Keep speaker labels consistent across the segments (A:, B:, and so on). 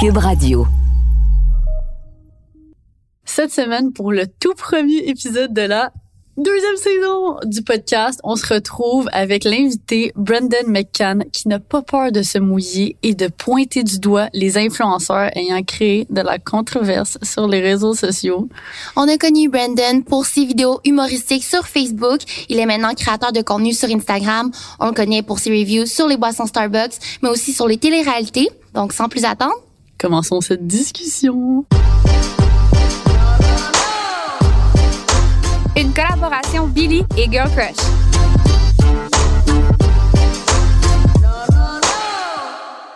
A: Cube Radio.
B: Cette semaine, pour le tout premier épisode de la deuxième saison du podcast, on se retrouve avec l'invité Brendan McCann qui n'a pas peur de se mouiller et de pointer du doigt les influenceurs ayant créé de la controverse sur les réseaux sociaux.
C: On a connu Brendan pour ses vidéos humoristiques sur Facebook. Il est maintenant créateur de contenu sur Instagram. On le connaît pour ses reviews sur les boissons Starbucks, mais aussi sur les téléréalités. Donc, sans plus attendre,
B: Commençons cette discussion.
D: Une collaboration Billy et Girl Crush.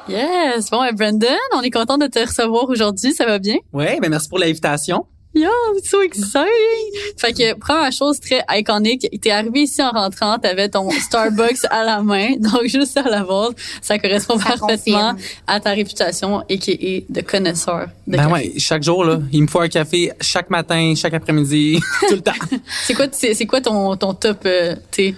B: Yes! Bon, et Brendan, on est content de te recevoir aujourd'hui. Ça va bien?
E: Ouais, ben merci pour l'invitation.
B: Yo, it's so exciting! Fait que, première chose très iconique, t'es arrivé ici en rentrant, t'avais ton Starbucks à la main, donc juste à la base, ça correspond
C: Ça
B: parfaitement
C: confirme.
B: à ta réputation, a.k.a. de connaisseur de
E: Ben
B: café.
E: ouais, chaque jour là, il me faut un café chaque matin, chaque après-midi, tout le temps.
B: C'est quoi, c'est, c'est quoi ton, ton top, euh, t'es,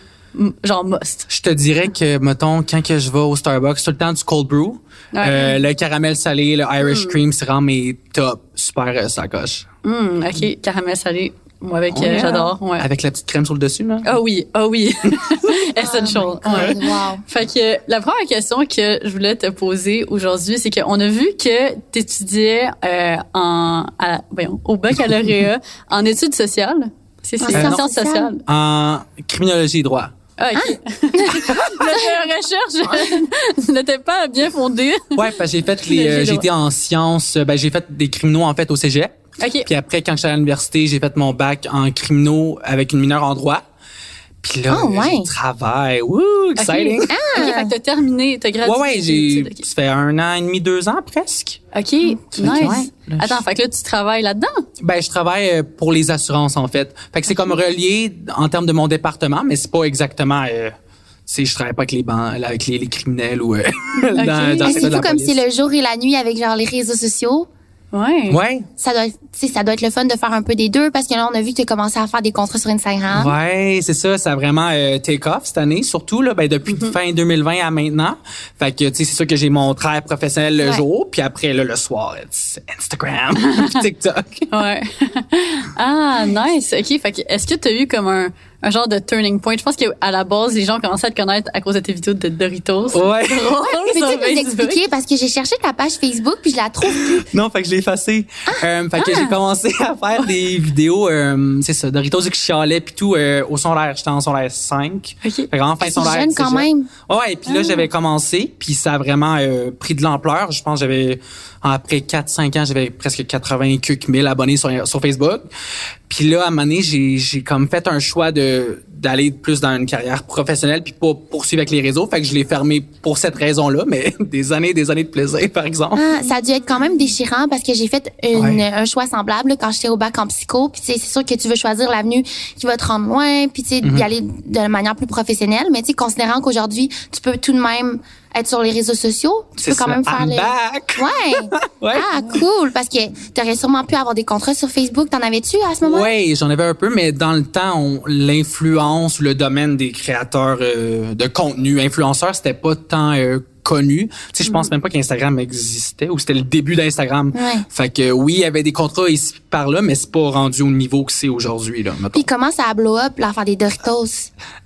B: genre must?
E: Je te dirais que mettons quand que je vais au Starbucks, tout le temps du cold brew,
B: Ouais.
E: Euh, le caramel salé, le Irish cream, c'est vraiment mes top super euh, sacoche.
B: Hum, ok, caramel salé. Moi, avec, euh,
E: Ouais.
B: j'adore, ouais.
E: Avec la petite crème sur le dessus là?
B: Ah oui, ah oui. Essential.
C: Oh
B: ouais.
C: Wow.
B: Fait que la première question que je voulais te poser aujourd'hui, c'est qu'on a vu que tu étudiais euh, en, à- voyons, au baccalauréat en études sociales. C'est c'est
C: En
B: sciences sociales.
C: sociales.
E: En criminologie et droit.
B: Ah, ok. La recherche n'était pas bien fondée.
E: Ouais, parce que j'ai fait les euh, été en sciences, ben j'ai fait des criminaux en fait au cégep.
B: OK.
E: Puis après quand j'étais à l'université, j'ai fait mon bac en criminaux avec une mineure en droit. Puis là,
C: Ah, ouais.
E: j'ai travail. Woo, exciting.
B: OK, fait que t'as terminé, t'as gradué.
E: Ouais, ouais, j'ai, ça fait un an et demi, deux ans presque.
B: OK,
E: que
B: nice.
E: ouais, là,
B: Attends, fait que là, tu travailles là-dedans?
E: Ben, je travaille euh, pour les assurances, en fait. Fait que c'est comme relié en termes de mon département, mais c'est pas exactement, euh, c'est, je travaille pas avec les bancs, là, avec les, les criminels ou, euh, dans, dans
C: Ah,
E: le
C: c'est comme c'est le jour et la nuit avec genre les réseaux sociaux.
B: Ouais.
E: Ouais.
C: Ça doit, être- tu sais, ça doit être le fun de faire un peu des deux parce que là, on a vu que tu as commencé à faire des contrats sur Instagram.
E: Ouais, c'est ça, ça a vraiment euh, take off cette année, surtout là, ben depuis
C: Mm-hmm.
E: fin 2020 à maintenant. Fait que tu sais, c'est sûr que j'ai mon travail professionnel le
C: Ouais.
E: jour, puis après là, le soir, c'est Instagram, TikTok.
B: Ouais. ah, nice. OK, fait que est-ce que tu as eu comme un, un genre de turning point? Je pense qu'à la base, les gens commençaient à te connaître à cause de tes vidéos de Doritos.
E: Ouais.
C: Peux-tu nous
B: Facebook.
C: expliquer parce que j'ai cherché ta page Facebook puis je la trouve plus.
E: Non, fait que je l'ai effacé. Euh, fait que j'ai commencé à faire des vidéos, euh, c'est ça, Doritos qui chialait puis tout euh, au secondaire. J'étais en secondaire 5.
B: OK.
E: Fait que vraiment fin secondaire.
C: jeune quand même.
E: Ouais, et puis là, j'avais commencé, puis ça a vraiment euh, pris de l'ampleur. Je pense que j'avais, après 4-5 ans, j'avais presque 80 quelques mille abonnés sur, sur Facebook. Puis là, à un moment donné, j'ai, j'ai comme fait un choix de d'aller plus dans une carrière professionnelle puis pas poursuivre avec les réseaux. Fait que je l'ai fermé pour cette raison-là, mais des années des années de plaisir, par exemple.
C: Ah, ça a dû être quand même déchirant parce que j'ai fait une-
E: Ouais.
C: un choix semblable quand j'étais au bac en psycho. Puis c'est sûr que tu veux choisir l'avenue qui va te rendre loin, puis tu sais,
E: Mhm.
C: y aller de manière plus professionnelle. Mais tu sais, considérant qu'aujourd'hui, tu peux tout de même être sur les réseaux sociaux, tu peux quand
E: ça.
C: même faire
E: I'm
C: les...
E: back!
C: Ouais.
E: Ouais.
C: Ah, cool. Parce que t'aurais sûrement pu avoir des contrats sur Facebook. T'en avais-tu à ce moment?
E: Oui, j'en avais un peu, mais dans le temps, l'influence ou le domaine des créateurs euh, de contenu, influenceurs, c'était pas tant euh, connu. Tu sais, je pense même pas qu'Instagram existait ou c'était le début d'Instagram.
C: Ouais.
E: Fait que oui, il y avait des contrats ici par là, mais c'est pas rendu au niveau que c'est aujourd'hui là.
C: Puis comment ça a blow up, l'affaire des Doritos?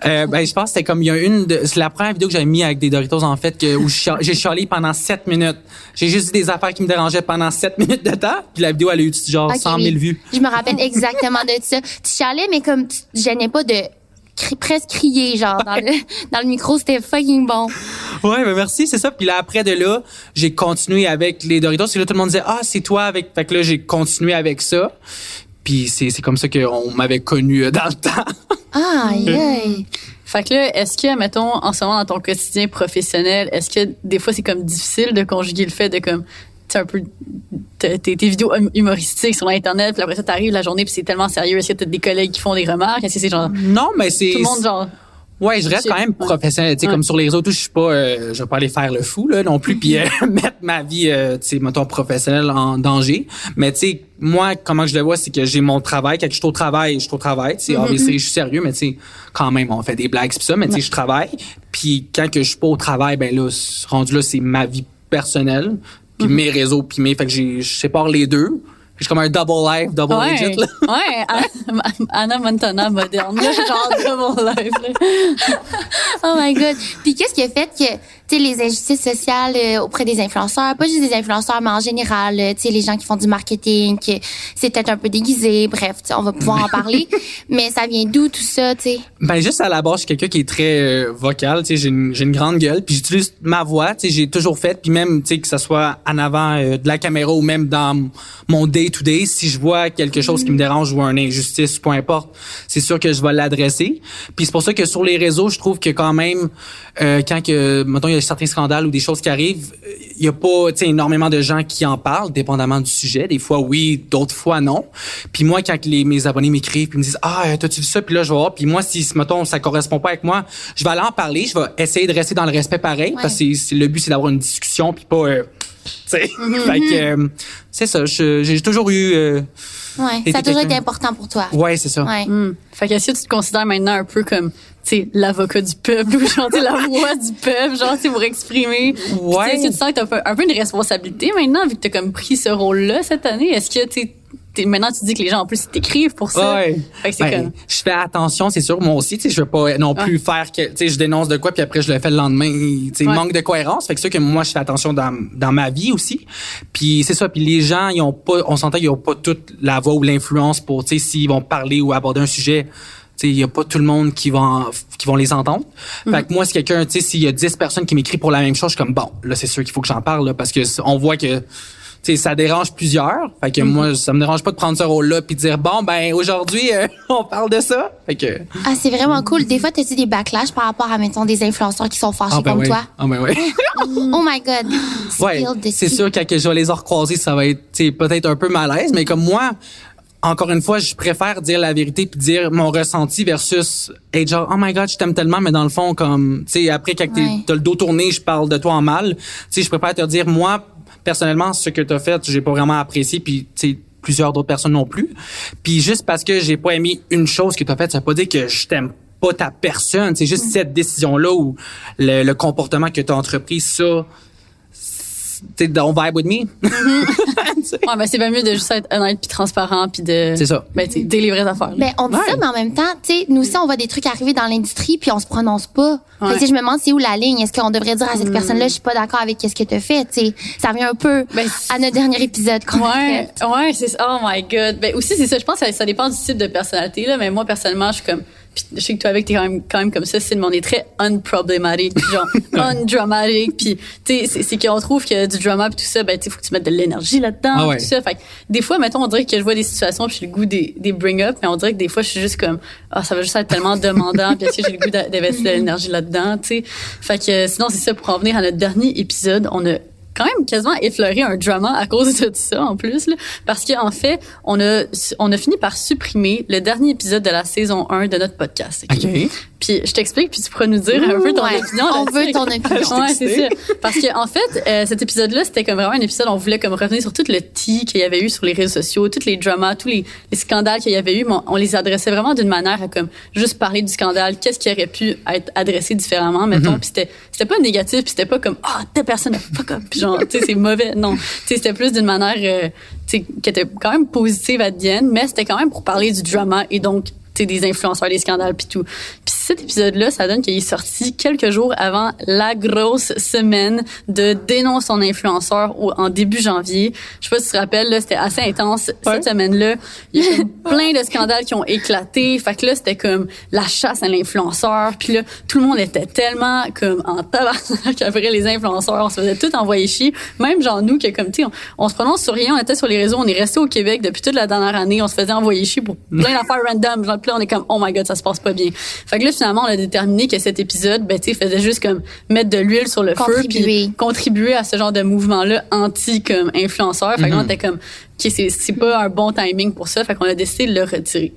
E: Euh, ben je pense que c'était comme il y a une de, c'est la première vidéo que j'avais mis avec des Doritos en fait que où j'ai chialé pendant 7 minutes. J'ai juste dit des affaires qui me dérangeaient pendant 7 minutes de temps, puis la vidéo elle a eu genre
C: Ok,
E: 100 000
C: oui.
E: vues.
C: Je me rappelle exactement de ça. Tu chialais, mais comme tu gênais pas de cri- presque crier, genre, dans le, dans le micro, c'était fucking bon.
E: Ouais, ben merci, c'est ça. Puis là après de là, j'ai continué avec les Doritos. Et là tout le monde disait "Ah, c'est toi avec." Fait que là j'ai continué avec ça. Puis c'est c'est comme ça qu'on m'avait connu euh, dans le temps.
C: Ah, aïe.
B: Fait que là, est-ce que, mettons, en ce moment, dans ton quotidien professionnel, est-ce que des fois, c'est comme difficile de conjuguer le fait de comme, un peu, tes, vidéos hum- humoristiques sur Internet, puis après ça, t'arrives la journée, puis c'est tellement sérieux. Est-ce que t'as des collègues qui font des remarques? Est-ce que c'est genre,
E: non, mais c'est
B: tout le monde, genre,
E: Ouais, je reste quand même professionnel. Tu sais,
B: Ouais.
E: comme sur les réseaux, tout, je suis pas, euh, je vais pas aller faire le fou là non plus, puis euh, mettre ma vie, euh, tu sais, mettons professionnelle en danger. Mais tu sais, moi, comment je le vois, c'est que j'ai mon travail. Quand je suis au travail, je suis au travail. Tu sais, obviously, je suis sérieux, mais tu sais, quand même, on fait des blagues pis ça. Mais tu sais, je travaille. Puis quand que je suis pas au travail, ben là, rendu là, c'est ma vie personnelle. Puis mes réseaux, puis mes... Fait que j'ai- je sépare les deux. J'ai comme un double life, double
B: Ouais,
E: legit, là.
B: ouais, Anna- Anna Montana moderne, genre double life. là.
C: Oh my god. Puis qu'est-ce qui a fait que sais les injustices sociales euh, auprès des influenceurs, pas juste des influenceurs mais en général, euh, tu sais les gens qui font du marketing, que c'est peut-être un peu déguisé, bref, on va pouvoir en parler, mais ça vient d'où tout ça, tu sais?
E: Ben juste à la base, je suis quelqu'un qui est très euh, vocal, tu sais, j'ai une, j'ai une grande gueule, puis j'utilise ma voix, tu sais, j'ai toujours fait, puis même tu sais que ça soit en avant euh, de la caméra ou même dans mon day to day, si je vois quelque chose qui me dérange ou une injustice, peu importe, c'est sûr que je vais l'adresser. Puis c'est pour ça que sur les réseaux, je trouve que quand même euh, quand que mettons il y a certains scandales ou des choses qui arrivent, euh, il y a pas tu sais énormément de gens qui en parlent dépendamment du sujet, des fois oui, d'autres fois non. Puis moi quand les mes abonnés m'écrivent puis me disent "Ah, t'as-tu vu ça?" Puis là je vais voir, puis moi si mettons ça correspond pas avec moi, je vais aller en parler, je vais essayer de rester dans le respect pareil
C: Ouais.
E: parce que c'est- c'est- le but c'est d'avoir une discussion puis pas euh, tu sais. fait que euh, c'est ça, je- j'ai toujours eu euh,
C: Ouais, ça a toujours été important pour toi.
E: ouais, c'est ça.
C: Ouais.
B: Hmm. Fait que tu te considères maintenant un peu comme, l'avocat du peuple ou genre, la voix du peuple, genre, sais, pour exprimer. Puis,
E: Ouais.
B: Que tu sens que t'as un peu, un peu une responsabilité maintenant, vu que t'as comme pris ce rôle-là cette année? Est-ce que, tu maintenant tu dis que les gens en plus t'écrivent pour ça?
E: Ouais.
B: Fait que c'est
E: Ben,
B: comme,
E: Je fais attention, c'est sûr. Moi aussi, tu sais, je veux pas non plus faire que, tu sais, je dénonce de quoi puis après je le fais le lendemain. Tu sais,
B: Ouais.
E: manque de cohérence. Fait que c'est sûr que moi, je fais attention dans, dans ma vie aussi. Puis c'est ça. Puis les gens, ils ont pas, on s'entend qu'ils ont pas toute la voix ou l'influence pour, tu sais, s'ils vont parler ou aborder un sujet. Il y a pas tout le monde qui va qui vont les entendre.
B: Mm-hmm.
E: Fait que moi, si quelqu'un, tu sais, s'il y a 10 personnes qui m'écrivent pour la même chose, je suis comme bon, là, c'est sûr qu'il faut que j'en parle là, parce que on voit que tu sais, ça dérange plusieurs. Fait que moi, ça me dérange pas de prendre ce rôle-là puis de dire bon ben aujourd'hui euh, on parle de ça. Fait que
C: Ah, c'est vraiment cool. Des fois, t'as-tu des backlash par rapport à, mettons, des influenceurs qui sont fâchés
E: ah ben
C: comme
E: ouais.
C: toi?
E: Ah ben ouais.
C: Oh my god.
E: ouais. C'est sûr que quand je vais les recroiser, ça va être tu sais, peut-être un peu malaise, mais comme moi encore une fois, je préfère dire la vérité puis dire mon ressenti versus être genre oh my god, je t'aime tellement mais dans le fond comme tu sais après quand
C: Ouais.
E: t'as le dos tourné, je parle de toi en mal. Tu sais, je préfère te dire moi personnellement ce que t'as fait, j'ai pas vraiment apprécié puis tu sais plusieurs d'autres personnes non plus. Puis juste parce que j'ai pas aimé une chose que t'as faite, ça veut pas dire que je t'aime pas ta personne, c'est juste cette décision là ou le, le comportement que t'as entrepris ça tu don't vibe with me. Sais.
B: ouais, ben c'est bien mieux de juste être honnête puis transparent puis de.
E: C'est ça.
B: Ben, tu sais, dire les vraies affaires.
C: Ben, on dit
E: Ouais.
C: ça, mais en même temps, tu sais, nous aussi, on voit des trucs arriver dans l'industrie, puis on se prononce pas. Fait
B: Ouais.
C: tu sais, je me demande c'est où la ligne? Est-ce qu'on devrait dire à cette personne-là, je suis pas d'accord avec ce que tu as fait, tu sais. Ça revient un peu
B: Ben,
C: à notre dernier épisode qu'on a
B: Ouais,
C: fait.
B: ouais, c'est ça. Oh my god. Ben aussi c'est ça. Je pense que ça, ça dépend du type de personnalité là. Mais moi personnellement, je suis comme. Puis je sais que toi avec t'es quand même quand même comme ça. C'est on est très unproblematic, puis genre undramatic. Puis tu sais, c'est, c'est qu'on trouve que du drama puis tout ça, ben tu faut que tu mettes de l'énergie là-dedans,
E: Ah ouais.
B: tout ça. Fait que des fois, mettons, on dirait que je vois des situations puis j'ai le goût des, des bring up, mais on dirait que des fois, je suis juste comme ah ça va juste être tellement demandant. puis j'ai le goût d'investir de l'énergie là-dedans, tu sais. Fait que euh, sinon c'est ça pour en venir à notre dernier épisode, on a quand même quasiment effleuré un drama à cause de ça en plus là, parce qu'en fait on a on a fini par supprimer le dernier épisode de la saison 1 de notre podcast. ok?
E: OK.
B: Puis je t'explique puis tu pourras nous dire un peu ton
C: Ouais.
B: opinion.
C: On veut ton opinion.
B: Ouais, c'est ça. Parce que en fait, euh, cet épisode-là, c'était comme vraiment un épisode. On voulait comme revenir sur tout le tea qu'il y avait eu sur les réseaux sociaux, tous les dramas, tous les, les scandales qu'il y avait eu. Mais on, on les adressait vraiment d'une manière à comme juste parler du scandale, qu'est-ce qui aurait pu être adressé différemment, mettons. Puis c'était c'était pas négatif, puis c'était pas comme ah telle personne a fuck up, puis tu sais c'est mauvais. Non, tu sais c'était plus d'une manière euh, tu sais qui était quand même positive à Diane, mais c'était quand même pour parler du drama et donc des influenceurs, des scandales puis tout. Puis cet épisode-là, ça donne qu'il est sorti quelques jours avant la grosse semaine de dénonce son influenceur au, en début janvier. Je sais pas si tu te rappelles, là, c'était assez intense
E: Ouais.
B: cette semaine-là. Il y a comme plein de scandales qui ont éclaté. Fait que là, c'était comme la chasse à l'influenceur. Puis là, tout le monde était tellement comme en tabarnak après les influenceurs. On se faisait tout envoyer chier. Même genre nous, que comme, tu sais, on, on se prononce sur rien. On était sur les réseaux. On est resté au Québec depuis toute la dernière année. On se faisait envoyer chier pour plein d'affaires random. Genre, là, on est comme, oh my god, ça se passe pas bien. Fait que là, finalement, on a déterminé que cet épisode, ben, tu sais, faisait juste comme mettre de l'huile sur le feu. Puis contribuer à ce genre de mouvement-là anti, comme, influenceur. Fait que là, on était comme, OK, c'est, c'est pas un bon timing pour ça. Fait qu'on a décidé de le retirer.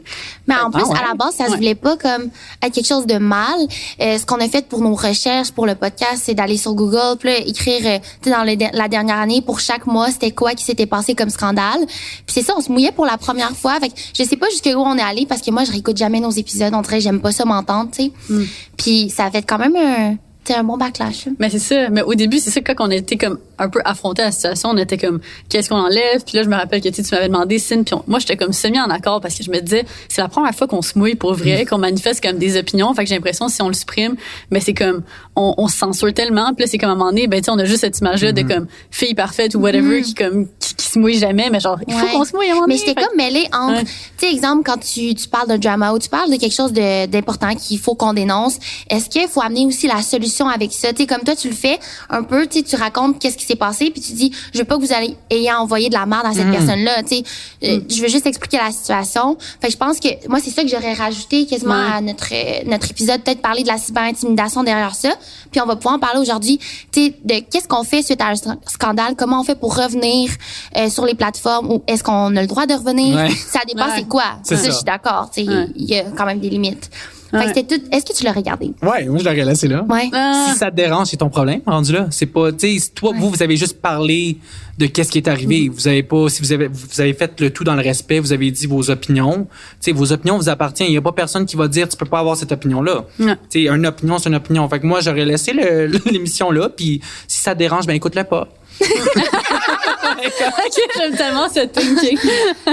C: Mais en plus,
E: Ah ouais?
C: à la base, ça se
B: Ouais.
C: voulait pas comme être quelque chose de mal. Euh, ce qu'on a fait pour nos recherches, pour le podcast, c'est d'aller sur Google, puis là, écrire, euh, tu sais, dans le la dernière année, pour chaque mois, c'était quoi qui s'était passé comme scandale. Puis c'est ça, on se mouillait pour la première fois. Fait que je sais pas jusqu'où on est allé, parce que moi, je réécoute jamais nos épisodes. On dirait j'aime pas ça m'entendre, tu sais.
B: Mm.
C: Puis ça a fait quand même un, c'est un bon backlash.
B: Mais c'est ça. Mais au début, c'est ça, quand on était comme un peu affronté à la situation, on était comme, qu'est-ce qu'on enlève? Puis là, je me rappelle que tu sais, tu m'avais demandé, Cine, puis on- moi, j'étais comme semi en accord parce que je me disais, c'est la première fois qu'on se mouille pour vrai, qu'on manifeste comme des opinions. Fait que j'ai l'impression, si on le supprime, ben c'est comme, on, on se censure tellement. Puis là, c'est comme à un moment donné, ben tu sais, on a juste cette image-là de comme fille parfaite ou whatever qui comme, qui, qui se mouille jamais. Mais genre, il faut
C: Ouais.
B: qu'on se mouille à un moment
C: Mais j'étais comme mêlée entre,
B: Ouais.
C: tu sais, exemple, quand tu, tu parles d'un drama ou tu parles de quelque chose d'important qu'il faut qu'on dénonce, est-ce qu'il faut amener aussi la solution avec ça? Tu sais, comme toi, tu le fais un peu, tu tu racontes qu'est-ce qui s'est passé, puis tu dis, je veux pas que vous allez, ayez envoyé de la merde à cette
B: Mm.
C: personne-là, tu sais. Euh, Je veux juste expliquer la situation. Fait que je pense que, moi, c'est ça que j'aurais rajouté quasiment
B: Ouais.
C: à notre, euh, notre épisode, peut-être parler de la cyberintimidation derrière ça. Puis on va pouvoir en parler aujourd'hui, tu sais, de qu'est-ce qu'on fait suite à un sc- scandale, comment on fait pour revenir euh, sur les plateformes ou est-ce qu'on a le droit de revenir?
E: Ouais.
C: Ça dépend
B: Ouais.
C: c'est quoi?
E: C'est
C: ça,
E: ça.
C: je suis d'accord, tu sais,
B: Ouais.
C: il y a quand même des limites. Fait que tout. Est-ce que tu l'as regardé?
E: Ouais, moi je l'aurais laissé là.
C: Ouais.
B: Ah.
E: Si ça te dérange, c'est ton problème, rendu là. C'est pas, tu sais, toi, vous, vous avez juste parlé de qu'est-ce qui est arrivé. Vous avez pas, si vous avez, vous avez fait le tout dans le respect, vous avez dit vos opinions. Tu sais, vos opinions vous appartiennent. Il y a pas personne qui va dire tu peux pas avoir cette opinion-là.
B: Ouais.
E: Tu sais, une opinion, c'est une opinion. Fait que moi, j'aurais laissé l'émission là, puis si ça te dérange, ben écoute-le pas.
B: Ok, j'aime tellement ce thinking.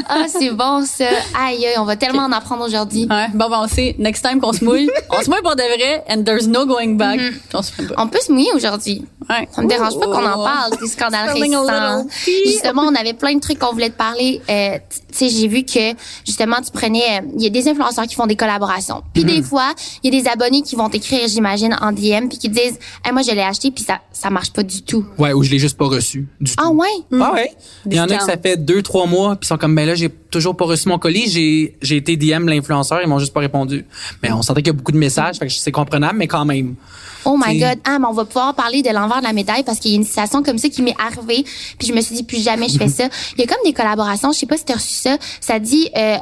C: Ah, c'est bon ça. Aïe, aïe, on va tellement en apprendre aujourd'hui.
B: Ouais, bon, ben, on sait, next time qu'on se mouille, on se mouille pour de vrai, and there's no going back. Puis on se pas.
C: On peut se mouiller aujourd'hui.
B: Ouais.
C: Ça me dérange pas qu'on en parle, des scandales récents. Justement, on avait plein de trucs qu'on voulait te parler. Euh, tu sais, j'ai vu que justement, tu prenais, euh, il y a des influenceurs qui font des collaborations. Puis des fois, il y a des abonnés qui vont t'écrire, j'imagine, en DM, puis qui te disent, hey, moi je l'ai acheté, puis ça, ça marche pas du tout.
E: Ouais, ou je l'ai juste pas reçu du tout.
C: Ah ouais?
E: Ah ouais? Il y en a que ça fait deux, trois mois, puis ils sont comme, ben là, j'ai toujours pas reçu mon colis, j'ai, j'ai été DM l'influenceur, ils m'ont juste pas répondu. Mais on sentait qu'il y a beaucoup de messages, fait que c'est comprenable, mais quand même.
C: Oh my. God. Ah, mais on va pouvoir parler de l'envers de la médaille parce qu'il y a une situation comme ça qui m'est arrivée. Puis je me suis dit, plus jamais je fais ça. Il y a comme des collaborations, je sais pas si tu as reçu ça. Ça dit, euh,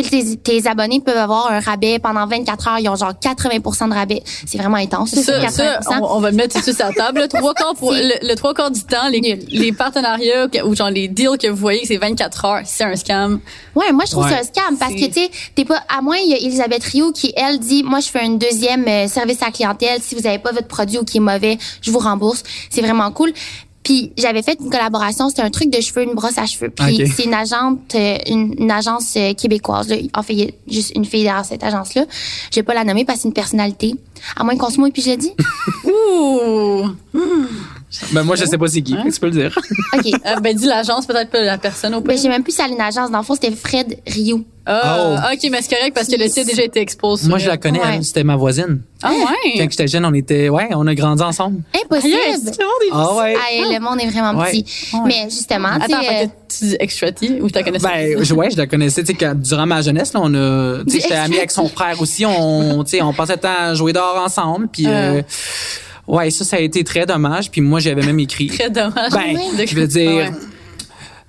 C: tes, tes abonnés peuvent avoir un rabais pendant 24 heures. Ils ont genre 80 de rabais. C'est vraiment intense. Ça,
B: Ça,
C: c'est
B: ça,
C: 80
B: on, on va le mettre tout de suite sur la table. Le trois quarts, pour,
C: C'est-
B: le, le trois quarts du temps, les,
C: Nul.
B: les partenariats que- ou genre les deals que vous voyez, c'est 24 heures, c'est un scam.
C: Ouais, moi je trouve
E: Ouais.
C: ça un scam parce
B: C'est-
C: que tu sais, t'es pas à moins il y a Elisabeth Rio qui elle dit moi je fais un deuxième euh, service à la clientèle si vous avez pas votre produit ou qui est mauvais, je vous rembourse. C'est vraiment cool. Puis j'avais fait une collaboration, c'était un truc de cheveux, une brosse à cheveux. Puis c'est une agente euh, une, une agence euh, québécoise là. En fait, il y a juste une fille derrière cette agence là. Je vais pas la nommer parce que c'est une personnalité. À moins qu'on se mouille puis je le dis.
B: Ouh!
E: Ben moi, je sais pas c'est qui, tu peux le dire.
C: OK.
B: Euh, ben, dis l'agence, peut-être pas la personne au
C: Ben,
B: pire.
C: j'ai même plus si elle a une agence. Dans le fond, c'était Fred Rio.
B: Ah, ok, mais c'est correct parce que le site a déjà été exposé.
E: moi, je la connais,
C: Ouais.
E: c'était ma voisine.
B: Ah ouais?
E: Quand j'étais jeune, on était, ouais, on a grandi ensemble.
C: Impossible.
B: Des-
E: Ah ouais.
C: Ah, le monde est vraiment
E: Ouais.
C: petit. Mais justement, tu sais,
B: Attends, fait
C: euh,
B: tu dis ou t'as connaissé?
E: Ben, je- ouais, je la connaissais, tu sais, durant ma jeunesse, là, on a, tu sais, j'étais ami avec son frère aussi, on, tu sais, on passait le temps à jouer dehors ensemble, puis, euh, ouais, ça, ça a été très dommage, puis moi, j'avais même écrit.
B: Très dommage.
E: Ben,
B: De-
E: je veux dire,
B: ouais.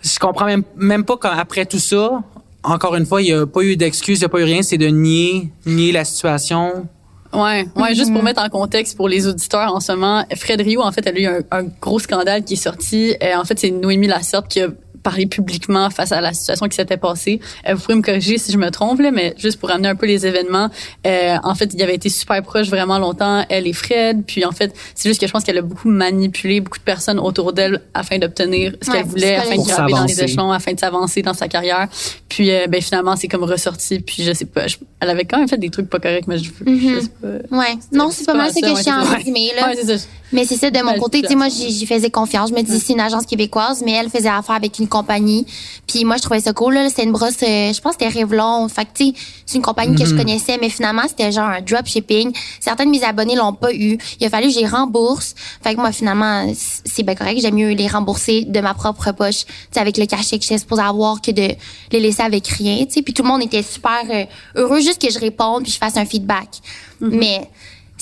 E: je comprends même, même pas qu'après tout ça, encore une fois, il y a pas eu d'excuses, il y a pas eu rien, c'est de nier, nier la situation.
B: Ouais, ouais, juste pour mettre en contexte pour les auditeurs en ce moment, Fred Rio, en fait, elle a eu un, un gros scandale qui est sorti. Euh, en fait, c'est Noémie Lasserte qui a parlé publiquement face à la situation qui s'était passée. Euh, vous pouvez me corriger si je me trompe, là, mais juste pour amener un peu les événements, euh, en fait, il avait été super proche vraiment longtemps, elle et Fred. Puis en fait, c'est juste que je pense qu'elle a beaucoup manipulé beaucoup de personnes autour d'elle afin d'obtenir ce
C: Ouais,
B: qu'elle voulait, afin de grimper dans les échelons, afin de s'avancer dans sa carrière. Puis euh, ben finalement, c'est comme ressorti. Puis je sais pas, je- elle avait quand même fait des trucs pas corrects, mais je, je sais pas.
C: ouais. Non, c'est pas mal ça que je
B: ouais,
C: suis en résumé, là.
B: Ouais, c'est ça.
C: Mais c'est ça, de mon côté, tu sais, moi, j'y j'y faisais confiance. Je me dis, c'est une agence québécoise, mais elle faisait affaire avec une compagnie. Puis moi, je trouvais ça cool, là. C'était une brosse, euh, je pense que c'était Revlon. Fait que, tu sais, c'est une compagnie que je connaissais, mais finalement, c'était genre un dropshipping. Certains de mes abonnés l'ont pas eu. Il a fallu que je les rembourse. Fait que moi, finalement, c'est bien correct. J'aime mieux les rembourser de ma propre poche, tu sais, avec le cachet que j'étais supposée avoir que de les laisser avec rien, tu sais. Puis tout le monde était super euh, heureux juste que je réponde puis je fasse un feedback. Mais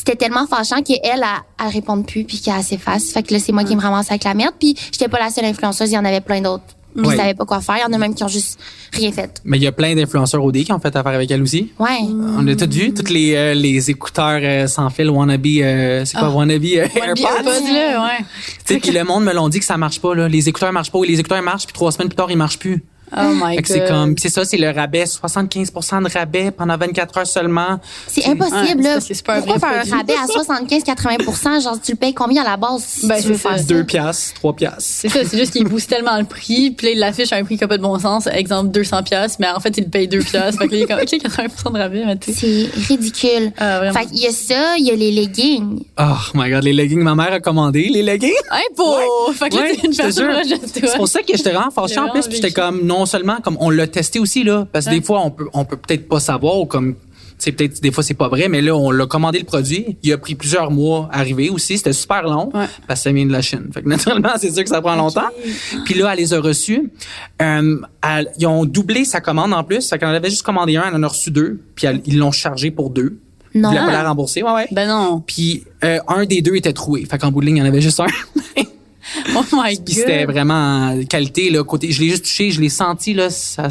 C: c'était tellement fâchant qu'elle, elle, elle réponde plus puis qu'elle s'efface. Fait que là, c'est moi qui me ramasse avec la merde. Puis j'étais pas la seule influenceuse, il y en avait plein d'autres. Puis
E: Ouais.
C: ils savaient pas quoi faire. Il y en a même qui ont juste rien fait.
E: Mais il y a plein d'influenceurs OD qui ont fait affaire avec elle aussi.
C: Ouais.
E: On a tout vu, toutes les, euh, les écouteurs euh, sans fil wannabe, euh, c'est quoi, wannabe euh,
B: Puis
E: AirPods?
B: AirPods, là, ouais.
E: Tu sais, puis le monde me l'ont dit que ça marche pas, là. Les écouteurs marchent pas, les écouteurs marchent, puis trois semaines plus tard, ils marchent plus.
B: Oh my
E: Fait que c'est
B: God.
E: comme, c'est ça, c'est le rabais, 75% de rabais pendant 24 heures seulement.
C: C'est
B: Ouais,
C: impossible,
B: c'est
C: là.
B: c'est pas un
C: Pourquoi faire un rabais à 75-80 Genre, tu le payes combien à la base si
B: Ben,
C: tu veux
B: c'est
C: faire ça?
E: 2 piastres, 3 piastres.
B: C'est ça, c'est juste qu'il booste tellement le prix, puis là, il l'affiche à un prix qui a pas de bon sens, exemple 200 pièces, mais en fait, il paye 2 pièces. Fait que là, il est comme, OK, 80 de rabais, mais tu sais.
C: C'est ridicule.
B: Ah, vraiment.
C: fait qu'il y a ça, il y a les leggings.
E: Oh my god, les leggings, ma mère a commandé les leggings.
B: Hey, pour! Fait que là,
E: Ouais,
B: t'es une de toi.
E: C'est pour ça que j'étais vraiment fâché
B: J'ai
E: en plus, puis j'étais comme non seulement comme on l'a testé aussi là, parce que
B: Ouais.
E: des fois on peut on peut peut-être pas savoir ou comme c'est peut-être des fois c'est pas vrai, mais là on l'a commandé le produit, il a pris plusieurs mois à arriver aussi, c'était super long
B: Ouais.
E: parce que ça vient de la Chine. Fait que naturellement c'est sûr que ça prend longtemps. Puis là elle les a reçus, euh, elle- ils ont doublé sa commande en plus, fait qu'elle en avait juste commandé un, elle en a reçu deux, puis elle- ils l'ont chargé pour deux.
C: Non.
E: Ils voulaient pas la rembourser, ouais ouais.
B: Ben non.
E: Puis euh, un des deux était troué, fait qu'en bout de ligne il y en avait juste un.
B: Oh my
E: Puis c'était
B: God.
E: vraiment qualité là côté je l'ai juste touché, je l'ai senti là ça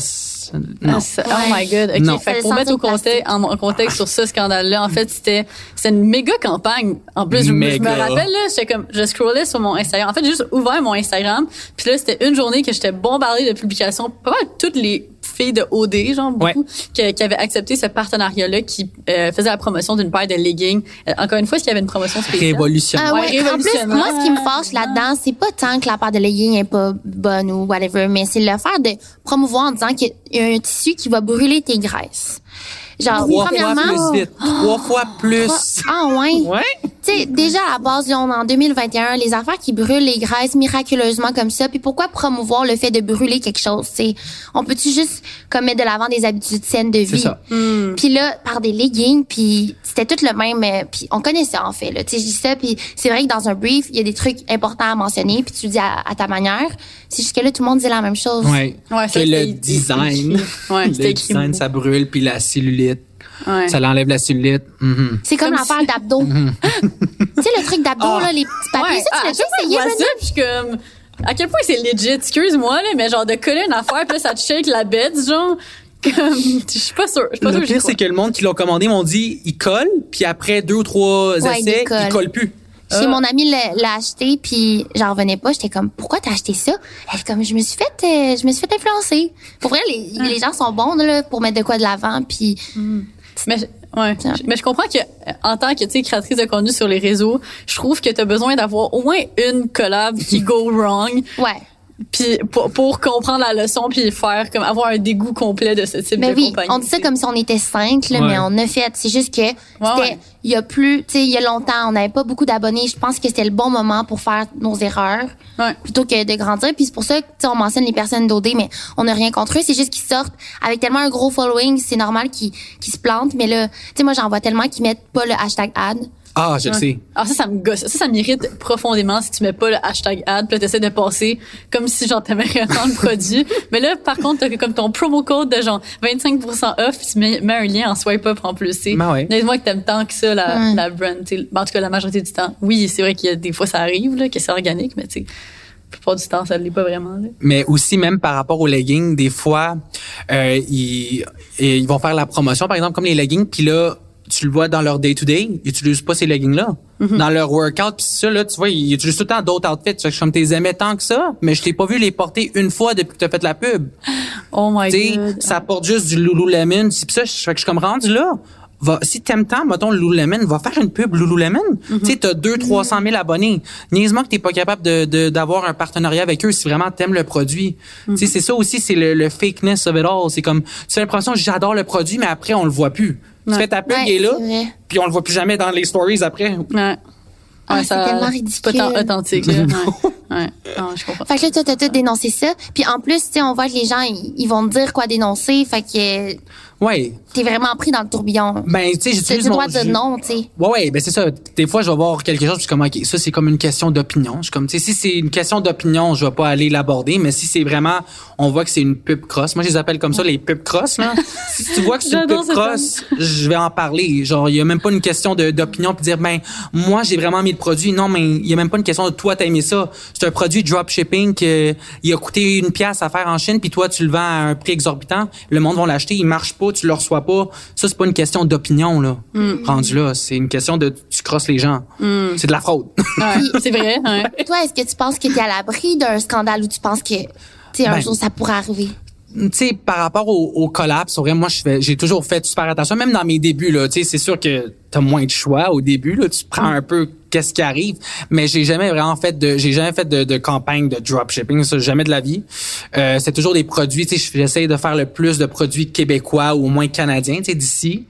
E: non.
B: Ah, Oh my god. OK,
E: Non.
B: fait pour mettre au contexte, en, en contexte sur ce scandale-là, en fait, c'était c'était une méga campagne. En plus, je, me- je me rappelle là, j'étais comme je scrollais sur mon Instagram. En fait, j'ai juste ouvert mon Instagram, puis là, c'était une journée que j'étais bombardée de publications, pas mal toutes les filles de OD, genre beaucoup, qui, qui avaient accepté ce partenariat-là, qui euh, faisait la promotion d'une paire de leggings. Euh, encore une fois, est-ce qu'il y avait une promotion spéciale?
E: Révolutionnaire.
C: Ah
B: Ouais,
C: ouais. En plus, moi, ce qui me fâche là-dedans, c'est pas tant que la part de legging est pas bonne ou whatever, mais c'est le faire de promouvoir en disant qu'il y a un tissu qui va brûler tes graisses. Genre,
E: Trois fois
C: premièrement,
E: plus vite. Trois fois plus.
C: ah ouais.
E: Ouais.
C: Tu sais, déjà à la base, là, on est en 2021, les affaires qui brûlent les graisses miraculeusement comme ça. Puis pourquoi promouvoir le fait de brûler quelque chose C'est, on peut-tu juste comme mettre de l'avant des habitudes saines de
E: C'est
C: vie?
E: ça.
C: Puis là, par des leggings, puis c'était tout le même. euh, Puis on connaît ça en fait. Là, tu sais, je dis ça. Puis c'est vrai que dans un brief, il y a des trucs importants à mentionner. Puis tu le dis à, à ta manière. C'est juste que là, tout le monde dit la même chose.
E: Ouais.
B: Ouais, ça,
E: le design.
B: Ouais,
E: le design, ça brûle, puis la cellulite.
B: Ouais.
E: Ça l'enlève la cellulite. Mhm.
C: C'est comme,
B: Comme
C: l'affaire d'abdos. tu sais, le truc d'abdos,
E: Ah.
C: là, les petits papiers.
B: Ouais,
C: ça,
B: ah,
C: tu l'as
B: je
C: essayé,
B: ça, puis je suis comme, à quel point c'est legit, excuse-moi, là, mais genre de coller une affaire, puis là, ça te shake la bête, genre, comme, je suis pas sûre, pas
E: Le pire, c'est que le monde qui l'ont commandé m'ont dit, il colle, puis après deux ou trois
C: Ouais, il
E: essais, il colle plus.
C: Chez mon ami l'a l'a acheté puis j'en revenais pas, j'étais comme pourquoi t'as acheté ça? Elle est comme je me suis fait euh, je me suis fait influencer. Pour vrai les,
B: Ah.
C: les gens sont bons là pour mettre de quoi de l'avant puis
B: Mais, ouais. Mais je comprends que, en tant que, tu sais, créatrice de contenu sur les réseaux, je trouve que t'as besoin d'avoir au moins une collab qui go wrong,
C: ouais.
B: Puis pour, pour comprendre la leçon, puis faire, comme, avoir un dégoût complet de ce type
C: Mais
B: de
C: oui,
B: compagnie.
C: on dit ça comme si on était cinq là,
E: Ouais.
C: mais on a fait c'est juste que c'était
B: ouais.
C: il y a plus tu sais il y a longtemps, on n'avait pas beaucoup d'abonnés, je pense que c'était le bon moment pour faire nos erreurs.
B: Ouais.
C: plutôt que de grandir. Puis c'est pour ça que tu sais, on mentionne les personnes d'OD, mais on n'a rien contre eux. C'est juste qu'ils sortent avec tellement un gros following, c'est normal qu'ils qu'ils se plantent. Mais là, tu sais, moi, j'en vois tellement qu'ils mettent pas le hashtag ad.
E: Ah, je le sais.
B: Alors ça, ça me gosse. Ça, ça m'irrite profondément si tu mets pas le hashtag ad, puis là, t'essaies de passer comme si genre t'aimais réellement le produit. Mais là, par contre, t'as comme ton promo code de genre 25% off, puis tu mets, mets un lien en swipe up en plus. tu sais.
E: Ben ouais.
B: Dis-moi que t'aimes tant que ça la,
C: Ouais.
B: la brand. tu sais. Ben, en tout cas, la majorité du temps. Oui, c'est vrai qu'il y a des fois ça arrive là, que c'est organique, mais tu sais, la plupart du temps, ça l'est pas vraiment. Là.
E: Mais aussi, même par rapport aux leggings, des fois, euh, ils, ils vont faire la promotion, par exemple, comme les leggings, puis là, tu le vois dans leur day-to-day, ils utilisent pas ces leggings-là.
B: Mm-hmm.
E: Dans leur workout, puis ça, là, tu vois, ils utilisent tout le temps d'autres outfits. Fait que comme t'es aimais tant que ça, mais je t'ai pas vu les porter une fois depuis que t'as fait la pub.
B: Oh my
E: Tu sais,
B: god.
E: ça apporte juste du Lululemon. Puis ça, je, fait que je suis comme rendu là. Va, si t'aimes tant, mettons, le Lululemon, va faire une pub Lululemon.
B: Mm-hmm.
E: Tu sais, t'as 2 300 000 abonnés. Niaise-moi que t'es pas capable de, de- d'avoir un partenariat avec eux si vraiment t'aimes le produit. Tu sais, c'est ça aussi, c'est le, le fakeness of it all. C'est comme, tu as l'impression, j'adore le produit, mais après, on le voit plus. Tu fais ta pub,
C: Ouais,
E: il est là, puis on le voit plus jamais dans les stories après.
B: Ouais.
C: Ah,
B: Ouais,
C: c'est tellement
B: C'est pas tant
C: ridicule.
B: authentique. Là. Ouais. ouais. Non, je comprends.
C: Fait que là, toi, t'as tout dénoncé ça. Puis en plus, tu sais, on voit que les gens, ils, ils vont te dire quoi dénoncer. Fait que
E: Ouais.
C: t'es vraiment pris dans le tourbillon.
E: Ben, tu sais, j'utilise mon...
C: droit de non, tu sais.
E: Ouais, ouais, ben c'est ça. Des fois, je vais voir quelque chose, puis je suis comme, OK, ça, c'est comme une question d'opinion. Je suis comme, tu sais, si c'est une question d'opinion, je vais pas aller l'aborder, mais si c'est vraiment, on voit que c'est une pub cross. Moi, je les appelle comme ça, les pub cross, là. si tu vois que c'est une pub cross, je vais en parler. Genre, il y a même pas une question d'opinion, puis dire, ben, moi, j'ai vraiment mis le produit. Non, mais il y a même pas une question de toi, t'as aimé ça. C'est un produit dropshipping que il a coûté une pièce à faire en Chine, puis toi, tu le vends à un prix exorbitant. Le monde va l'acheter, il marche pas, tu le reçois pas. Ça, c'est pas une question d'opinion, là. Rendu là, c'est une question de, tu crosses les gens. C'est de la fraude.
B: Ouais, c'est vrai. Ouais.
C: Toi, est-ce que tu penses que t'es à l'abri d'un scandale ou tu penses que, tu un
E: Ben.
C: jour, ça pourrait arriver?
E: tu sais, par rapport au, au collab, c'est vrai, moi, je fais, j'ai toujours fait super attention, même dans mes débuts, là, tu sais, c'est sûr que t'as moins de choix au début, là, tu prends un peu qu'est-ce qui arrive, mais j'ai jamais vraiment fait de, j'ai jamais fait de, de campagne de dropshipping, ça, jamais de la vie. Euh, c'est toujours des produits, tu sais, j'essaie de faire le plus de produits québécois ou au moins canadiens, tu sais, d'ici.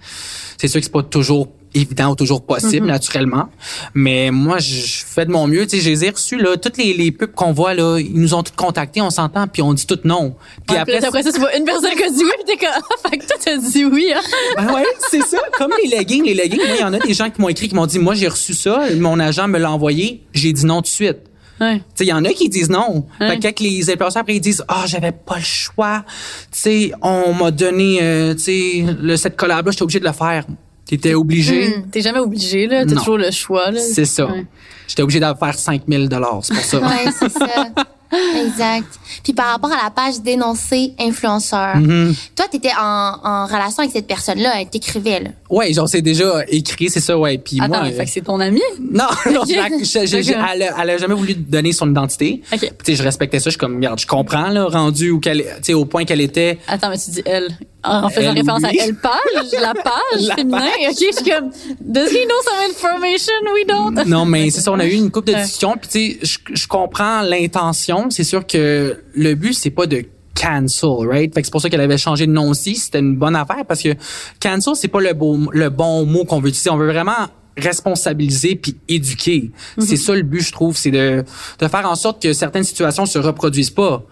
E: C'est sûr que c'est pas toujours évident ou toujours possible
B: Mm-hmm.
E: naturellement mais moi je fais de mon mieux tu sais je les ai reçus là toutes les, les pubs qu'on voit là ils nous ont tous contactés on s'entend puis on dit tout non puis
B: Ouais, là, après ça, tu vois une personne qui a dit oui, puis t'es comme, toi, t'as dit oui, hein?
E: Ben ouais, c'est ça. Comme les leggings, les leggings, moi, il y en a des gens qui m'ont écrit, qui m'ont dit, moi, j'ai reçu ça, mon agent me l'a envoyé, j'ai dit non tout de suite.
B: Ouais.
E: Tu sais, il y en a qui disent non.
B: Ouais.
E: Fait que quand les influenceurs après ils disent ah j'avais pas le choix, tu sais on m'a donné euh, tu sais le cette collab là j'étais obligé de le faire. T'étais obligé.
B: T'es jamais obligé, là. T'as toujours le choix, là.
E: C'est ça.
B: Ouais.
E: J'étais obligé d'en faire 5000 dollars, c'est pour ça.
C: Ouais, c'est ça. Exact. Puis par rapport à la page dénoncer influenceur,
E: Mm-hmm.
C: toi, tu étais en, en relation avec cette personne-là, elle t'écrisait, là.
E: Ouais, genre c'est déjà écrit, c'est ça ouais. Puis
B: Attends,
E: moi
B: fait
E: euh,
B: que c'est ton ami?
E: non, non, je- je- je- elle, a- elle a jamais voulu donner son identité.
B: Ok.
E: Puis, sais, je respectais ça, je suis comme regarde, je comprends là, rendu où qu'elle, tu sais, au point qu'elle était.
B: Attends, mais tu dis elle. En faisant
E: Elle,
B: référence
E: oui.
B: à elle page, la page
E: La
B: féminin.
E: page.
B: Ok, je suis comme, does he know some information? We don't.
E: Non, mais c'est ça, on a eu une couple de discussions. Puis tu sais, je, je comprends l'intention. C'est sûr que le but c'est pas de cancel, right? Fait que c'est pour ça qu'elle avait changé de nom aussi. C'était une bonne affaire parce que cancel c'est pas le beau, le bon mot qu'on veut utiliser. On veut vraiment responsabiliser puis éduquer. C'est ça le but, je trouve, c'est de de faire en sorte que certaines situations se reproduisent pas.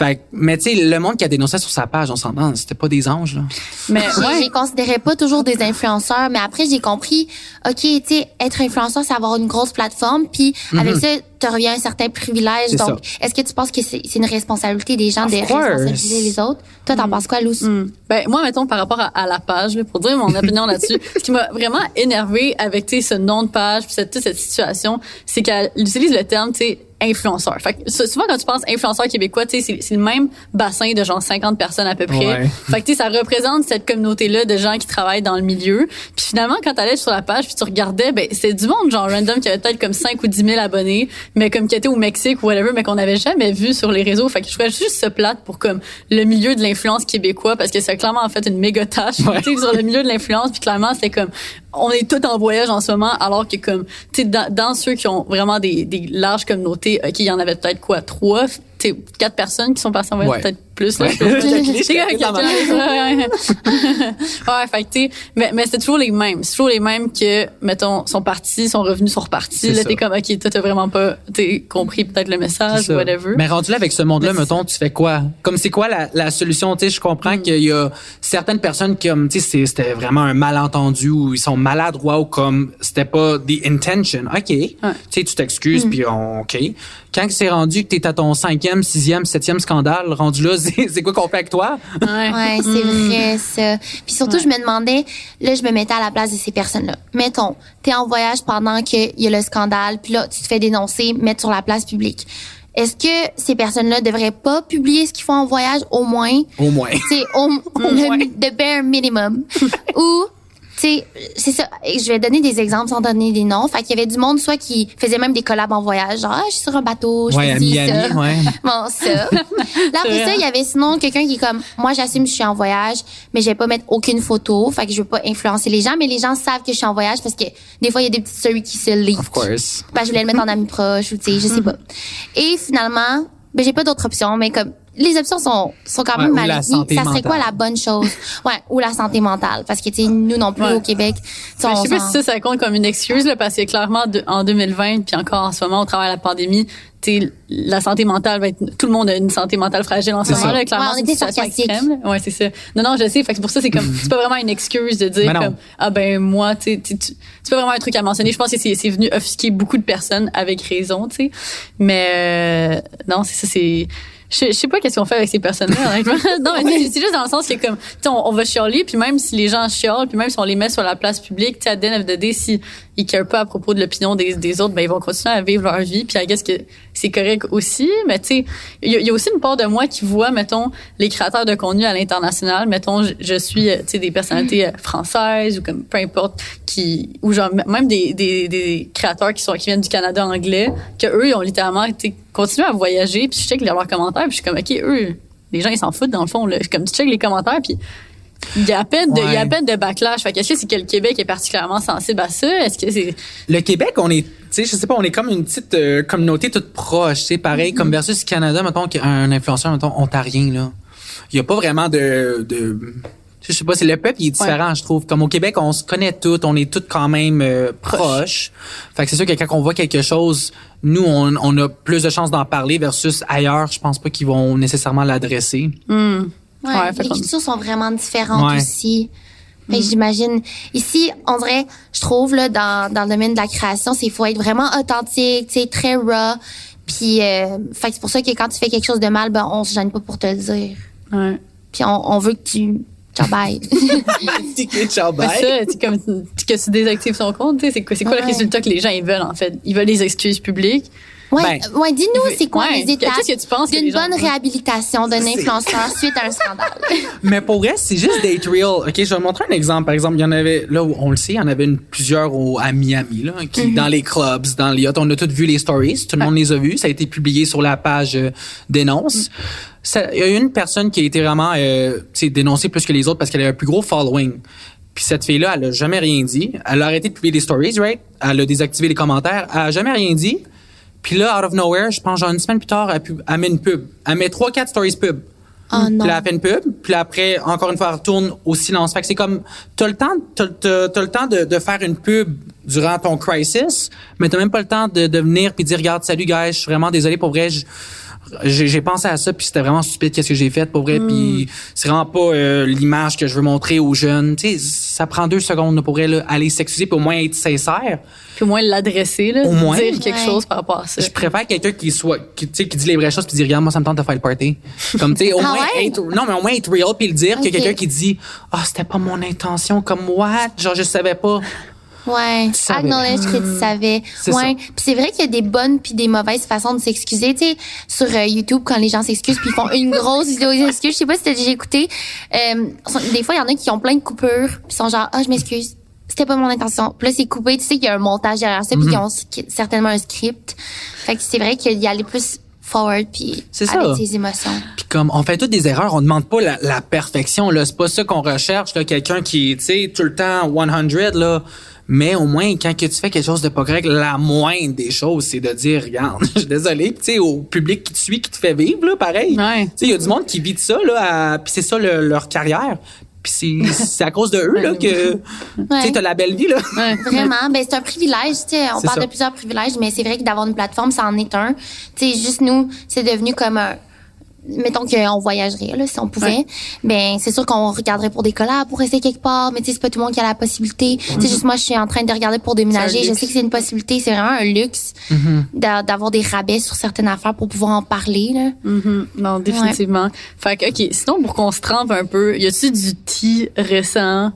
E: Fait que- mais tu sais, le monde qui a dénoncé sur sa page, on s'entend, c'était pas des anges là.
B: Mais
C: J'ai-
B: ouais.
C: J'ai considéré pas toujours des influenceurs, mais après j'ai compris, ok, tu sais, être influenceur, c'est avoir une grosse plateforme, puis avec ça, te revient un certain privilège. Donc, est-ce que tu penses que c'est une responsabilité des gens
E: Of
C: de
E: course. Mm.
C: responsabiliser les autres? Toi, t'en penses quoi, Luce
B: Hmm. Ben moi mettons par rapport à, à la page là, pour dire mon opinion là-dessus, ce qui m'a vraiment énervé avec tu sais ce nom de page puis cette toute cette situation, c'est qu'elle utilise le terme tu sais influenceur. Fait que so- souvent quand tu penses influenceur québécois, tu sais c'est c'est le même bassin de genre 50 personnes à peu près.
E: Ouais.
B: Fait que tu sais ça représente cette communauté là de gens qui travaillent dans le milieu. Puis finalement quand t'allais sur la page puis tu regardais ben c'est du monde genre random qui avait peut-être comme 5 ou 10 000 abonnés, mais comme qui était au Mexique ou whatever, mais qu'on n'avait jamais vu sur les réseaux. Fait que je trouvais juste ça plate pour comme le milieu de l'influence québécois parce que c'est clairement en fait une méga tâche
E: Ouais.
B: sur le milieu de l'influence. Puis clairement c'était comme on est tous en voyage en ce moment alors que comme tu sais dans, dans ceux qui ont vraiment des, des larges communautés, ok il y en avait peut-être quoi trois, quatre personnes qui sont passées en voyage
E: Ouais.
B: peut-être plus là.
E: Ouais.
B: ouais, ouais. ouais, fait que tu sais, mais, mais c'est toujours les mêmes. C'est toujours les mêmes que, mettons, sont partis, sont revenus, sont repartis. Là, t'es comme, OK, toi, t'as vraiment pas, t'es compris peut-être le message ou whatever.
E: Mais rendu là avec ce monde-là, mettons, tu fais quoi? Comme c'est quoi la, la solution? Tu sais, je comprends
B: Mm.
E: qu'il y a certaines personnes qui, comme, tu sais, c'était vraiment un malentendu ou ils sont maladroits ou comme c'était pas the intention. Ok, tu sais, tu t'excuses
B: Mm.
E: puis on, ok. Quand c'est rendu que t'es à ton cinquième, sixième, septième scandale, rendu là, c'est c'est quoi qu'on fait avec toi?
B: Ouais.
C: Ouais, c'est vrai ça. Puis surtout, je me demandais, là, je me mettais à la place de ces personnes-là. Mettons, t'es en voyage pendant qu'il y a le scandale, puis là, tu te fais dénoncer, mettre sur la place publique. Est-ce que ces personnes-là devraient pas publier ce qu'ils font en voyage au moins?
E: Au moins.
C: C'est au, le, mi- the bare minimum. Ou, sais, c'est ça. Je vais donner des exemples sans donner des noms. Fait qu'il y avait du monde, soit qui faisait même des collabs en voyage, genre, ah, je suis sur un bateau, je
E: Ouais,
C: fais
E: à
C: ci,
E: Miami,
C: ça.
E: ouais.
C: Bon, ça. Là, après ça, il y avait sinon quelqu'un qui est comme, moi, j'assume que je suis en voyage, mais je vais pas mettre aucune photo. Fait que je veux pas influencer les gens, mais les gens savent que je suis en voyage parce que des fois, il y a des petites stories qui se leak.
E: Of course.
C: Ben, je voulais le mettre en ami proche ou, tu sais, je sais pas. Et finalement, ben, j'ai pas d'autre option, mais comme, les options sont, sont quand
E: Ouais,
C: même
E: ou
C: mal
E: la
C: définies.
E: santé
C: Ça serait quoi la bonne chose? Ouais, ou la santé mentale. Parce que, tu sais, nous non plus
B: Ouais.
C: au Québec,
B: je sais pas si ça, ça compte comme une excuse, là, parce que clairement, de- en 2020, puis encore en ce moment, au travers de la pandémie, tu sais, la santé mentale va être, tout le monde a une santé mentale fragile en ce
E: C'est
B: moment, là, clairement,
C: Ouais, on était sarcastique.
B: Ouais, c'est ça. Non, non, je sais. Fait que c'est pour ça, c'est comme, c'est pas vraiment une excuse de dire comme, ah ben, moi, tu sais, tu- tu- c'est pas vraiment un truc à mentionner. Je pense que c'est, c'est venu offusquer beaucoup de personnes avec raison, tu sais. Mais, euh, non, c'est ça, c'est, je, je sais pas qu'est-ce qu'on fait avec ces personnes-là, honnêtement. non, mais c'est- c'est juste dans le sens que comme, tu sais, on, on va chialer, puis même si les gens chialent, puis même si on les met sur la place publique, tu sais, à the end of the day, si ils carent pas à propos de l'opinion des, autres, ben ils vont continuer à vivre leur vie, puis I guess que c'est correct aussi. Mais tu sais, il y, a- aussi une part de moi qui voit, mettons, les créateurs de contenu à l'international. Mettons, je, suis, euh, tu sais, des personnalités euh, françaises ou comme peu importe, qui ou genre même des, créateurs qui sont qui viennent du Canada anglais, que eux ils ont littéralement continué à voyager, puis je check leurs commentaires, puis je suis comme ok eux les gens ils s'en foutent dans le fond là. Comme tu check les commentaires puis il y a à peine de, il y a à
E: Ouais.
B: peine de backlash. Fait que est-ce que c'est que le Québec est particulièrement sensible à ça Est-ce que c'est
E: Le Québec, on est, tu sais, je sais pas, on est comme une petite euh, communauté toute proche, tu sais, pareil, comme versus Canada, mettons, un influenceur, mettons, ontarien, là. Il y a pas vraiment de, de, je sais pas, c'est le peuple, il est différent, je trouve. Comme au Québec, on se connaît tous, on est tous quand même euh, proches. Fait que c'est sûr que quand on voit quelque chose, nous, on, on a plus de chances d'en parler versus ailleurs, je pense pas qu'ils vont nécessairement l'adresser.
C: Ouais,
B: Ouais, fait
C: les cultures sont vraiment différentes
E: Ouais.
C: aussi. Fait que j'imagine ici, on dirait, je trouve là dans dans le domaine de la création, c'est faut être vraiment authentique, tu sais, très raw. Puis, euh, fait que c'est pour ça que quand tu fais quelque chose de mal, ben on se gêne pas pour te le dire.
B: ouais.
C: Puis on, on veut que tu ciao bye.
E: Ciao, bye.
B: ça, comme que tu désactives son compte, tu sais, c'est quoi, c'est quoi le résultat que les gens ils veulent en fait? Ils veulent des excuses publiques.
C: Ouais,
E: Ben,
C: euh, ouais, dis-nous c'est quoi
B: ouais,
C: les étapes d'une bonne réhabilitation d'un influenceur suite à un scandale?
E: Mais pour vrai, c'est juste date real. OK, je vais vous montrer un exemple. Par exemple, il y en avait, là où on le sait, il y en avait une, plusieurs au, à Miami, là, qui,
B: Mhm.
E: dans les clubs, dans les yachts. On a tous vu les stories. Tout le monde les a vus. Ça a été publié sur la page euh, Dénonce.
B: Mhm.
E: Il y a une personne qui a été vraiment, euh, tu sais, dénoncée plus que les autres parce qu'elle a un plus gros following. Puis cette fille-là, elle a jamais rien dit. Elle a arrêté de publier des stories, right? Elle a désactivé les commentaires. Elle a jamais rien dit. Puis là, out of nowhere, je pense genre une semaine plus tard, elle, pub- elle met une pub. Elle met trois, quatre stories pub.
C: Oh non.
E: Puis là, elle fait une pub, puis là, après, encore une fois, elle retourne au silence. Fait que c'est comme, t'as le temps, t'as le temps de, de faire une pub durant ton crisis, mais t'as même pas le temps de, de venir puis dire, regarde, salut, guys, je suis vraiment désolé, pour vrai, je- j'ai, pensé à ça, puis c'était vraiment stupide, qu'est-ce que j'ai fait, pour vrai, puis c'est vraiment pas euh, l'image que je veux montrer aux jeunes. Tu sais, ça prend deux secondes, pour là, aller s'excuser, puis au moins être sincère.
B: Puis au moins l'adresser, là,
E: Au moins.
B: dire quelque
C: Ouais.
B: chose par rapport à ça.
E: Je préfère quelqu'un qui soit qui, tu sais, qui dit les vraies choses puis dit regarde moi ça me tente de faire le party. Comme tu sais au
C: Ah
E: moins
C: ouais?
E: être non mais au moins être real puis le dire que quelqu'un qui dit ah c'était pas mon intention comme what? Genre je savais pas.
C: Ouais,
E: Tu savais.
C: acknowledge que tu savais.
E: C'est
C: Ouais, puis c'est vrai qu'il y a des bonnes puis des mauvaises façons de s'excuser. Tu sais, sur euh, YouTube quand les gens s'excusent puis ils font une grosse vidéo d'excuses. Je sais pas si t'as déjà écouté. Euh, des fois, il y en a qui ont plein de coupures puis sont genre ah je m'excuse. C'était pas mon intention. Puis là, c'est coupé. Tu sais qu'il y a un montage derrière ça, puis
E: Mhm.
C: ils ont certainement un script. Fait que c'est vrai qu'il y a aller plus forward puis avec ses émotions.
E: Puis comme on fait toutes des erreurs, on demande pas la, la perfection là, c'est pas ça qu'on recherche là, quelqu'un qui tu sais tout le temps 100 là. Mais au moins, quand que tu fais quelque chose de pas correct, la moindre des choses, c'est de dire, regarde, je suis désolé. Tu sais, au public qui te suit, qui te fait vivre, là, pareil.
B: Ouais.
E: Tu sais, il y a du monde qui vit de ça, là, à- puis c'est ça le- leur carrière. Puis c'est, à cause de eux, là, que, tu sais, t'as la belle vie, là.
B: Ouais.
C: Vraiment, ben c'est un privilège, tu sais, on parle
E: ça.
C: de plusieurs privilèges, mais c'est vrai que d'avoir une plateforme, ça en est un. Tu sais, juste nous, c'est devenu comme un mettons qu'on voyagerait là si on pouvait
B: Ouais.
C: ben c'est sûr qu'on regarderait pour des collabs pour rester quelque part mais tu sais c'est pas tout le monde qui a la possibilité. Tu sais juste moi je suis en train de regarder pour déménager je sais que c'est une possibilité c'est vraiment un luxe d'a- d'avoir des rabais sur certaines affaires pour pouvoir en parler là.
B: Mhm. Non, définitivement. Fait que, OK, sinon, pour qu'on se trempe un peu, y a-tu du tea récent?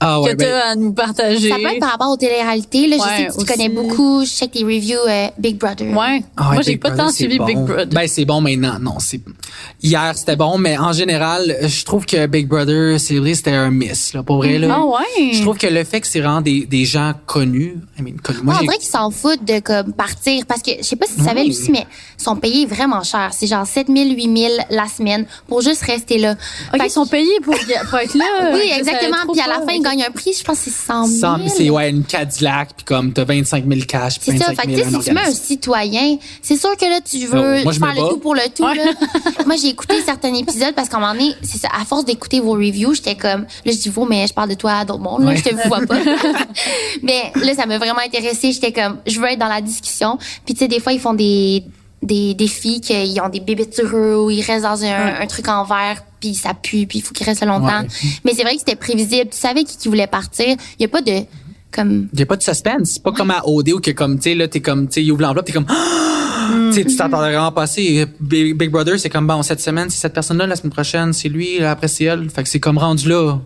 E: Ah
B: que t'as à nous partager?
C: ça peut être par rapport aux téléréalités là je
B: Ouais,
C: sais que tu
B: aussi.
C: connais beaucoup je check tes reviews euh, Big Brother
B: Ouais.
E: Ah ouais,
B: Moi, j'ai pas
E: Brother,
B: tant suivi
E: bon.
B: Big Brother.
E: Ben, c'est bon maintenant. Non, c'est, hier, c'était bon, mais en général, je trouve que Big Brother, c'est vrai, c'était un miss, là, pour vrai, là.
B: Ah ouais?
E: Je trouve que le fait que c'est vraiment des, des gens connus, I mean, connus. Moi,
C: Ah, on
E: j'ai-
C: dirait qu'ils s'en foutent de comme partir parce que je sais pas si tu savais. Lucie mais ils sont payés vraiment cher, c'est genre 7000 8000 la semaine pour juste rester là.
B: OK,
C: Fait
B: ils sont payés pour, pour être là.
C: Oui, exactement. Puis à la
B: pas.
C: fin, ils gagnent un prix, je pense que c'est 100 000.
E: 100 c'est ouais, une Cadillac, puis comme t'as 25 000 cash, puis
C: C'est ça.
E: 25
C: Fait que
E: 000
C: tu sais,
E: un
C: si tu mets un citoyen, c'est sûr que là, tu veux
E: Oh, moi,
C: faire le tout pour le tout.
B: Ouais.
C: Là. moi, j'ai écouté certains épisodes parce qu'à un moment donné, c'est ça, à force d'écouter vos reviews, j'étais comme, là, je dis vous, mais je parle de toi à d'autres mondes, là,
E: Ouais.
C: je te vois pas. mais là, ça m'a vraiment intéressée. J'étais comme, je veux être dans la discussion. Puis tu sais, des fois, ils font des des défis qu'ils ont des bébés sur eux ou ils restent dans un, un truc en verre puis ça pue puis il faut qu'ils restent longtemps.
E: Ouais.
C: Mais c'est vrai que c'était prévisible. Tu savais qui, qui voulait partir. Il y a pas de comme
E: Il y a pas de suspense. C'est pas comme à OD où que comme, tu sais, là, t'es comme, tu sais, il ouvre l'enveloppe, t'es comme, tu sais, tu t'attendrais vraiment passer. Big, Big Brother, c'est comme, bon, cette semaine, c'est cette personne-là, la semaine prochaine, c'est lui, là, après c'est elle. Fait que c'est comme rendu là.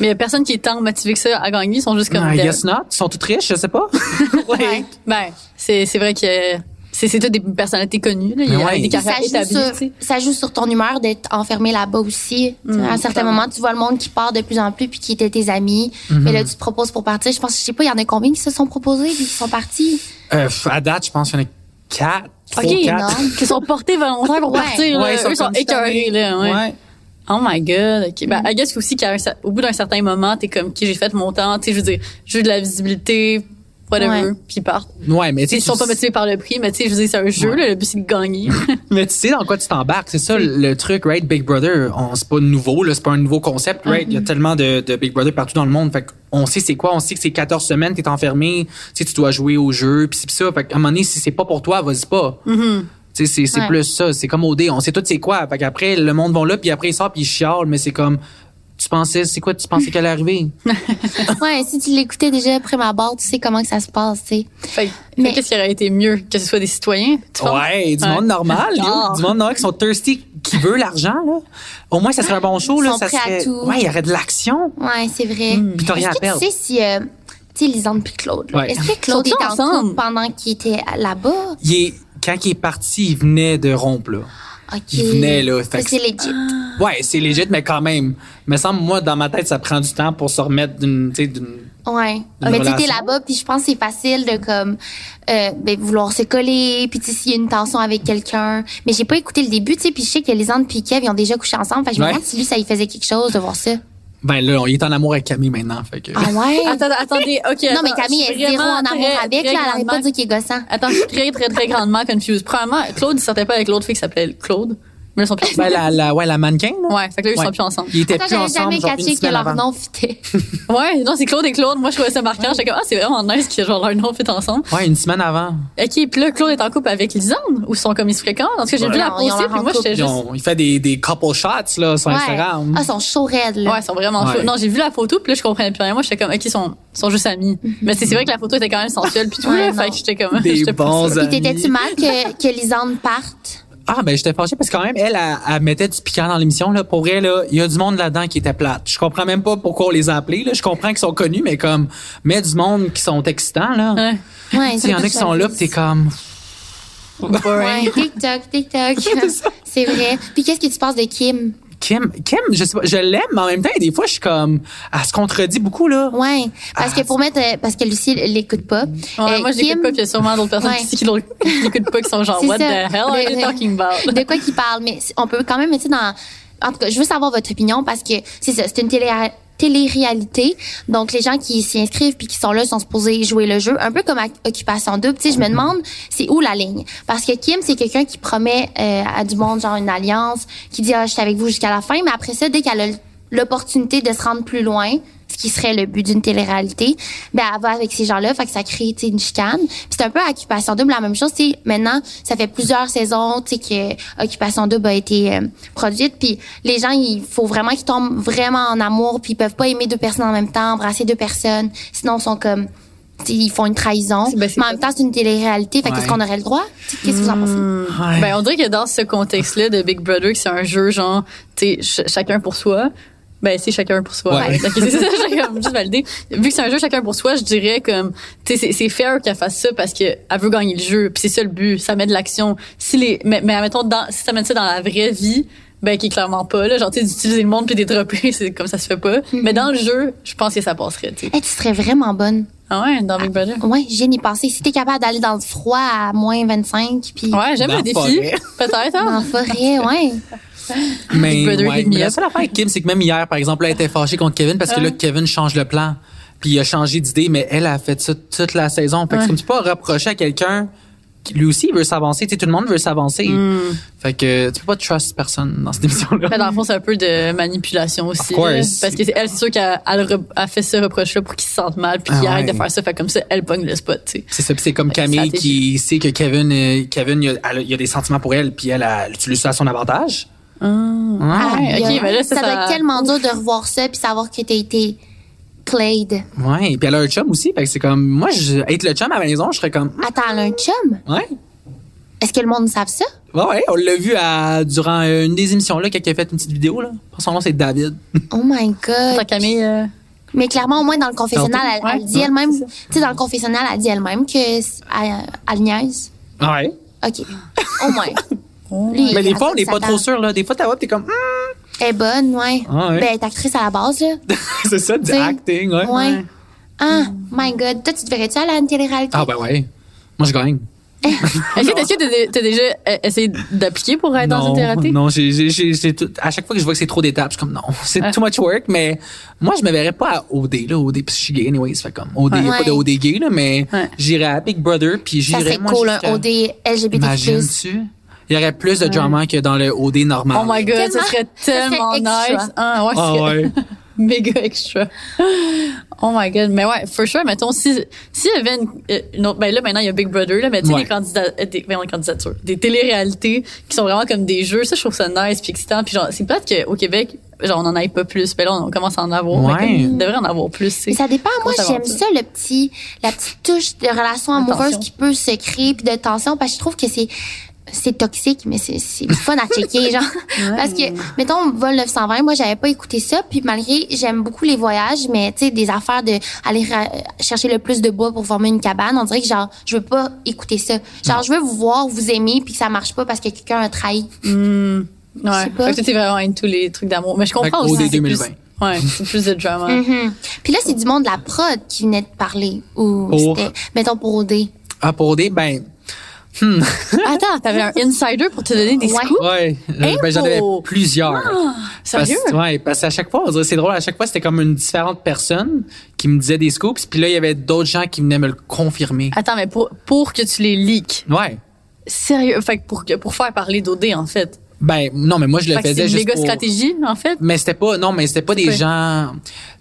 B: Mais il y a personne qui est tant motivé que ça à gagner. Ils sont juste comme...
E: I
B: de-
E: guess not. Ils sont tous riches, je sais pas.
C: Ouais.
B: Ben, c'est c'est vrai que c'est des personnalités connues. Là. Il y a
E: Mais ouais.
B: des
C: Puis ça
B: carrières
C: joue,
B: établies.
C: sur, ça joue sur ton humeur d'être enfermé là-bas aussi. Sais, à un certain moment, tu vois le monde qui part de plus en plus puis qui étaient tes amis. Mais là, tu te proposes pour partir. Je pense, je sais pas, il y en a combien qui se sont proposés puis qui sont partis?
E: Euh, à date, je pense qu'il y en a quatre. trois,
B: OK,
E: quatre.
B: non. Qui sont portés volontaires pour
C: Ouais.
B: partir. Là.
E: Ouais,
B: Eux sont
E: comme
B: écœurés. Là, ouais.
E: Ouais.
B: Oh my God. OK. Ben, I guess aussi qu'au bout d'un certain moment, t'es comme, OK, j'ai fait mon temps. Tu sais, je veux dire, je veux de la visibilité, whatever.
C: Ouais.
B: Puis ils partent.
E: Ouais, mais tu
B: Ils sont pas motivés par le prix, mais tu sais, je veux dire, c'est un jeu,
E: Ouais.
B: là, le but, c'est de gagner.
E: Mais tu sais dans quoi tu t'embarques, c'est ça le truc, right? Big Brother, c'est pas nouveau, là, c'est pas un nouveau concept, right? Il y a tellement de, de Big Brother partout dans le monde, fait on sait c'est quoi, on sait que c'est 14 semaines, t'es enfermé, tu sais, tu dois jouer au jeu, pis c'est pis ça, fait qu'à un moment donné, si c'est pas pour toi, vas-y pas. Tu sais, c'est,
C: Ouais.
E: plus ça, c'est comme OD, on sait tout c'est quoi, fait qu'après, le monde va là, puis après, il sort, puis il chiale, mais c'est comme, tu pensais, c'est quoi, tu pensais qu'elle allait arriver?
C: Ouais, si tu l'écoutais déjà après ma barre, tu sais comment que ça se passe, tu sais.
B: fait, que-
C: Mais-
B: fait qu'est-ce qui aurait été mieux? Que ce soit des citoyens? tu penses?
E: Ouais, du
B: Ouais.
E: monde normal,
B: Genre.
E: du monde normal qui sont thirsty, qui veut l'argent, là. Au moins, ça serait un bon show,
C: Ils
E: là.
C: sont
E: Ça
C: prêts à
E: serait,
C: tout.
E: ouais, il y aurait de l'action.
C: Ouais, c'est vrai.
E: Puis t'as rien à perdre.
C: tu sais si, euh, tu sais, Lisande puis Claude,
E: Ouais.
C: est-ce que Claude était en
B: ensemble?
C: couple pendant qu'il était là-bas?
E: Il est, quand il est parti, il venait de rompre, là.
C: OK.
E: Il venait, là,
C: c'est legit.
E: Ouais, c'est legit, mais quand même. Me semble, moi, dans ma tête, ça prend du temps pour se remettre d'une, tu sais, d'une,
C: Ouais. Mais tu là-bas, puis je pense que c'est facile de comme euh, ben, vouloir se coller, puis s'il y a une tension avec quelqu'un. Mais j'ai pas écouté le début, tu sais, puis je sais que Lisande puis Kev, ils ont déjà couché ensemble. Fait que je me demande si lui, ça lui faisait quelque chose de voir ça.
E: Ben là, il est en amour avec Camille maintenant, fait que.
C: Ah ouais?
B: Attends, attendez, OK.
C: non, mais Camille
B: suis
C: est zéro
B: vraiment
C: en amour
B: très,
C: avec,
B: très
C: là. Elle arrête pas de dire qu'il est gossant.
B: Attends, je suis très, très, très grandement confuse. Premièrement, Claude, il sortait pas avec l'autre fille qui s'appelait Claude. Mais ils sont plus
E: Ben, la, la, ouais, la mannequin, là.
B: Ouais, fait que là, ils
E: Ouais.
B: sont plus ensemble.
E: Ils étaient
C: Attends,
E: plus
C: j'avais
E: ensemble,
C: jamais catché que leur
E: avant.
C: nom fitait.
B: Ouais, non, c'est Claude et Claude. Moi, je trouvais ça marquant. J'étais comme, ah, c'est vraiment nice que genre leur nom fait ensemble.
E: Ouais, une semaine avant.
B: OK, puis là, Claude est en couple avec Lisande, ou ils sont comme ils se fréquentent. En tout cas, j'ai vu la
C: l'air
B: puis moi, j'étais
E: Ils
B: juste...
E: il fait des, des couple shots, là, sur
C: Ouais.
E: Instagram.
C: Ah, ils sont chauds raides, là.
B: Ouais, ils sont vraiment
E: Ouais.
B: chauds. Non, j'ai vu la photo, puis là, je comprenais plus rien. Moi, j'étais comme, OK, ils sont, ils sont juste amis. Mais c'est c'est vrai que la photo était quand même sensuelle, puis tout, là,
C: non.
B: fait que j'étais comme...
E: Des
B: j'étais pas
E: bons amis.
C: Puis t'étais-tu mal que, que Lisande parte?
E: Ah, ben, j'étais fâché parce que quand même, elle, elle, elle mettait du piquant dans l'émission, là. Pour vrai, là, il y a du monde là-dedans qui était plate. Je comprends même pas pourquoi on les a appelés, là. Je comprends qu'ils sont connus, mais comme, mais du monde qui sont excitants, là.
B: Ouais.
C: Ouais,
E: Tu sais, il y en a qui sont là, pis t'es comme.
C: Ouais, TikTok, TikTok. c'est vrai. Puis qu'est-ce que tu penses de Kim?
E: Kim, Kim, je sais pas, je l'aime, mais en même temps, des fois, je suis comme, elle se contredit beaucoup, là.
C: Ouais, parce
E: Ah,
C: que pour mettre, euh, parce que Lucie elle l'écoute pas.
B: Ouais,
C: Euh,
B: moi, je l'écoute
C: Kim-
B: pas, puis il y a sûrement d'autres personnes
C: Ouais.
B: ici qui l'écoutent pas, qui sont genre, what
C: ça.
B: the hell are
C: De-
B: you talking about?
C: de quoi qu'il parle, mais on peut quand même mettre ça dans. En tout cas, je veux savoir votre opinion parce que c'est ça, c'est une télé télé-réalité. Donc, les gens qui s'y inscrivent puis qui sont là sont supposés jouer le jeu, un peu comme à Occupation Double. Tu sais, je me demande, c'est où la ligne? Parce que Kim, c'est quelqu'un qui promet euh, à du monde, genre, une alliance, qui dit, ah, je suis avec vous jusqu'à la fin, mais après ça, dès qu'elle a l'opportunité de se rendre plus loin, qui serait le but d'une télé-réalité, ben elle va avec ces gens-là, fait que ça crée tu sais, une chicane. Puis c'est un peu Occupation Double la même chose, tu sais, maintenant ça fait plusieurs saisons tu sais que Occupation Double a été euh, produite puis les gens il faut vraiment qu'ils tombent vraiment en amour puis ils peuvent pas aimer deux personnes en même temps, embrasser deux personnes, sinon ils sont comme tu sais, ils font une trahison.
B: Ben,
C: mais en même temps, c'est une télé-réalité. Fait
E: Ouais.
C: qu'est-ce qu'on aurait le droit? Tu sais, Qu'est-ce que vous en pensez?
E: Ouais.
B: Ben, on dirait que dans ce contexte-là de Big Brother, c'est un jeu genre, tu sais, ch- chacun pour soi. Ben, c'est chacun pour soi.
E: Ouais.
B: Ok, c'est ça, juste validé. Vu que c'est un jeu chacun pour soi, je dirais comme, tu sais, c'est- c'est fair qu'elle fasse ça parce que elle veut gagner le jeu. Puis c'est ça le but. Ça met de l'action. Si les, mais, mais admettons, dans, si ça met ça dans la vraie vie, ben, qui est clairement pas, là, genre, tu sais, d'utiliser le monde puis d'être repris, c'est comme ça se fait pas.
C: Mm-hmm.
B: Mais dans le jeu, je pense que ça passerait, tu sais.
C: Hey, tu serais vraiment bonne.
B: Ah ouais, dans Big Brother?
C: Ouais, j'ai n'y pensé. Si t'es capable d'aller dans le froid à moins 25, puis
B: Ouais, j'aime
E: Dans
B: le défi. Peut-être,
C: dans
B: hein?
C: la forêt, ouais.
E: Mais, ouais, la seule affaire avec Kim, c'est que même hier, par exemple, elle était fâchée contre Kevin parce que là, Kevin change le plan. Puis il a changé d'idée, mais elle a fait ça toute la saison. Fait que comme tu peux pas reprocher à quelqu'un lui aussi il veut s'avancer? Tout le monde veut s'avancer. Fait que tu peux pas trust personne dans cette émission-là.
B: Mais dans le fond, c'est un peu de manipulation aussi. Là. Parce que c'est- elle, c'est sûr qu'elle elle elle fait ce reproche-là pour qu'il se sente mal puis qu'il
E: Ah
B: arrête
E: ouais.
B: de faire ça. Fait comme ça, elle pogne le spot, tu sais.
E: C'est ça, c'est comme
B: Fait
E: Camille qui sait que Kevin, euh, Kevin, il a, elle a- a des sentiments pour elle, puis elle, elle utilise ça à son avantage.
B: Ah,
C: Aïe,
B: ok,
C: aïe.
B: mais là, ça,
C: ça, doit
B: ça-
C: être tellement dur de revoir ça puis savoir que t'as été played.
E: Ouais, puis elle a un chum aussi, fait que c'est comme moi, je, être le chum à la maison, je serais comme hmm,
C: Attends, elle a un chum?
E: ouais.
C: Est-ce que le monde savent ça?
E: Ouais, ouais, on l'a vu à, durant euh, une des émissions là, il a fait une petite vidéo là. Son nom c'est David.
C: Oh my God.
B: Attends, Camille, euh,
C: Mais clairement, au moins dans le confessionnal, elle,
B: Ouais,
C: elle dit
B: ouais,
C: elle-même, tu sais, dans le confessionnal, elle dit elle-même que c'est- elle, elle niaise.
E: Ouais.
C: OK. Au moins. Lui,
E: Mais des
C: elle
E: fois, on n'est
C: ça
E: pas trop sûr là. Des fois, t'as t'es comme hmm,
C: Elle est bonne, ouais.
E: Ah ouais.
C: Ben, elle est actrice à la base, là.
E: c'est ça du acting, ouais.
C: Ouais. Ah, my God. Toi, tu te verrais-tu aller à une télé-réalité?
E: Ah ben ouais. Moi je gagne.
B: Est-ce que t'as déjà euh, essayé d'appliquer pour être dans une thérapie?
E: Non, j'ai, j'ai, j'ai, j'ai tout- à chaque fois que je vois que c'est trop d'étapes, je suis comme non, c'est
B: Ouais.
E: too much work, mais moi, je me verrais pas à OD, là, OD, parce que je suis gay, anyways, fait comme, OD,
C: Ouais.
E: pas de OD gay, là, mais
B: Ouais.
E: j'irais à Big Brother, puis
C: Ça
E: j'irais,
C: serait
E: moi,
C: cool, un OD LGBT+.
E: Imagines-tu? Il y aurait plus de drama que dans le OD normal.
B: Oh my god, ça serait tellement
C: ça serait extra.
B: nice. Ah, ouais,
E: Ah ouais.
B: méga extra. Oh my god, mais ouais, for sure, mettons, si, s'il y avait une, euh, une autre, ben là, maintenant, il y a Big Brother, là, mais tu sais,
E: Ouais.
B: des candidats, euh, des, voyons, des candidatures, des téléréalités qui sont vraiment comme des jeux, ça, je trouve ça nice puis excitant, puis genre, c'est plate qu'au Québec, genre, on en ait pas plus, mais là, on commence à en avoir, mais
E: Ouais.
B: comme, il devrait en avoir plus, tu
C: Mais
B: sais.
C: ça dépend. Moi, j'aime ça, le petit, la petite touche de relation amoureuse qui peut se créer puis de tension parce que je trouve que c'est, c'est toxique, mais c'est, fun à checker, genre. Parce que, mettons, Vol 920, moi, j'avais pas écouté ça, puis malgré, j'aime beaucoup les voyages, mais, tu sais, des affaires de aller chercher le plus de bois pour former une cabane, on dirait que, genre, je veux pas écouter ça. Genre, je veux vous voir, vous aimer, puis que ça marche pas parce que quelqu'un a trahi.
B: Ouais.
C: sais pas.
B: Fait que t'es vraiment into les trucs d'amour. Mais je comprends aussi.
E: OD
B: c'est plus-
E: 2020.
B: Ouais, c'est plus de drama.
C: Mhm. Puis là, c'est du monde de la prod qui venait de parler. Ou
E: Pour?
C: c'était, mettons, pour OD.
E: Ah, pour OD, ben,
B: Attends, t'avais un insider pour te donner des
C: Ouais.
B: scoops?
E: ouais, euh, ben, j'en avais plusieurs.
B: Ah, Sérieux?
E: Ouais, parce qu'à chaque fois, on dirait, c'est drôle, à chaque fois, c'était comme une différente personne qui me disait des scoops, puis là, il y avait d'autres gens qui venaient me le confirmer.
B: Attends, mais pour, pour que tu les leaks.
E: Ouais.
B: Sérieux? Fait que pour, que- pour faire parler d'OD, en fait.
E: Ben, non, mais moi, je le
B: Fait
E: faisais
B: une
E: juste
B: méga
E: pour...
B: stratégie, en fait?
E: Mais c'était pas, non, mais c'était pas des gens,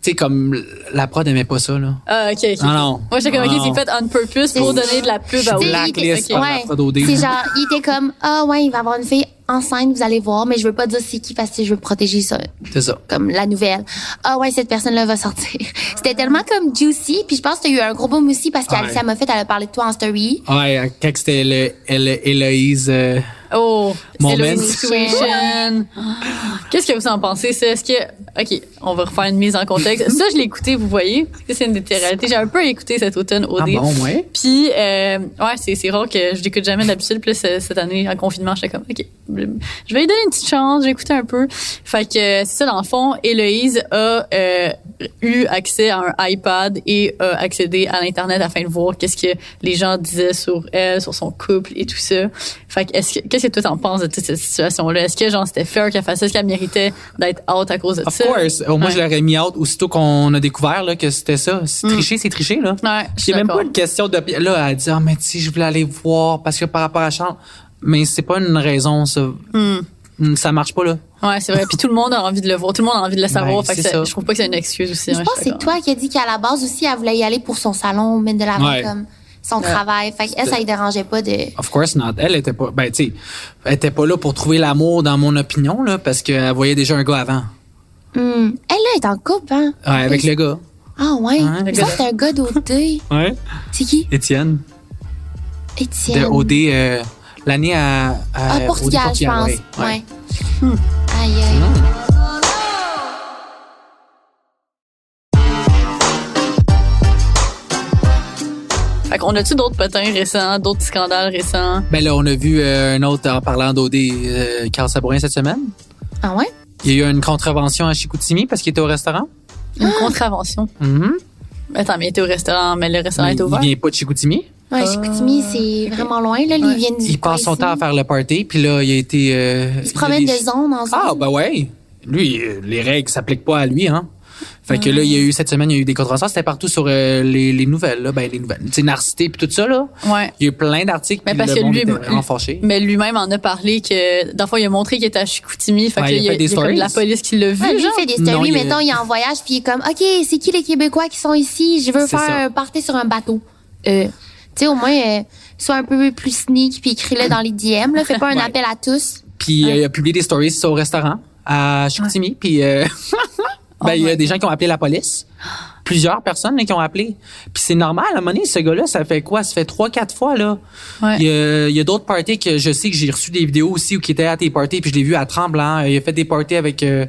E: tu sais, comme la prod aimait pas ça, là.
B: Ah, ok, ok.
E: Ah non.
B: Moi, j'étais comme,
E: Ah
B: ok, c'est fait on purpose pour donner de la pub à
C: Tu
E: blacklist OD.
C: C'est genre, il était comme, ah ouais, il va avoir une fille enceinte, vous allez voir, mais je veux pas dire c'est qui parce que je veux protéger ça,
E: C'est ça.
C: comme la nouvelle. Ah ouais, cette personne-là va sortir. C'était tellement comme juicy, puis je pense que t'as eu un gros boom aussi parce qu'Alicia
E: Ouais.
C: m'a fait, elle a parlé de toi en story.
E: Ouais, quand c'était le, le Héloïse, euh,
B: Oh, C'est. Qu'est-ce que vous en pensez? ça? Est-ce que, OK, on va refaire une mise en contexte. Ça, je l'ai écouté, vous voyez. C'est une des réalités. J'ai un peu écouté cet automne OD.
E: ah bon, ouais?
B: Puis, euh, ouais, c'est, c'est rare que je l'écoute jamais d'habitude. Puis cette année, en confinement, j'étais comme, OK, je vais lui donner une petite chance, j'ai écouté un peu. Fait que, c'est ça, dans le fond, Héloïse a euh, eu accès à un iPad et a accédé à l'Internet afin de voir qu'est-ce que les gens disaient sur elle, sur son couple et tout ça. Fait que, est-ce que, qu'est-ce que toi t'en penses de toute cette situation-là? Est-ce que, genre, c'était fair qu'elle fasse ça? Est-ce qu'elle méritait d'être out à cause de
E: Of
B: ça?
E: course. Au moins,
B: Ouais.
E: je l'aurais mis out aussitôt qu'on a découvert là, que c'était ça. C'est tricher, c'est tricher, là.
B: Ouais,
E: C'est même pas une question de. Là, elle dit, ah, mais si je voulais aller voir parce que par rapport à Charles. Mais c'est pas une raison, ça. Mm, Ça marche pas, là.
B: Ouais, c'est vrai. Puis tout le monde a envie de le voir. Tout le monde a envie de le savoir.
E: Ben,
B: fait que
E: c'est
B: ça-
E: ça.
B: je trouve pas que c'est une excuse aussi.
C: Je
B: ouais,
C: pense que c'est toi qui as dit qu'à la base aussi, elle voulait y aller pour son salon, mettre de l'avant
E: Ouais.
C: comme son travail. Fait qu'elle, ça lui dérangeait pas de...
E: Of course not. Elle était pas. Ben, tu sais, elle était pas là pour trouver l'amour, dans mon opinion, là, parce qu'elle voyait déjà un gars avant.
C: Hmm. Elle, là, est en couple, hein?
E: Ouais, avec le gars.
C: Ah ouais? Ça, c'est un gars d'OD.
E: Ouais.
C: c'est qui?
E: Étienne.
C: Étienne.
E: De OD, euh, l'année à, à.
C: Ah, Portugal, je pense.
E: ouais.
C: Ouais. Aïe, aïe.
B: Fait qu'on a-tu d'autres potins récents, d'autres scandales récents?
E: Ben là, on a vu euh, un autre en parlant d'OD, euh, Carl Sabourin cette semaine.
C: Ah ouais?
E: Il y a eu une contravention à Chicoutimi parce qu'il était au restaurant.
B: Une contravention.
E: Mhm.
B: Attends, mais il était au restaurant, mais le restaurant était
E: il
B: ouvert.
E: vient pas de Chicoutimi.
C: Ouais, Chicoutimi, c'est vraiment loin, là. Ils viennent du
E: Il passe son
C: ici.
E: temps à faire le party, puis là, il a été... Euh,
C: Il se promène de zone en zone.
E: Ah, ben ouais. Lui, les règles s'appliquent pas à lui, hein. Fait que là, il y a eu, cette semaine, il y a eu des contraventions. C'était partout sur euh, les, les nouvelles, là. Ben, les nouvelles. Sais, Narcité puis tout ça, là.
B: Ouais.
E: Il y a eu plein d'articles,
B: Mais parce
E: le
B: que
E: monde
B: lui,
E: était vraiment fâché.
B: mais lui-même en a parlé que, dans le fond, il a montré qu'il était à Chicoutimi. Fait
E: Ouais,
B: que
E: il
B: il y a, il y a comme
E: stories.
B: la police qui l'a vu,
C: Ouais, lui,
B: genre.
C: il fait des
E: Non,
C: stories,
E: il est-
C: mettons, il est en voyage, puis il est comme, OK, c'est qui les Québécois qui sont ici? Je veux
E: C'est
C: faire
E: ça.
C: un party sur un bateau. Euh, tu sais, au moins, euh, sois un peu plus sneak, puis écris-le dans les DM, là. Fais pas un
E: Ouais.
C: appel à tous.
E: Puis euh, il a publié des stories sur au restaurant à Chicoutimi, puis euh, ben,
B: Oh
E: il y a des gens qui ont appelé la police. Plusieurs personnes là, qui ont appelé. Puis c'est normal, à un moment donné, ce gars-là, ça fait quoi? Ça fait trois, quatre fois, là.
B: Ouais.
E: Il y a, il y a d'autres parties que je sais que j'ai reçu des vidéos aussi où qui étaient à tes parties, puis je l'ai vu à Tremblant. Il a fait des parties avec euh,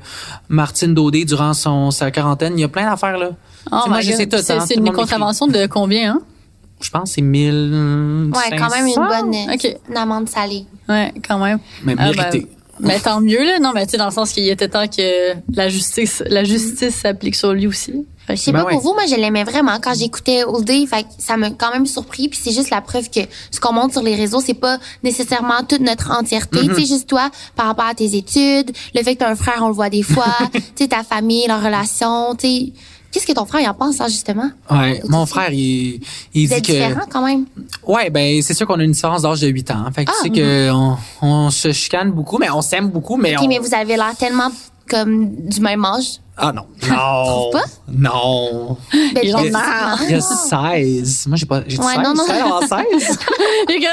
E: Martine Daudé durant son, sa quarantaine. Il y a plein d'affaires, là.
B: Oh
E: C'est moi, je sais tout,
B: C'est
E: hein,
B: une contravention de combien, hein?
E: Je pense que c'est 1000.
C: Ouais, quand même une bonne une amende salée.
B: Ouais, quand même.
E: Mais
B: Ah,
E: mérité.
B: ben, mais tant mieux, là. Non, mais tu sais, dans le sens qu'il était temps que la justice, la justice s'applique sur lui aussi.
C: Je sais
E: Ben
C: pas
E: ouais.
C: pour vous, moi je l'aimais vraiment quand j'écoutais Day, fait que ça m'a quand même surpris puis c'est juste la preuve que ce qu'on montre sur les réseaux, c'est pas nécessairement toute notre entièreté,
E: Mm-hmm.
C: tu sais juste toi par rapport à tes études, le fait que t'as un frère, on le voit des fois, tu sais ta famille, leurs relations, tu sais qu'est-ce que ton frère il en pense ça justement?
E: Ouais, mon frère, il, il dit que.
C: différents quand même?
E: Ouais, ben c'est sûr qu'on a une différence d'âge de 8 ans. Fait que
C: Ah,
E: tu sais que on, on se chicane beaucoup, mais on s'aime beaucoup, mais
C: OK,
E: on.
C: mais vous avez l'air tellement comme du même âge.
E: Ah non. Non.
C: pas?
E: Non.
C: Ben,
B: Il
C: peut-être
B: a.
E: Il y a 16. Moi, j'ai pas. J'ai
C: Ouais,
E: 16.
C: non, non.
E: 16 en 16.
B: Les gars,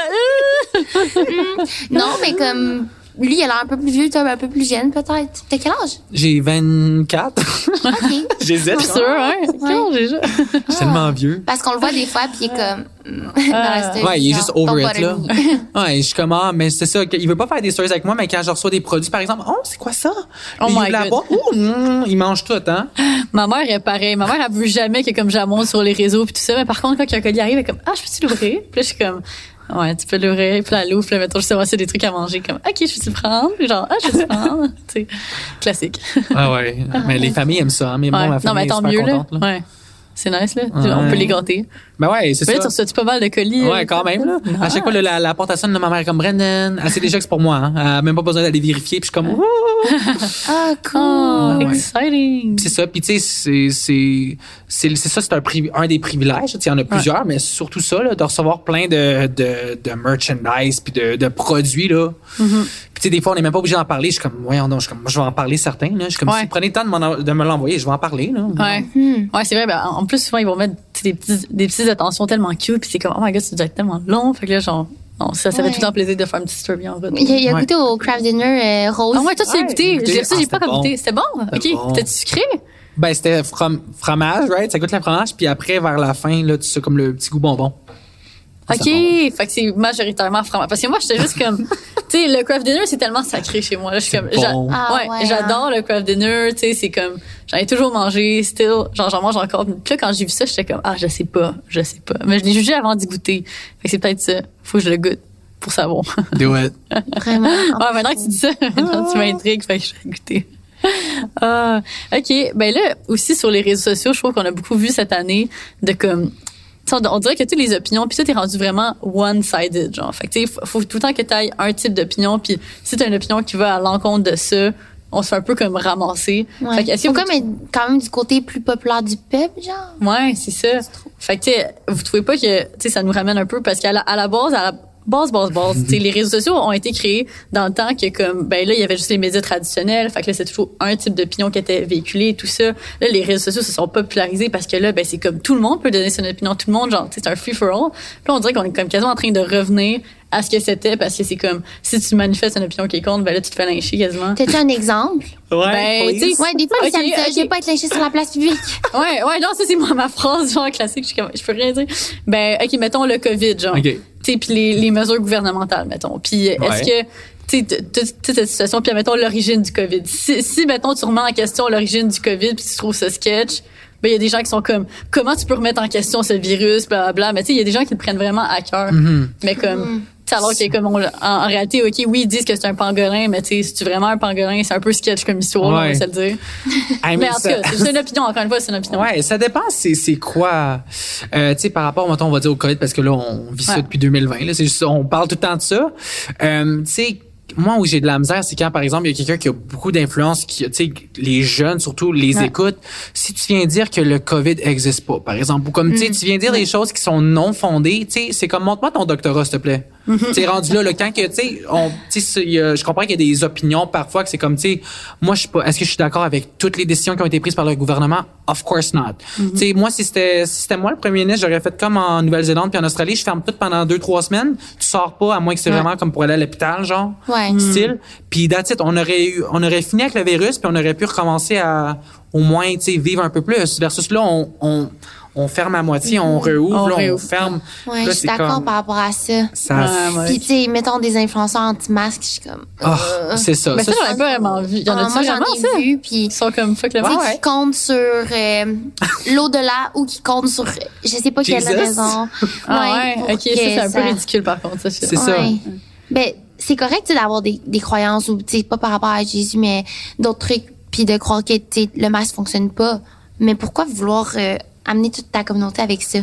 B: euh,
C: Non, mais comme lui, il a l'air un peu plus vieux, toi un peu plus jeune peut-être. T'as quel âge?
E: J'ai 24.
C: OK.
E: J'hésite.
B: sûr, hein? Quand déjà?
E: Je suis tellement vieux.
C: Parce qu'on le voit des fois, puis il est comme. mm, dans la story,
E: Ouais, il est juste over it, là. Ouais, je suis comme, ah, mais c'est ça, il veut pas faire des stories avec moi, mais quand je reçois des produits, par exemple, oh, c'est quoi ça?
B: Oh
E: il
B: my
E: la
B: God.
E: boîte, oh, mm, il mange tout, hein?
B: Ma mère est pareille. Ma mère, elle veut jamais que comme sur les réseaux puis tout ça. Mais par contre, quand un colis arrive, elle est comme, ah, je peux-tu l'ouvrir? Puis là, je suis comme, ouais, tu peux l'ouvrir. Puis elle l'ouvre. Puis mettons, justement, c'est des trucs à manger. Comme, ok, je le prendre? Puis genre, ah, je le prendre? tu sais, classique.
E: Ah ouais. mais les familles aiment ça, hein, mais moi,
B: Ouais.
E: ma
B: Non,
E: famille
B: mais
E: est
B: tant
E: super
B: mieux, là. Ouais. C'est nice, là.
E: Ouais.
B: On peut les gâter.
E: Ben ouais, c'est ça.
B: tu reçois-tu pas mal de colis?
E: Ouais, quand même, là. À chaque fois, la, la sonne de ma mère comme Brendan. Elle sait déjà que c'est pour moi, hein. Elle a même pas besoin d'aller vérifier, puis je suis comme, Ouh!
C: Ah, cool.
B: Oh,
E: Ouais.
B: exciting.
E: C'est ça. Puis tu sais, c'est c'est ça, c'est un un des privilèges. Tu sais, Il y en a plusieurs, mais surtout ça, là, de recevoir plein de de, de merchandise puis de, de produits là.
B: Mm-hmm.
E: Puis tu sais, des fois, on n'est même pas obligé d'en parler. Je suis comme, voyons donc, je suis comme, moi, je vais en parler certains. Là. Je suis comme,
B: Ouais.
E: si prenez le temps de, de me l'envoyer, je vais en parler. Là.
B: Ouais. Ouais, c'est vrai. Ben, en plus, souvent, ils vont mettre sais, des petits, des petites attentions tellement cute. Puis c'est comme, oh my god, c'est déjà tellement long. Fait que là, genre, non, ça, ça fait tout le temps plaisir de faire une petite story en route.
C: Il a, il a
E: Ouais.
C: goûté au craft dinner euh, rose.
B: Ah ouais, toi, tu l'as goûté.
E: j'ai goûté.
B: J'ai reçu,
E: Ah,
B: j'ai pas
E: c'était bon.
B: goûté. C'était bon? OK.
E: C'était bon.
B: C'était sucré?
E: Ben, c'était from- fromage, right? Ça goûte le fromage. Puis après, vers la fin, là, tu sais, comme le petit goût bonbon. Ah,
B: OK.
E: c'est
B: Fait que c'est majoritairement fromage. Parce que moi, j'étais juste comme, tu sais, le craft dinner, c'est tellement sacré chez moi. Là, je suis comme,
E: bon.
C: Ah
B: ouais,
C: ouais,
B: j'adore le craft dinner. Tu sais, c'est comme, j'en ai toujours mangé, still, genre, j'en mange encore. Puis là, quand j'ai vu ça, j'étais comme, ah, je sais pas, je sais pas. Mais je l'ai jugé avant d'y goûter. Fait que c'est peut-être ça. Faut que je le goûte pour savoir.
E: Do it.
C: Vraiment.
B: Ouais, maintenant que tu dis ça, maintenant tu m'intrigues, fait que je vais goûter. Ah, OK. Ben là, aussi sur les réseaux sociaux, je trouve qu'on a beaucoup vu cette année de comme... On dirait que toutes les opinions, puis ça, t'es rendu vraiment one-sided, genre. Fait que, faut, faut tout le temps que t'ailles un type d'opinion, puis si t'as une opinion qui va à l'encontre de ça, on se fait un peu comme ramasser.
C: Ouais.
B: Fait que, est-ce que
C: Faut
B: vous-
C: comme être quand même du côté plus populaire du peuple, genre?
B: Ouais, c'est ça. Fait que, tu vous trouvez pas que, tu ça nous ramène un peu parce qu'à la, à la base, à la base, base, base, tu sais, les réseaux sociaux ont été créés dans le temps que, comme, ben là, il y avait juste les médias traditionnels. Fait que là, c'est toujours un type d'opinion qui était véhiculé, tout ça. Là, les réseaux sociaux se sont popularisés parce que là, ben, c'est comme tout le monde peut donner son opinion. Tout le monde, genre, c'est un free for all. Puis là, on dirait qu'on est comme quasiment en train de revenir à ce que c'était parce que c'est comme, si tu manifestes une opinion qui compte, ben là, tu te fais lyncher quasiment.
C: T'as-tu un exemple?
B: Ben, tu sais,
C: Ouais, des fois,
B: Ok,
C: ça me dit. Je vais pas être lynché sur la place publique.
B: ouais, ouais, non, ça, c'est moi, ma phrase, genre, classique. Je suis comme, je peux rien dire. Ben, OK, mettons le COVID, genre. Puis les, les mesures gouvernementales, mettons. Puis est-ce
E: Ouais.
B: que, toute cette situation, puis mettons l'origine du COVID. Si, si, mettons, tu remets en question l'origine du COVID, puis tu trouves ça sketch, ben il y a des gens qui sont comme, comment tu peux remettre en question ce virus, bla, bla. Mais tu sais, il y a des gens qui le prennent vraiment à cœur.
E: Mm-hmm.
B: Mais comme, sais, alors que comme on en, en réalité, OK, oui, ils disent que c'est un pangolin, mais tu sais, si tu vraiment un pangolin, c'est un peu sketch comme histoire, on va
E: Ouais.
B: se le dire.
E: I mean,
B: Mais en tout cas, c'est une opinion, encore une fois, c'est une opinion.
E: Ouais, ça dépend c'est c'est quoi euh, tu sais par rapport mettons on va dire au Covid parce que là on vit ça
B: Ouais.
E: depuis 2020 là, c'est juste on parle tout le temps de ça. Euh, tu sais moi où j'ai de la misère, c'est quand par exemple il y a quelqu'un qui a beaucoup d'influence, qui tu sais les jeunes surtout les
B: Ouais.
E: écoutent. Si tu viens dire que le Covid existe pas, par exemple, ou comme tu sais tu viens dire des choses qui sont non fondées, tu sais c'est comme montre-moi ton doctorat s'il te plaît. Tu sais rendu là, le quand que tu sais on tu sais je comprends qu'il y a des opinions parfois que c'est comme tu sais moi je suis pas est-ce que je suis d'accord avec toutes les décisions qui ont été prises par le gouvernement? Of course not. Tu sais moi si c'était si c'était moi le premier ministre, j'aurais fait comme en Nouvelle-Zélande puis en Australie, je ferme tout pendant deux trois semaines, tu sors pas à moins que c'est
B: Ouais.
E: vraiment comme pour aller à l'hôpital genre
C: Ouais.
E: Style. Puis that's it, on aurait eu, on aurait fini avec le virus, puis on aurait pu recommencer à au moins tu sais vivre un peu plus. Versus là, on, on, on ferme à moitié, on rouvre,
B: On
E: là, on
B: réouvre.
E: ferme.
C: Ouais,
E: Là,
C: je suis d'accord
E: comme-
C: par rapport à ça.
E: Ça,
B: Ouais, ouais.
C: Puis, tu sais, mettons des influenceurs anti-masques, je suis comme.
E: Ah,
C: euh,
E: c'est ça.
B: Mais
E: Ça,
B: j'en ai pas vraiment vu. Il y en
C: ah,
B: a
C: moi, j'en ai
B: ça?
C: vu, puis.
B: Ils sont comme fuck le monde.
C: qui comptent sur euh, l'au-delà ou qui comptent sur je sais pas quelle raison.
B: Ah ouais, ok, ça c'est un peu ridicule par contre. Ça,
E: C'est ça.
C: Ouais. Ben, c'est correct d'avoir des, des croyances ou pas par rapport à Jésus mais d'autres trucs puis de croire que le masque fonctionne pas. Mais pourquoi vouloir euh, amener toute ta communauté avec ça?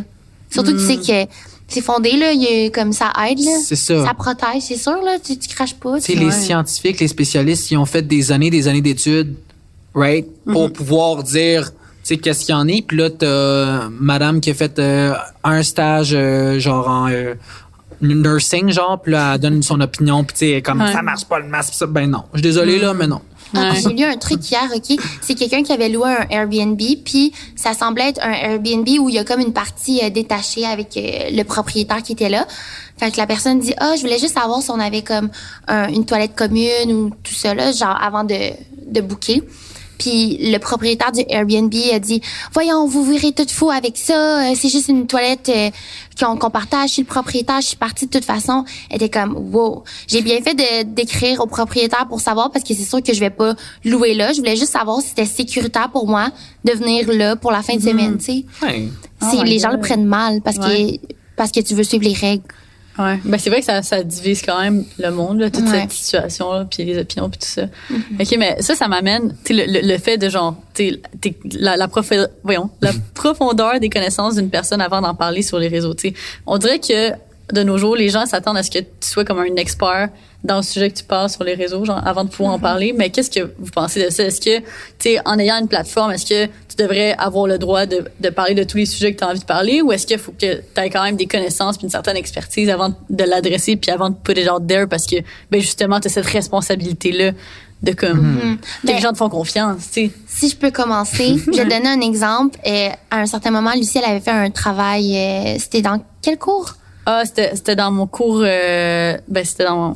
C: Surtout que tu sais que c'est fondé, là, il y a, comme ça aide, là.
E: C'est ça.
C: Ça protège, c'est sûr, là. Tu, tu craches pas.
E: Tu sais, les scientifiques, les spécialistes, ils ont fait des années, des années d'études, right, pour pouvoir dire, tu sais, qu'est-ce qu'il y en est. Puis là, t'as madame qui a fait euh, un stage, euh, genre en euh, nursing, genre, puis là, elle donne son opinion, puis tu sais, comme,
B: Ouais.
E: ça marche pas le masque, pis ça. Ben non, je suis désolé, là, mais non.
C: Ah,
B: Ouais.
C: J'ai lu un truc hier, OK? C'est quelqu'un qui avait loué un Airbnb, puis ça semblait être un Airbnb où il y a comme une partie euh, détachée avec euh, le propriétaire qui était là. Fait que la personne dit, ah, je voulais juste savoir si on avait comme un- une toilette commune ou tout ça, là, genre avant de, de booker. Puis le propriétaire du Airbnb a dit, voyons, vous verrez tout fou avec ça, euh, c'est juste une toilette euh, qu'on qu'on partage, je suis le propriétaire, je suis partie de toute façon. Elle était comme, wow. J'ai bien fait de d'écrire au propriétaire pour savoir parce que c'est sûr que je vais pas louer là. Je voulais juste savoir si c'était sécuritaire pour moi de venir là pour la fin de semaine, tu sais.
E: Ouais.
B: Oh
C: les gens le prennent mal parce
B: Ouais.
C: que parce que tu veux suivre les règles.
B: Ouais. Ben, c'est vrai que ça, ça divise quand même le monde, là, toute
C: Ouais.
B: cette situation-là, puis les opinions, puis tout ça. OK, mais ça, ça m'amène, tu le, le, le fait de genre, tu la, la, profe- voyons, la profondeur des connaissances d'une personne avant d'en parler sur les réseaux, tu. On dirait que de nos jours, les gens s'attendent à ce que tu sois comme un expert dans le sujet que tu parles sur les réseaux, genre avant de pouvoir en parler. Mais qu'est-ce que vous pensez de ça? Est-ce que, tu sais, en ayant une plateforme, est-ce que tu devrais avoir le droit de, de parler de tous les sujets que tu as envie de parler ou est-ce qu'il faut que tu aies quand même des connaissances puis une certaine expertise avant de l'adresser puis avant de put it out there parce que, ben justement, tu as cette responsabilité-là de comme,
C: Hmm.
B: que
C: Ben,
B: les gens te font confiance, tu sais.
C: Si je peux commencer, je vais te donner un exemple. Euh, à un certain moment, Lucie, elle avait fait un travail. euh, C'était dans quel cours?
B: Ah, c'était dans mon cours, euh, ben c'était dans mon...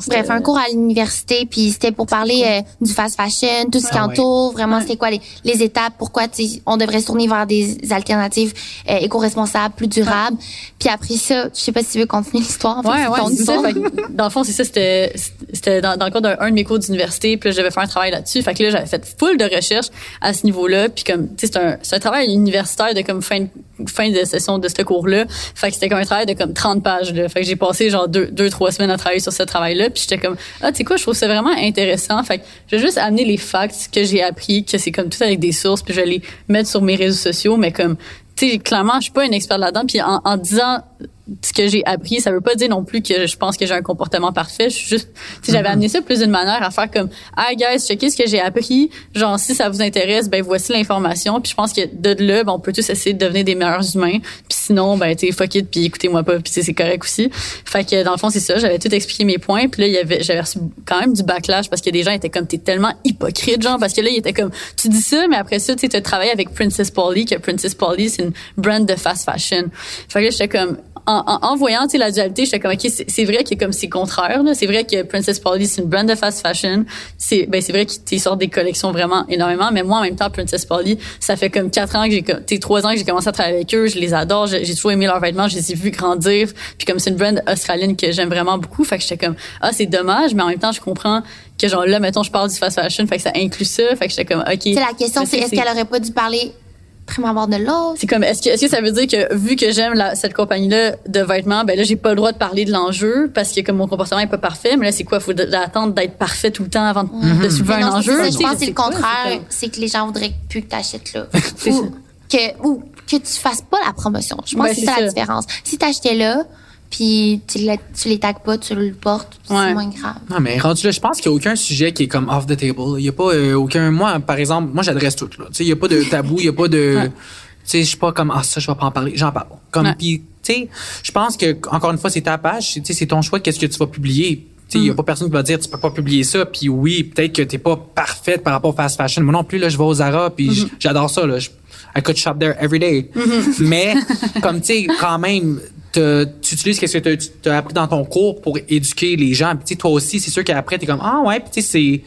B: c'était-
C: Bref, un cours à l'université, puis c'était pour parler euh, du fast fashion, tout ce qui
E: Ah ouais.
C: entoure, vraiment, c'était quoi les, les étapes, pourquoi on devrait se tourner vers des alternatives euh, éco-responsables, plus durables. Puis après ça, je sais pas si tu veux continuer l'histoire. en fait,
B: Ouais,
C: c'est
B: ouais, c'est ça. Fait dans le fond, c'est ça, c'était, c'était dans, dans le cadre d'un un de mes cours d'université, puis là, j'avais fait un travail là-dessus. Fait que là, j'avais fait full de recherches à ce niveau-là, puis comme, tu sais, c'est un, c'est un travail universitaire de comme fin, de- fin de session de ce cours-là. Fait que c'était comme un travail de comme 30 pages, là. Fait que j'ai passé genre deux, deux, trois semaines à travailler sur ce travail-là, puis j'étais comme, ah, tu sais quoi, je trouve ça vraiment intéressant. Fait que je vais juste amener les facts que j'ai appris, que c'est comme tout avec des sources, puis je vais les mettre sur mes réseaux sociaux, mais comme, tu sais, clairement, je suis pas une experte là-dedans. Puis en disant ce que j'ai appris, ça veut pas dire non plus que je pense que j'ai un comportement parfait. Je suis juste, sais, j'avais amené ça plus d'une manière à faire comme, ah guys, checkez ce que j'ai appris. Genre, si ça vous intéresse, ben voici l'information. Puis je pense que de là, ben, on peut tous essayer de devenir des meilleurs humains. Puis sinon, ben tu sais, fuck it, puis écoutez-moi pas, puis c'est correct aussi. Fait que dans le fond, c'est ça. J'avais tout expliqué mes points. Puis là, il y avait, j'avais reçu quand même du backlash parce que des gens étaient comme, t'es tellement hypocrite, genre, parce que là, il était comme, tu dis ça, mais après ça, tu sais, travaillé avec Princess Polly, que Princess Polly, c'est une brand de fast fashion. Fait que là, j'étais comme, en, en, en voyant la dualité, j'étais comme ok, c'est vrai que comme c'est contraire là, c'est vrai que Princess Polly c'est une brand de fast fashion, c'est ben vrai qu'ils sortent des collections vraiment énormément, mais moi en même temps Princess Polly, ça fait comme quatre ans que j'ai trois ans que j'ai commencé à travailler avec eux, je les adore, j'ai toujours aimé leurs vêtements, je les ai vus grandir, puis comme c'est une brand australienne que j'aime vraiment beaucoup, fait que j'étais comme ah c'est dommage, mais en même temps je comprends que genre là mettons je parle du fast fashion, fait que ça inclut ça, fait que j'étais comme ok.
C: C'est la question, c'est est-ce qu'elle aurait pas dû parler de l'autre?
B: c'est comme est-ce que est-ce que ça veut dire que vu que j'aime la- cette compagnie là de vêtements ben là j'ai pas le droit de parler de l'enjeu parce que comme mon comportement est pas parfait mais là c'est quoi? Faut attendre d'être parfait tout le temps avant de, de soulever
C: Mais
B: un
C: non, c'est
B: enjeu?
C: ça, je pense que c'est le contraire.
B: c'est
C: que les gens voudraient plus que tu achètes là.
B: C'est
C: ou,
B: ça.
C: que, ou que tu fasses pas la promotion. Je pense
B: Ben,
C: que c'est
B: c'est
C: ça, la
B: ça.
C: différence. Si tu achetais là, puis tu, la- tu les tagues pas, tu le portes, c'est
B: Ouais.
C: moins grave.
E: Non, mais rendu là, je pense qu'il n'y a aucun sujet qui est comme off the table. Il n'y a pas euh, aucun. Moi, par exemple, moi, j'adresse tout. là. Tu sais, il n'y a pas de tabou, il n'y a pas de.
B: Ouais.
E: Tu sais, je suis pas comme, ah, ça, je vais pas en parler. J'en parle. Comme,
B: Ouais.
E: puis, tu sais, je pense que, encore une fois, c'est ta page. Tu sais, c'est ton choix qu'est-ce que tu vas publier. Tu sais, il
B: Mm.
E: n'y a pas personne qui va dire, tu peux pas publier ça. Puis oui, peut-être que t'es pas parfaite par rapport au fast fashion. Moi non plus, là, je vais au Zara, puis
B: Mm-hmm.
E: j'adore ça, là. Je- I could shop there every day. Mais, comme, tu sais, quand même, tu utilises ce que tu as appris dans ton cours pour éduquer les gens. Puis, tu toi aussi, c'est sûr qu'après, t'es comme, ah ouais, puis tu c'est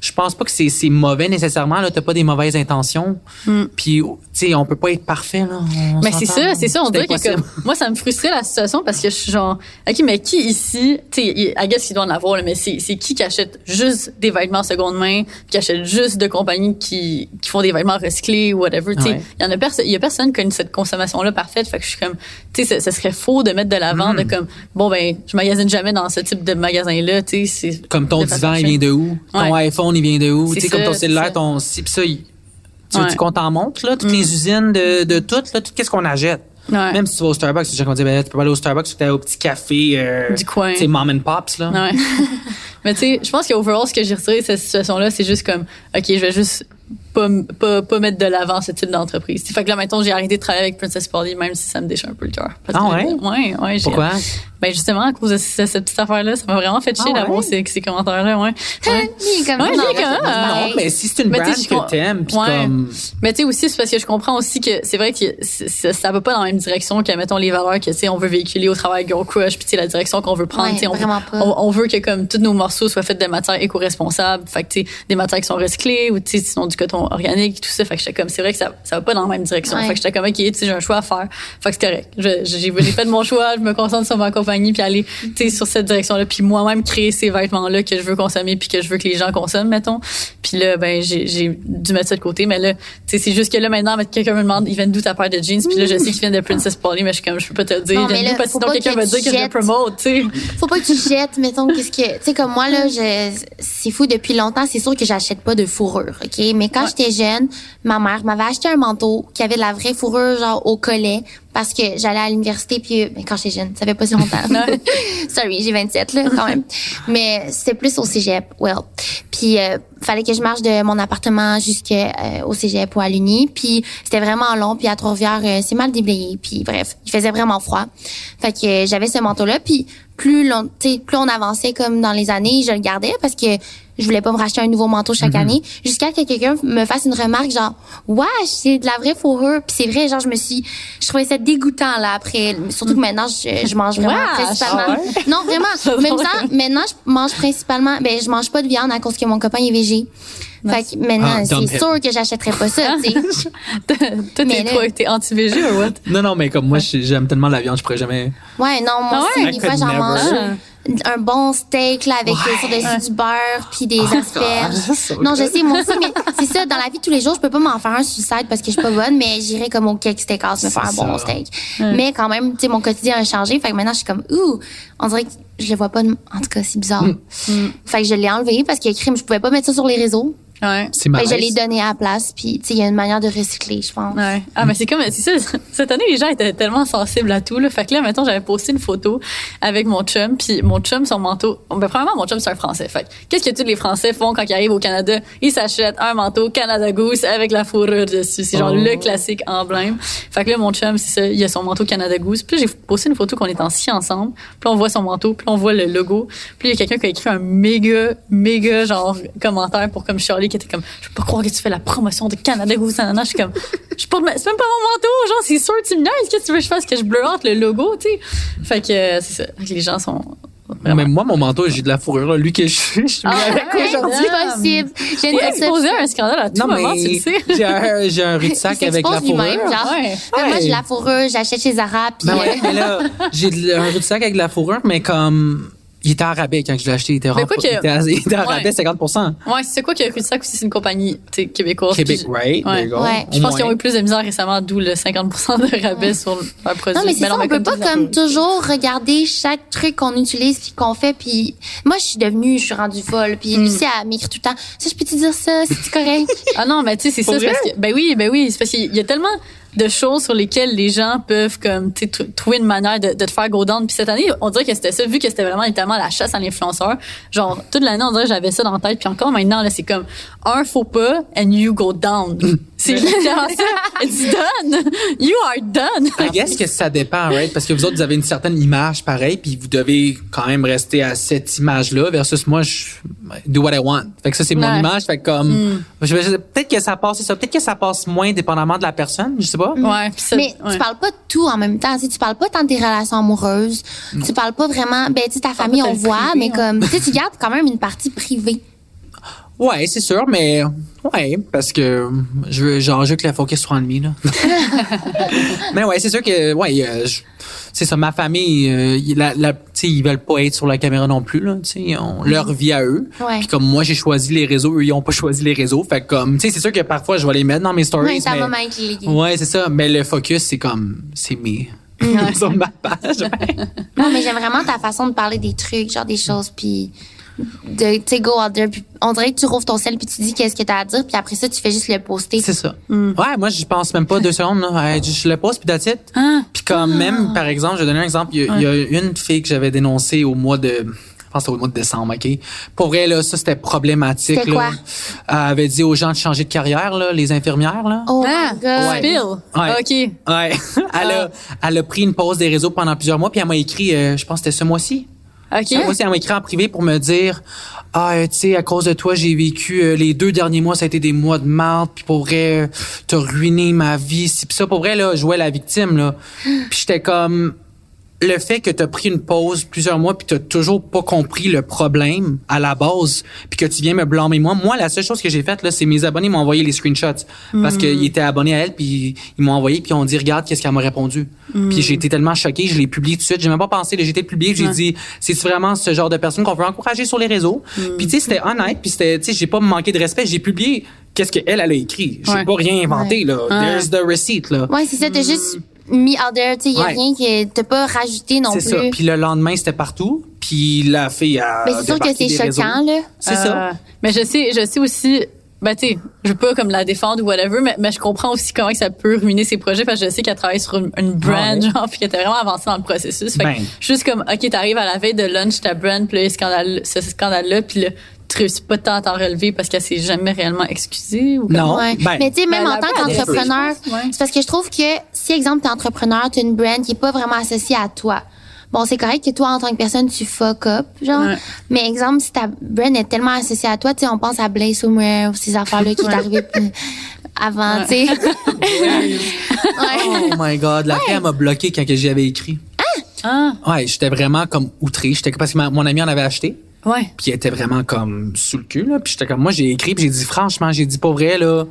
E: je pense pas que c'est c'est mauvais nécessairement là t'as pas des mauvaises intentions puis tu sais on peut pas être parfait là on
B: mais c'est ça, c'est ça. On dirait que comme, moi, ça me frustrait la situation parce que je suis genre, OK, mais qui ici, tu sais, I guess qu'il doit en avoir, là, mais c'est, c'est qui qui achète juste des vêtements seconde main, qui achète juste de compagnies qui, qui font des vêtements recyclés ou whatever, tu sais.
E: Ouais.
B: Il y en a personne, il y a personne qui a une- cette consommation-là parfaite. Fait que je suis comme, tu sais, ce, serait faux de mettre de l'avant
E: Mm.
B: de comme, bon, ben, je magasine jamais dans ce type de magasin-là, tu sais.
E: comme ton divan il vient de où? Ton
B: Ouais.
E: iPhone il vient de où? Tu sais comme ton cellulaire ton pis ça il- Tu veux
B: Ouais.
E: qu'on t'en montre, là, toutes les usines de, de tout, là, tout qu'est-ce qu'on achète?
B: Ouais.
E: Même si tu vas au Starbucks, les gens vont dire, ben, tu peux pas aller au Starbucks, tu aller au petit café, euh,
B: Du coin.
E: Tu sais, mom and pops, là.
B: Ouais. Mais tu sais, je pense qu'overall, ce que j'ai retiré de cette situation-là, c'est juste comme, OK, je vais juste pas, m- pas, pas mettre de l'avant ce type d'entreprise. Fait que là, maintenant, j'ai arrêté de travailler avec Princess Polly, même si ça me déchire un peu le cœur.
E: Ah
B: que-
E: ouais?
B: Ouais, ouais. j'ai-
E: Pourquoi?
B: Ben, justement, à cause de ce- cette petite affaire-là, ça m'a vraiment fait chier
E: Ah ouais?
B: d'avoir ces, ces commentaires-là, ouais. ouais.
C: Lui, comme
B: Ouais,
C: non,
B: comme,
C: pareil.
E: Non, mais si c'est une
B: Mais
E: brand que t'aimes, puis
B: Ouais.
E: comme...
B: Mais tu sais aussi, c'est parce que je comprends aussi que c'est vrai que ça va pas dans la même direction que, mettons, les valeurs que, tu sais, on veut véhiculer au travail Girl Crush, puis tu sais, la direction qu'on veut prendre,
C: Ouais,
B: tu on, on veut que, comme, tous nos morceaux soient faits de matières éco-responsables, fait que, tu sais, des matières qui sont recyclées, ou, tu sais, sinon du coton organique, tout ça, fait que j'étais comme, c'est vrai que ça, ça va pas dans la même direction.
C: Ouais.
B: Fait que j'étais comme, OK, tu sais, j'ai un choix à faire. Fait que c'est correct. J'ai j'ai fait mon choix, je me concentre sur ma compagnie, puis aller, tu sais, sur cette direction-là, puis moi-même créer ces vêtements-là que je veux consommer, puis que je veux que les gens consomment, mettons. Puis là, ben, j'ai j'ai dû mettre ça de côté, mais là, tu sais, c'est juste que là, maintenant, quelqu'un me demande, ils viennent d'où ta paire de jeans, puis là, je sais qu'ils viennent de Princess Polly, mais je suis comme, je peux pas te le dire,
C: Non, mais là,
B: parce sinon quelqu'un
C: que
B: va dire que je le promote, tu sais.
C: faut pas que tu jettes, mettons, qu'est-ce que, tu sais, comme moi, là, c'est fou, depuis longtemps, c'est sûr que j'achète pas de fourrure, OK? Mais quand j'étais jeune, ma mère m'avait acheté un manteau qui avait de la vraie fourrure, genre, au collet, parce que j'allais à l'université, puis, euh, ben, quand j'étais jeune, ça fait pas si longtemps. Sorry, j'ai 27, là, quand même. Mais c'était plus au cégep, well. Puis, euh, fallait que je marche de mon appartement jusqu'au cégep ou à l'uni. Puis, c'était vraiment long. Puis, à Trois-Rivières, euh, c'est mal déblayé. Puis, bref, il faisait vraiment froid. Fait que euh, j'avais ce manteau-là. Puis, plus, l'on- tu sais, plus on avançait comme dans les années, je le gardais parce que je voulais pas me racheter un nouveau manteau chaque année. Jusqu'à que quelqu'un me fasse une remarque genre, wesh, c'est de la vraie fourrure. Puis c'est vrai, genre, je me suis, je trouvais ça dégoûtant, là, après. Surtout que maintenant, je, je mange vraiment principalement.
B: ah ouais?
C: Non, vraiment. Même ça, maintenant, je mange principalement, ben, je mange pas de viande à cause que mon copain est végé. Fait que maintenant,
E: Ah,
C: c'est sûr que j'achèterais pas ça, tu sais.
B: Toi, t'es quoi, t'es anti-végé ou what?
E: Non, non, mais comme moi, j'ai- j'aime tellement la viande, je pourrais jamais...
C: Ouais, non, moi
B: Ah
C: aussi, des fois, j'en mange un bon steak, là, avec
E: Ouais.
C: euh, sur-dessus du beurre, puis des asperges.
E: that's so
C: non, je sais, moi aussi, mais c'est ça, dans la vie de tous les jours, je peux pas m'en faire un suicide parce que je suis pas bonne, mais j'irais comme au cake steakhouse me faire un bon steak. Mais quand même, tu sais, mon quotidien a changé, fait que maintenant, je suis comme, ouh, on dirait que je le vois pas, en tout cas, c'est bizarre.
E: Mm.
C: Fait que je l'ai enlevé parce que crime, je pouvais pas mettre ça sur les réseaux.
B: Ouais.
E: C'est
C: que je l'ai donné à la place, puis tu sais, il y a une manière de recycler, je pense.
B: Ouais. Ah, mais c'est comme, c'est ça, cette année, les gens étaient tellement sensibles à tout, là. Fait que là, maintenant, j'avais posté une photo avec mon chum, puis mon chum, son manteau. Ben, premièrement, mon chum, c'est un Français. Fait que, qu'est-ce que tous les Français font quand ils arrivent au Canada? Ils s'achètent un manteau Canada Goose avec la fourrure dessus. C'est genre
E: Oh.
B: le classique emblème. Fait que là, mon chum, c'est ça, il a son manteau Canada Goose. Puis j'ai posté une photo qu'on est en scie ensemble. Puis on voit son manteau, puis on voit le logo. Puis il y a quelqu'un qui a écrit un méga, méga, genre, commentaire pour comme Charlie qui était comme, je peux pas croire que tu fais la promotion de Canada Goose, nanana. Je suis comme, je porte, ma- c'est même pas mon manteau, genre, c'est sûr, tu me. Qu'est-ce que tu veux que je fasse? Que je out le logo, tu sais? Fait que, euh, c'est ça. Fait que les gens sont vraiment.
E: Mais moi, mon manteau, j'ai de la fourrure, là. Lui que je suis, je suis
B: Ah,
E: avec
B: ouais,
E: aujourd'hui.
C: C'est possible. J'ai une
B: exposé à un scandale à tout
E: Non,
B: moment, tu le sais.
E: j'ai un, j'ai un rucksack avec la fourrure.
C: genre.
B: Ouais.
C: Ben, Moi,
E: Ouais.
C: j'ai la fourrure, j'achète chez Zara, puis
E: Ben
C: euh,
E: ouais, mais là, j'ai de- un rucksack avec de la fourrure, mais comme, il était en rabais quand je l'ai acheté. Il était,
B: que-
E: il était, à- il était en
B: Ouais.
E: rabais 50
B: Ouais, c'est quoi qui a cru ça aussi, c'est une compagnie, tu sais, québécoise.
E: Québec, right?
B: Ouais.
C: Ouais.
B: Je pense qu'ils ont eu plus de misère récemment, d'où le 50% de rabais sur leur produit.
C: Non, mais c'est ça,
B: non,
C: on peut pas comme toujours regarder chaque truc qu'on utilise puis qu'on fait puis moi je suis devenue, je suis rendue folle puis
B: Mm.
C: Lucie elle m'écrit tout le temps. Ça je peux te dire ça, c'est correct.
B: Ah non, mais tu sais, c'est ça, parce que, ben oui, ben oui, c'est parce qu'il y a tellement de choses sur lesquelles les gens peuvent comme trouver une manière de, de te faire go down. Puis cette année, on dirait que c'était ça, vu que c'était vraiment littéralement la chasse à l'influenceur. Genre toute l'année, on dirait que j'avais ça dans la tête. Puis encore maintenant, là, c'est comme un faux pas and you go down. c'est littéralement ça. It's done. You are done.
E: I guess que ça dépend, right? Parce que vous autres, vous avez une certaine image pareil, puis vous devez quand même rester à cette image-là versus moi, je do what I want. Fait que ça, c'est mon image. Fait que comme, je- peut-être que ça passe, ça. Peut-être que ça passe moins dépendamment de la personne, je sais pas?
B: Ouais, puis ça,
C: Mais
B: ouais.
C: tu parles pas de tout en même temps, tu tu parles pas tant de tes relations amoureuses, tu parles pas vraiment ben tu sais ta famille on voit
B: privé,
C: mais
B: hein.
C: comme tu gardes quand même une partie privée.
E: Ouais, c'est sûr, mais ouais, parce que je veux, genre, je veux que la focus soit en là. mais ouais, c'est sûr que, ouais, euh, c'est ça, ma famille, euh, la, ils veulent pas être sur la caméra non plus, là, tu sais, on leur vie à eux.
C: Ouais.
E: Puis comme moi, j'ai choisi les réseaux, eux, ils ont pas choisi les réseaux. Fait que comme, tu sais, c'est sûr que parfois, je vais les mettre dans mes stories.
C: Ouais, ça
E: mais-
C: les
E: Ouais, c'est ça, mais le focus, c'est comme, c'est mes, sur ma page.
C: Non, mais j'aime vraiment ta façon de parler des trucs, genre des choses puis de, tu sais, go out there. Puis on dirait que tu rouvres ton sel puis tu dis qu'est-ce que t'as à dire. Puis après ça, tu fais juste le poster.
E: C'est ça. Ouais, moi, je pense même pas deux secondes. Là. Je je le pose, puis that's it.
B: Ah.
E: Puis quand même, par exemple, je vais donner un exemple. Il y, a- il y a une fille que j'avais dénoncée au mois de... Je pense que c'était au mois de décembre, OK? Pour vrai, là, ça, c'était problématique.
C: C'était
E: là.
C: quoi?
E: Elle avait dit aux gens de changer de carrière, là, les infirmières, là.
C: Oh
B: Ah,
C: my God.
E: Ouais.
B: Spill.
E: Ouais.
B: OK.
E: Ouais. elle, a, elle a pris une pause des réseaux pendant plusieurs mois, puis elle m'a écrit, euh, je pense que c'était ce mois-ci.
B: OK.
E: Ce mois-ci, elle m'a écrit en privé pour me dire Ah, tu sais, à cause de toi, j'ai vécu euh, les deux derniers mois, ça a été des mois de merde, puis pour vrai, euh, t'as ruiné ma vie. Puis ça, pour vrai, là, je jouais la victime, là. Puis j'étais comme le fait que t'as pris une pause plusieurs mois puis t'as toujours pas compris le problème à la base puis que tu viens me blâmer. Moi moi la seule chose que j'ai faite là c'est mes abonnés m'ont envoyé les screenshots. Parce qu'ils étaient abonnés à elle puis ils m'ont envoyé puis ils ont dit regarde qu'est-ce qu'elle m'a répondu. Puis j'ai été tellement choqué je l'ai publié tout de suite. J'ai même pas pensé là, j'ai été publié j'ai dit c'est vraiment ce genre de personne qu'on veut encourager sur les réseaux? Puis tu sais c'était honnête puis c'était tu sais j'ai pas manqué de respect. J'ai publié qu'est-ce qu'elle elle a écrit. J'ai
B: Ouais.
E: pas rien inventé là. There's the receipt là.
C: Ouais, c'est ça. T'as juste mis out there. Tu sais, y a
E: Ouais.
C: rien que t'as pas rajouté non
E: c'est
C: plus.
E: ça puis le lendemain c'était partout puis la fille a
C: Mais c'est sûr que c'est choquant, là.
E: C'est ça.
B: Euh, Mais je sais, je sais aussi. Ben, tu sais, je veux pas comme la défendre ou whatever, mais, mais je comprends aussi comment que ça peut ruiner ses projets parce que je sais qu'elle travaille sur une, une brand,
E: Ah ouais.
B: genre, puis qu'elle était vraiment avancée dans le processus. Fait que
E: Ben.
B: juste comme, OK, t'arrives à la veille de lunch, ta brand, puis là, il y a scandale, ce scandale-là, puis là, tu réussis pas tant à t'en relever parce qu'elle s'est jamais réellement excusée ou
E: Non.
C: Ouais.
E: Ben,
C: mais tu sais, même
B: ben,
C: en tant qu'entrepreneur, c'est parce que je trouve que si, exemple, t'es entrepreneur, t'as une brand qui est pas vraiment associée à toi. Bon, c'est correct que toi, en tant que personne, tu fuck up, genre.
B: Ouais.
C: Mais exemple, si ta brand est tellement associée à toi, tu sais, on pense à Blaze Somewhere ou ces affaires-là qui arrivé plus avant, tu sais. ouais.
E: Oh my god, la fille elle m'a bloqué quand que j'y avais écrit.
B: Ah,
E: Ouais, j'étais vraiment comme outré, j'étais parce que ma- mon ami en avait acheté,
B: ouais.
E: puis il était vraiment comme sous le cul là, puis j'étais comme moi j'ai écrit, puis j'ai dit franchement, j'ai dit pas vrai là.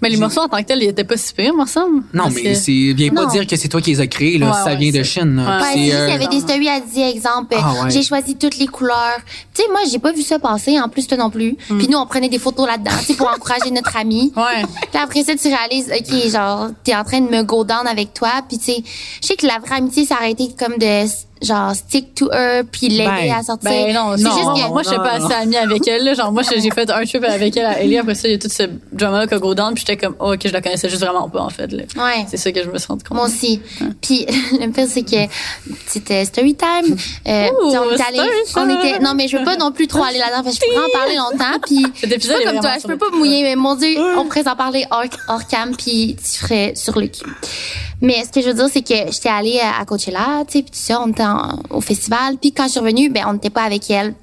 B: Mais les morceaux en tant que tels, ils étaient pas si pires, me semble.
E: Non, mais
B: que-
E: c'est viens pas
C: Non.
E: dire que c'est toi qui les as créés là,
B: Ouais,
E: ça
B: ouais,
E: vient de Chine. là.
B: Ouais.
E: Euh,
C: il y avait des stories à dire, exemple,
E: Ah ouais.
C: j'ai choisi toutes les couleurs. Tu sais, moi, j'ai pas vu ça passer, en plus, toi non plus.
E: Mm.
C: Puis nous, on prenait des photos là-dedans, tu sais, pour encourager notre ami.
B: Ouais.
C: Puis après ça, tu réalises, OK, genre, t'es en train de me go down avec toi. Puis tu sais, je sais que la vraie amitié, ça aurait été comme de, genre, stick to her, puis l'aider
E: Ben,
C: à sortir.
B: Ben non,
C: c'est
B: non,
C: juste que...
B: moi je suis pas assez amie avec elle là. genre moi j'ai fait un trip avec elle à Ellie après ça il y a tout ce drama là que go down puis j'étais comme oh, ok je la connaissais juste vraiment pas en fait là.
C: Ouais.
B: C'est ça que je me suis rendu compte.
C: Moi aussi. Puis le pire, c'est que c'était story time. Euh,
B: Ouh,
C: tu sais, on était allé,
B: story
C: on était, non, mais je veux pas non plus trop aller là-dedans parce que je pourrais en parler longtemps. Puis je pas comme toi, je peux pas mouiller, mais mon Dieu, on pourrait en parler hors, hors cam puis tu ferais sur le cul. Mais ce que je veux dire, c'est que j'étais allée à Coachella, tu sais, puis tout ça, on était en- au festival. Puis quand je suis revenue, ben on n'était pas avec elle.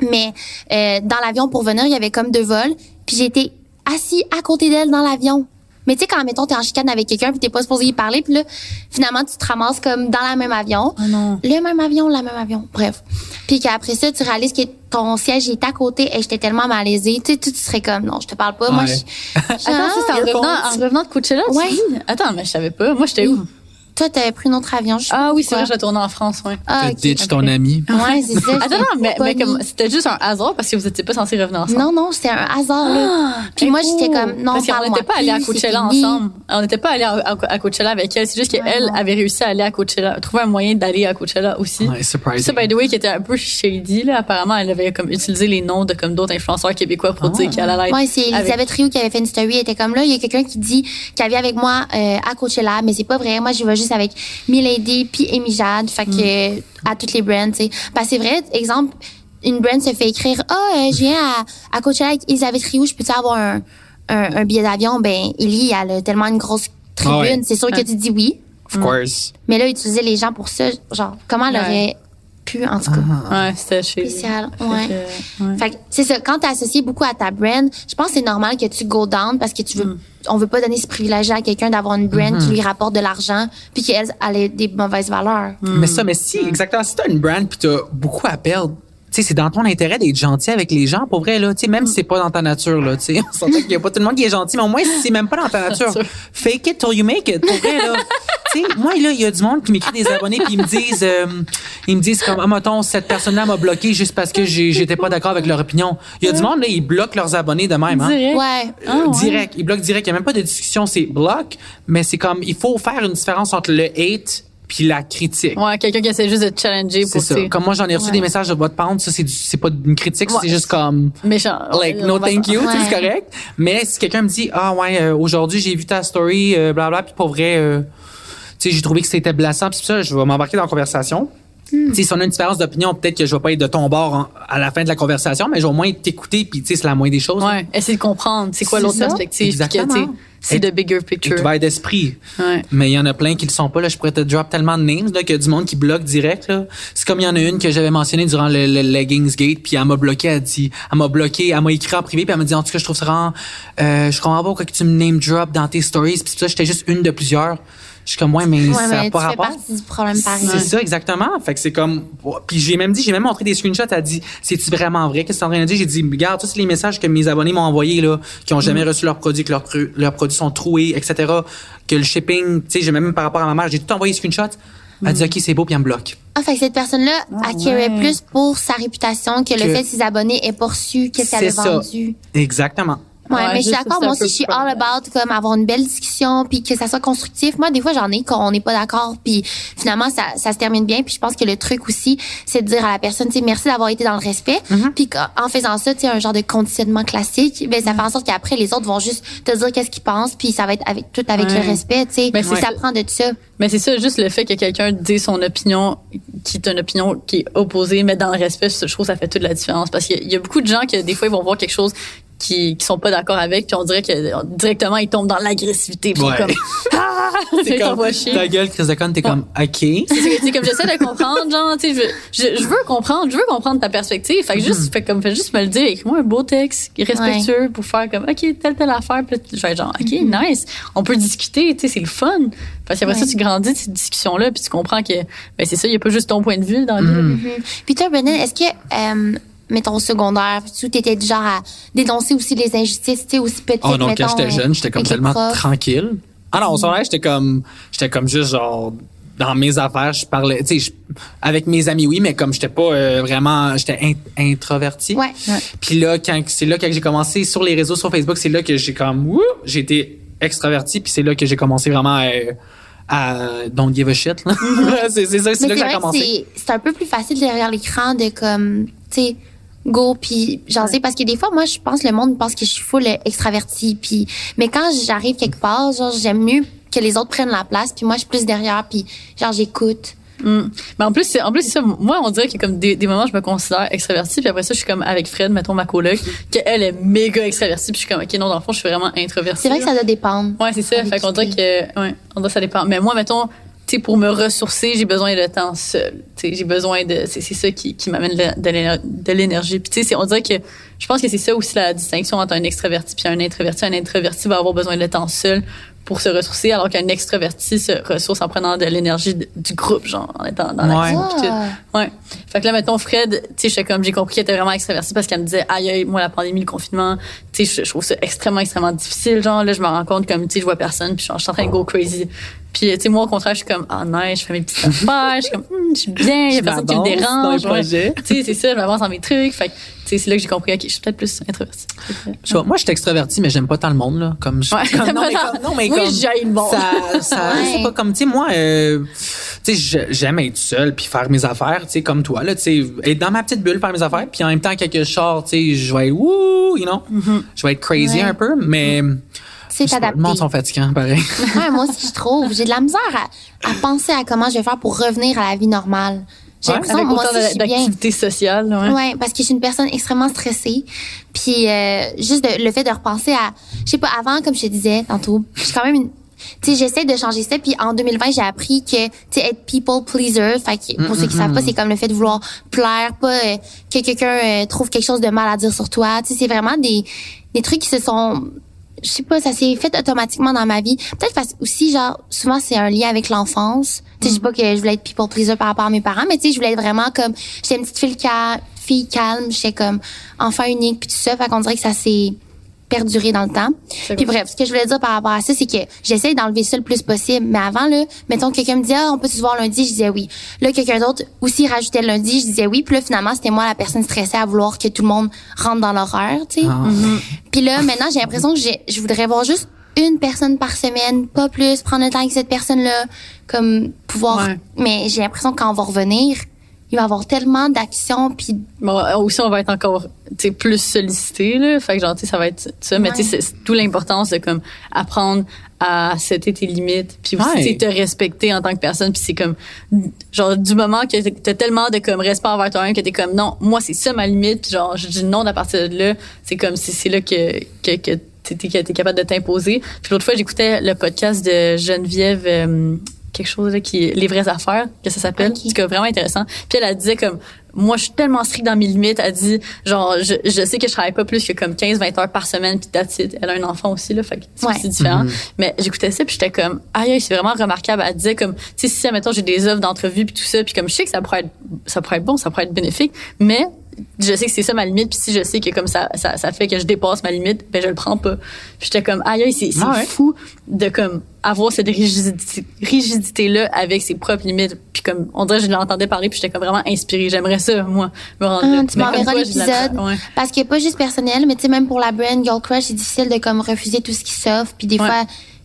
C: Mais euh, dans l'avion pour venir, il y avait comme deux vols. Puis j'étais assis à côté d'elle dans l'avion. Mais tu sais, quand, mettons, t'es en chicane avec quelqu'un puis t'es pas supposé y parler, puis là, finalement, tu te ramasses comme dans la même avion.
B: Oh non.
C: Le même avion, la même avion. Bref. Puis qu'après ça, tu réalises que ton siège est à côté et j'étais tellement malaisée. Tu sais, tu, tu serais comme, non, je te parle pas. Moi, je...
B: Attends, c'est en revenant, en revenant de Coachella,
C: Ouais.
B: Attends, mais je savais pas. Moi, j'étais où?
C: Toi, t'avais pris un autre avion. je
B: Ah oui, c'est vrai, je tourner en France, ouais.
C: Ah,
E: T'as
C: ok.
E: ditch ton ami.
C: Ouais, c'est ça.
B: Attends, non, mais, mais comme, c'était juste un hasard parce que vous étiez pas censés revenir ensemble.
C: Non, non, c'était un hasard, là. Puis moi, j'étais comme, non,
B: Parce qu'on n'était pas allés à Coachella ensemble. On n'était pas allés à, à- à Coachella avec elle. C'est juste qu'elle avait réussi à aller à Coachella, trouver un moyen d'aller à Coachella aussi.
E: Ouais, surprising.
B: Ça, by the way, qui était un peu shady, là. Apparemment, elle avait comme utilisé les noms de comme d'autres influenceurs québécois pour
E: Ah.
B: dire qu'elle allait être
C: Ouais, c'est Elisabeth Rioux qui avait fait une story. Elle était comme là, il y a quelqu'un qui dit qu'elle vient avec moi euh, à Coachella, mais c'est pas vrai. Moi, je vais juste avec Milady puis Amy Jade. Fait que
B: Mm.
C: à toutes les brands, tu sais. Que c'est vrai, exemple, une brand se fait écrire, ah, euh, je viens à, à Coachella avec Elisabeth Rioux, je peux-tu avoir un, un, un billet d'avion? Ben, Ellie, elle a tellement une grosse tribune.
E: Ah ouais.
C: C'est sûr que tu dis oui.
E: Of course.
C: Mais là, utiliser les gens pour ça, genre, comment elle
B: Ouais.
C: aurait pu, en tout cas?
B: Ouais, c'était.
C: Spécial, ouais.
B: ouais.
C: Fait que c'est ça. Quand t'es associé beaucoup à ta brand, je pense que c'est normal que tu go down parce que tu veux, on veut pas donner ce privilège à quelqu'un d'avoir une brand qui lui rapporte de l'argent puis qu'elle elle ait des mauvaises valeurs.
E: Mais ça, mais si, exactement, si t'as une brand puis t'as beaucoup à perdre, sais, c'est dans ton intérêt d'être gentil avec les gens, pour vrai, là. Tu sais, même si c'est pas dans ta nature, là, tu sais. On s'entend qu'il y a pas tout le monde qui est gentil, mais au moins, si c'est même pas dans ta nature, fake it till you make it, pour vrai, là. tu sais, moi, là, il y a du monde qui m'écrit des abonnés puis ils me disent, euh, ils me disent comme, ah, mettons, cette personne-là m'a bloqué juste parce que j'étais pas d'accord avec leur opinion. Il y a du monde, là, ils bloquent leurs abonnés de même, hein.
B: Direct.
C: Ouais.
B: Ah, ouais.
E: direct. Ils bloquent direct. Il n'y a même pas de discussion, c'est bloc. Mais c'est comme, il faut faire une différence entre le hate puis la critique.
B: Ouais, quelqu'un qui essaie juste de challenger pour,
E: ça. Comme moi, j'en ai reçu
C: Ouais.
E: des messages de votre pente, ça, c'est c'est pas une critique,
B: Ouais.
E: c'est juste comme,
B: méchant.
E: like,
B: Ouais,
E: no thank you, tu sais, c'est
C: Ouais.
E: correct. Mais si quelqu'un me dit, ah ouais, euh, aujourd'hui, j'ai vu ta story, euh, blabla, puis pour vrai, euh, tu sais, j'ai trouvé que c'était blessant, puis ça, je vais m'embarquer dans la conversation.
B: Hmm.
E: Tu sais, si on a une différence d'opinion, peut-être que je vais pas être de ton bord en- à la fin de la conversation, mais je vais au moins t'écouter, puis tu sais, c'est la moindre des choses.
B: Ouais, essayer de comprendre c'est quoi l'autre perspective. que. C'est de bigger picture.
E: tu vas être d'esprit.
B: Ouais.
E: Mais il y en a plein qui le sont pas. Là, je pourrais te drop tellement de names là, qu'il y a du monde qui bloque direct. Là. C'est comme il y en a une que j'avais mentionnée durant le, le Leggings Gate, puis elle m'a bloqué, elle dit, elle m'a bloqué, elle m'a écrit en privé, puis elle m'a dit en tout cas je trouve ça vraiment, euh, je comprends pas pourquoi que tu me name drop dans tes stories, puis ça j'étais juste une de plusieurs. Je suis comme ouais mais
C: Ouais,
E: ça n'a
C: tu
E: pas
C: fais
E: rapport.
C: partie du problème pareil.
E: C'est ça exactement. Fait que c'est comme puis j'ai même dit j'ai même montré des screenshots, elle a dit c'est-tu vraiment vrai? Qu'est-ce que tu en train de dire? J'ai dit regarde, ça c'est les messages que mes abonnés m'ont envoyés là, qui ont jamais reçu leurs produits, que leurs produits sont troués, etc. Que le shipping, tu sais, j'ai même par rapport à ma mère, j'ai tout envoyé screenshots. Elle dit OK, c'est beau puis elle me bloque.
C: Ah, fait que cette personne-là acquérait
B: ouais.
C: plus pour sa réputation que, le fait que ses abonnés aient pas reçu qu'est-ce qu'elle a vendu.
E: Exactement.
C: Ouais,
B: Ouais,
C: mais je suis d'accord. Moi aussi, je suis all about comme avoir une belle discussion puis que ça soit constructif. Moi, des fois, j'en ai qu'on n'est pas d'accord puis finalement, ça, ça se termine bien. Puis je pense que le truc aussi, c'est de dire à la personne, tu sais, merci d'avoir été dans le respect.
B: Mm-hmm.
C: Puis qu'en faisant ça, tu sais, un genre de conditionnement classique, ben ça fait en sorte qu'après, les autres vont juste te dire qu'est-ce qu'ils pensent puis ça va être avec tout avec
B: Ouais.
C: le respect, tu sais.
B: Ben, c'est
C: ça prend de ça.
B: Mais c'est ça, juste le fait que quelqu'un dise son opinion, qui est une opinion qui est opposée, mais dans le respect, je trouve que ça fait toute la différence. Parce qu'il y y a beaucoup de gens que des fois, ils vont voir quelque chose qui, qui sont pas d'accord avec, puis on dirait que directement, ils tombent dans l'agressivité. Puis
E: Ouais.
B: comme, ah!
E: C'est comme ta gueule, Chris de t'es comme OK.
B: C'est comme j'essaie de comprendre, genre, tu sais, je, veux- je, je veux comprendre, je veux comprendre ta perspective. Fait que juste, fait comme, fais juste me le dire, écris-moi un beau texte respectueux pour faire comme, OK, telle, telle affaire. Puis là, je vais être genre, OK, nice. On peut discuter, tu sais, c'est le fun. Parce qu'après ça, tu grandis de cette discussion-là, puis tu comprends que, ben, c'est ça, il y a pas juste ton point de vue dans vie.
C: Mhm. Puis toi, Brennan, est-ce que, euh, mettons, au secondaire, tu étais du genre à dénoncer aussi les injustices, tu sais, aussi petites,
E: Oh non,
C: mettons,
E: quand j'étais jeune, j'étais comme tellement
C: profs?
E: tranquille. Ah non, au secondaire, j'étais comme j'étais comme juste genre dans mes affaires, je parlais, tu sais, avec mes amis oui, mais comme j'étais pas euh, vraiment j'étais in- introverti.
C: Ouais.
E: Puis là quand c'est là que j'ai commencé sur les réseaux sur Facebook, c'est là que j'ai comme wouh, j'ai été extraverti puis c'est là que j'ai commencé vraiment à, à don't give a shit. là. c'est ça, c'est là que ça a commencé.
C: c'est- c'est un peu plus facile derrière l'écran de comme, tu sais, go puis j'en sais parce que des fois moi je pense le monde pense que je suis full extravertie puis mais quand j'arrive quelque part genre j'aime mieux que les autres prennent la place puis moi je suis plus derrière puis genre j'écoute.
B: Mais en plus, c'est, en plus, c'est ça. Moi, on dirait que comme des, des moments, je me considère extravertie, puis après ça, je suis comme avec Fred, mettons ma coloc, qu'elle est méga extravertie, puis je suis comme, ok, non, dans le fond, je suis vraiment introvertie.
C: c'est vrai que ça doit dépendre
B: Ouais, c'est ça. Fait qu'on dirait que, ouais, on dirait que ça dépend. Mais moi, mettons, tu sais, pour me ressourcer, j'ai besoin de temps seul. J'ai besoin de, c'est, ça qui, qui m'amène de l'éner- de l'énergie. Puis on dirait que, je pense que c'est ça aussi la distinction entre un extraverti puis un introverti. Un introverti va avoir besoin de temps seul pour se ressourcer, alors qu'un extraverti se ressource en prenant de l'énergie du groupe, genre, en étant dans
E: Ouais.
B: tout.
C: Ah.
B: Ouais. Fait que là, mettons, Fred, tu sais, j'étais comme, j'ai compris qu'elle était vraiment extravertie parce qu'elle me disait, aïe, aïe, moi, la pandémie, le confinement, tu sais, je, je trouve ça extrêmement, extrêmement difficile. Genre, là, je me rends compte comme, tu sais, je vois personne, puis je suis en train de go crazy. Puis, tu sais, moi, au contraire, je suis comme, ah, nice, je fais mes petites affaires, je suis comme, Hum, je suis bien, il y a
E: Je
B: personne qui me dérange. Tu sais, c'est ça, je m'avance dans mes trucs. Fait c'est là que j'ai compris, ok, je suis peut-être plus introvertie.
E: Moi, je suis extraverti, mais j'aime pas tant le monde, là. Comme, je,
B: Ouais.
E: comme- non, mais comme, non, mais
B: Oui,
E: comme,
B: le monde.
E: Ça, ça,
C: Ouais.
E: sais pas, comme, tu sais, moi, euh, tu sais, j'aime être seul puis faire mes affaires, tu sais, comme toi, là, tu sais, être dans ma petite bulle, faire mes affaires, puis en même temps, quelque chose, tu sais, je vais être, wouh, you know, je vais être crazy
C: Ouais.
E: un peu, mais,
C: c'est
E: sais pas,
C: adapté
E: le monde sont fatigants, pareil.
C: Ouais, moi aussi, je trouve. J'ai de la misère à, à penser à comment je vais faire pour revenir à la vie normale. J'ai
E: Ouais,
C: l'impression
B: Avec autant d'activités sociales, ouais.
C: Ouais, parce que je suis une personne extrêmement stressée. Puis euh, juste de- le fait de repenser à, je sais pas, avant, comme je te disais tantôt, je suis quand même une, tu sais, j'essaie de changer ça. Puis en 2020, j'ai appris que, tu sais, être people pleaser, fait que pour ceux qui savent pas, c'est comme le fait de vouloir plaire, pas euh, que quelqu'un euh, trouve quelque chose de mal à dire sur toi. Tu sais, c'est vraiment des des trucs qui se sont je sais pas, ça s'est fait automatiquement dans ma vie. Peut-être parce que aussi, genre, souvent, c'est un lien avec l'enfance. Tu sais, je sais pas que je voulais être people pleaser par rapport à mes parents, mais tu sais, je voulais être vraiment comme, j'étais une petite fille calme, j'étais comme enfant unique, puis tout ça. Fait qu'on dirait que ça s'est perduré dans le temps. Puis bref, ce que je voulais dire par rapport à ça, c'est que j'essaie d'enlever ça le plus possible. Mais avant, là, mettons que quelqu'un me dit, ah, on peut se voir lundi, je disais oui. Là, quelqu'un d'autre aussi rajoutait lundi, je disais oui. Puis là, finalement, c'était moi la personne stressée à vouloir que tout le monde rentre dans l'horaire, tu sais.
E: Ah.
C: Puis là, maintenant, j'ai l'impression que j'ai- je voudrais voir juste une personne par semaine, pas plus, prendre le temps avec cette personne-là, comme pouvoir.
B: Ouais.
C: Mais j'ai l'impression que quand on va revenir, il va y avoir tellement d'actions, puis
B: Bon, euh, aussi, on va être encore tu sais, plus sollicité. Là. Fait que genre, tu sais, ça va être ça. Mais tu sais, c'est- tout l'importance de comme apprendre à setter tes limites. Puis aussi,
E: Ouais.
B: tu sais, te respecter en tant que personne. Puis c'est comme, genre, du moment que t'as tellement de comme respect envers toi-même que t'es comme, non, moi, c'est ça ma limite. Puis genre, je dis non à partir de là. C'est comme, c'est c'est là que, que, que t'es capable de t'imposer. Puis l'autre fois, j'écoutais le podcast de Geneviève, euh, quelque chose là, qui est Les vraies affaires, que ça s'appelle.
C: Ok.
B: C'est vraiment intéressant. Puis elle, elle disait comme, moi, je suis tellement stricte dans mes limites. Elle dit, genre, je, je sais que je travaille pas plus que comme 15-20 heures par semaine, puis that's it. Elle a un enfant aussi, là, fait que c'est
C: Ouais.
B: différent. Mais j'écoutais ça, puis j'étais comme, aïe, c'est vraiment remarquable. Elle disait comme, tu sais, si, admettons, j'ai des offres d'entrevue, puis tout ça, puis comme, je sais que ça pourrait être, ça pourrait être bon, ça pourrait être bénéfique, mais je sais que c'est ça ma limite, puis si je sais que comme ça, ça, ça fait que je dépasse ma limite, ben je le prends pas. Puis j'étais comme, aïe, aïe, c'est c'est
E: Ouais.
B: fou de comme avoir cette rigidité, rigidité là avec ses propres limites. Puis comme on dirait, je l'entendais parler, puis j'étais comme vraiment inspirée. J'aimerais ça, moi, me rendre
C: Ah,
B: là.
C: tu m'enverras l'épisode.
B: Ouais.
C: Parce que pas juste personnel, mais tu sais, même pour la brand Girl Crush, c'est difficile de comme refuser tout ce qui s'offre. Puis des
B: Ouais.
C: fois,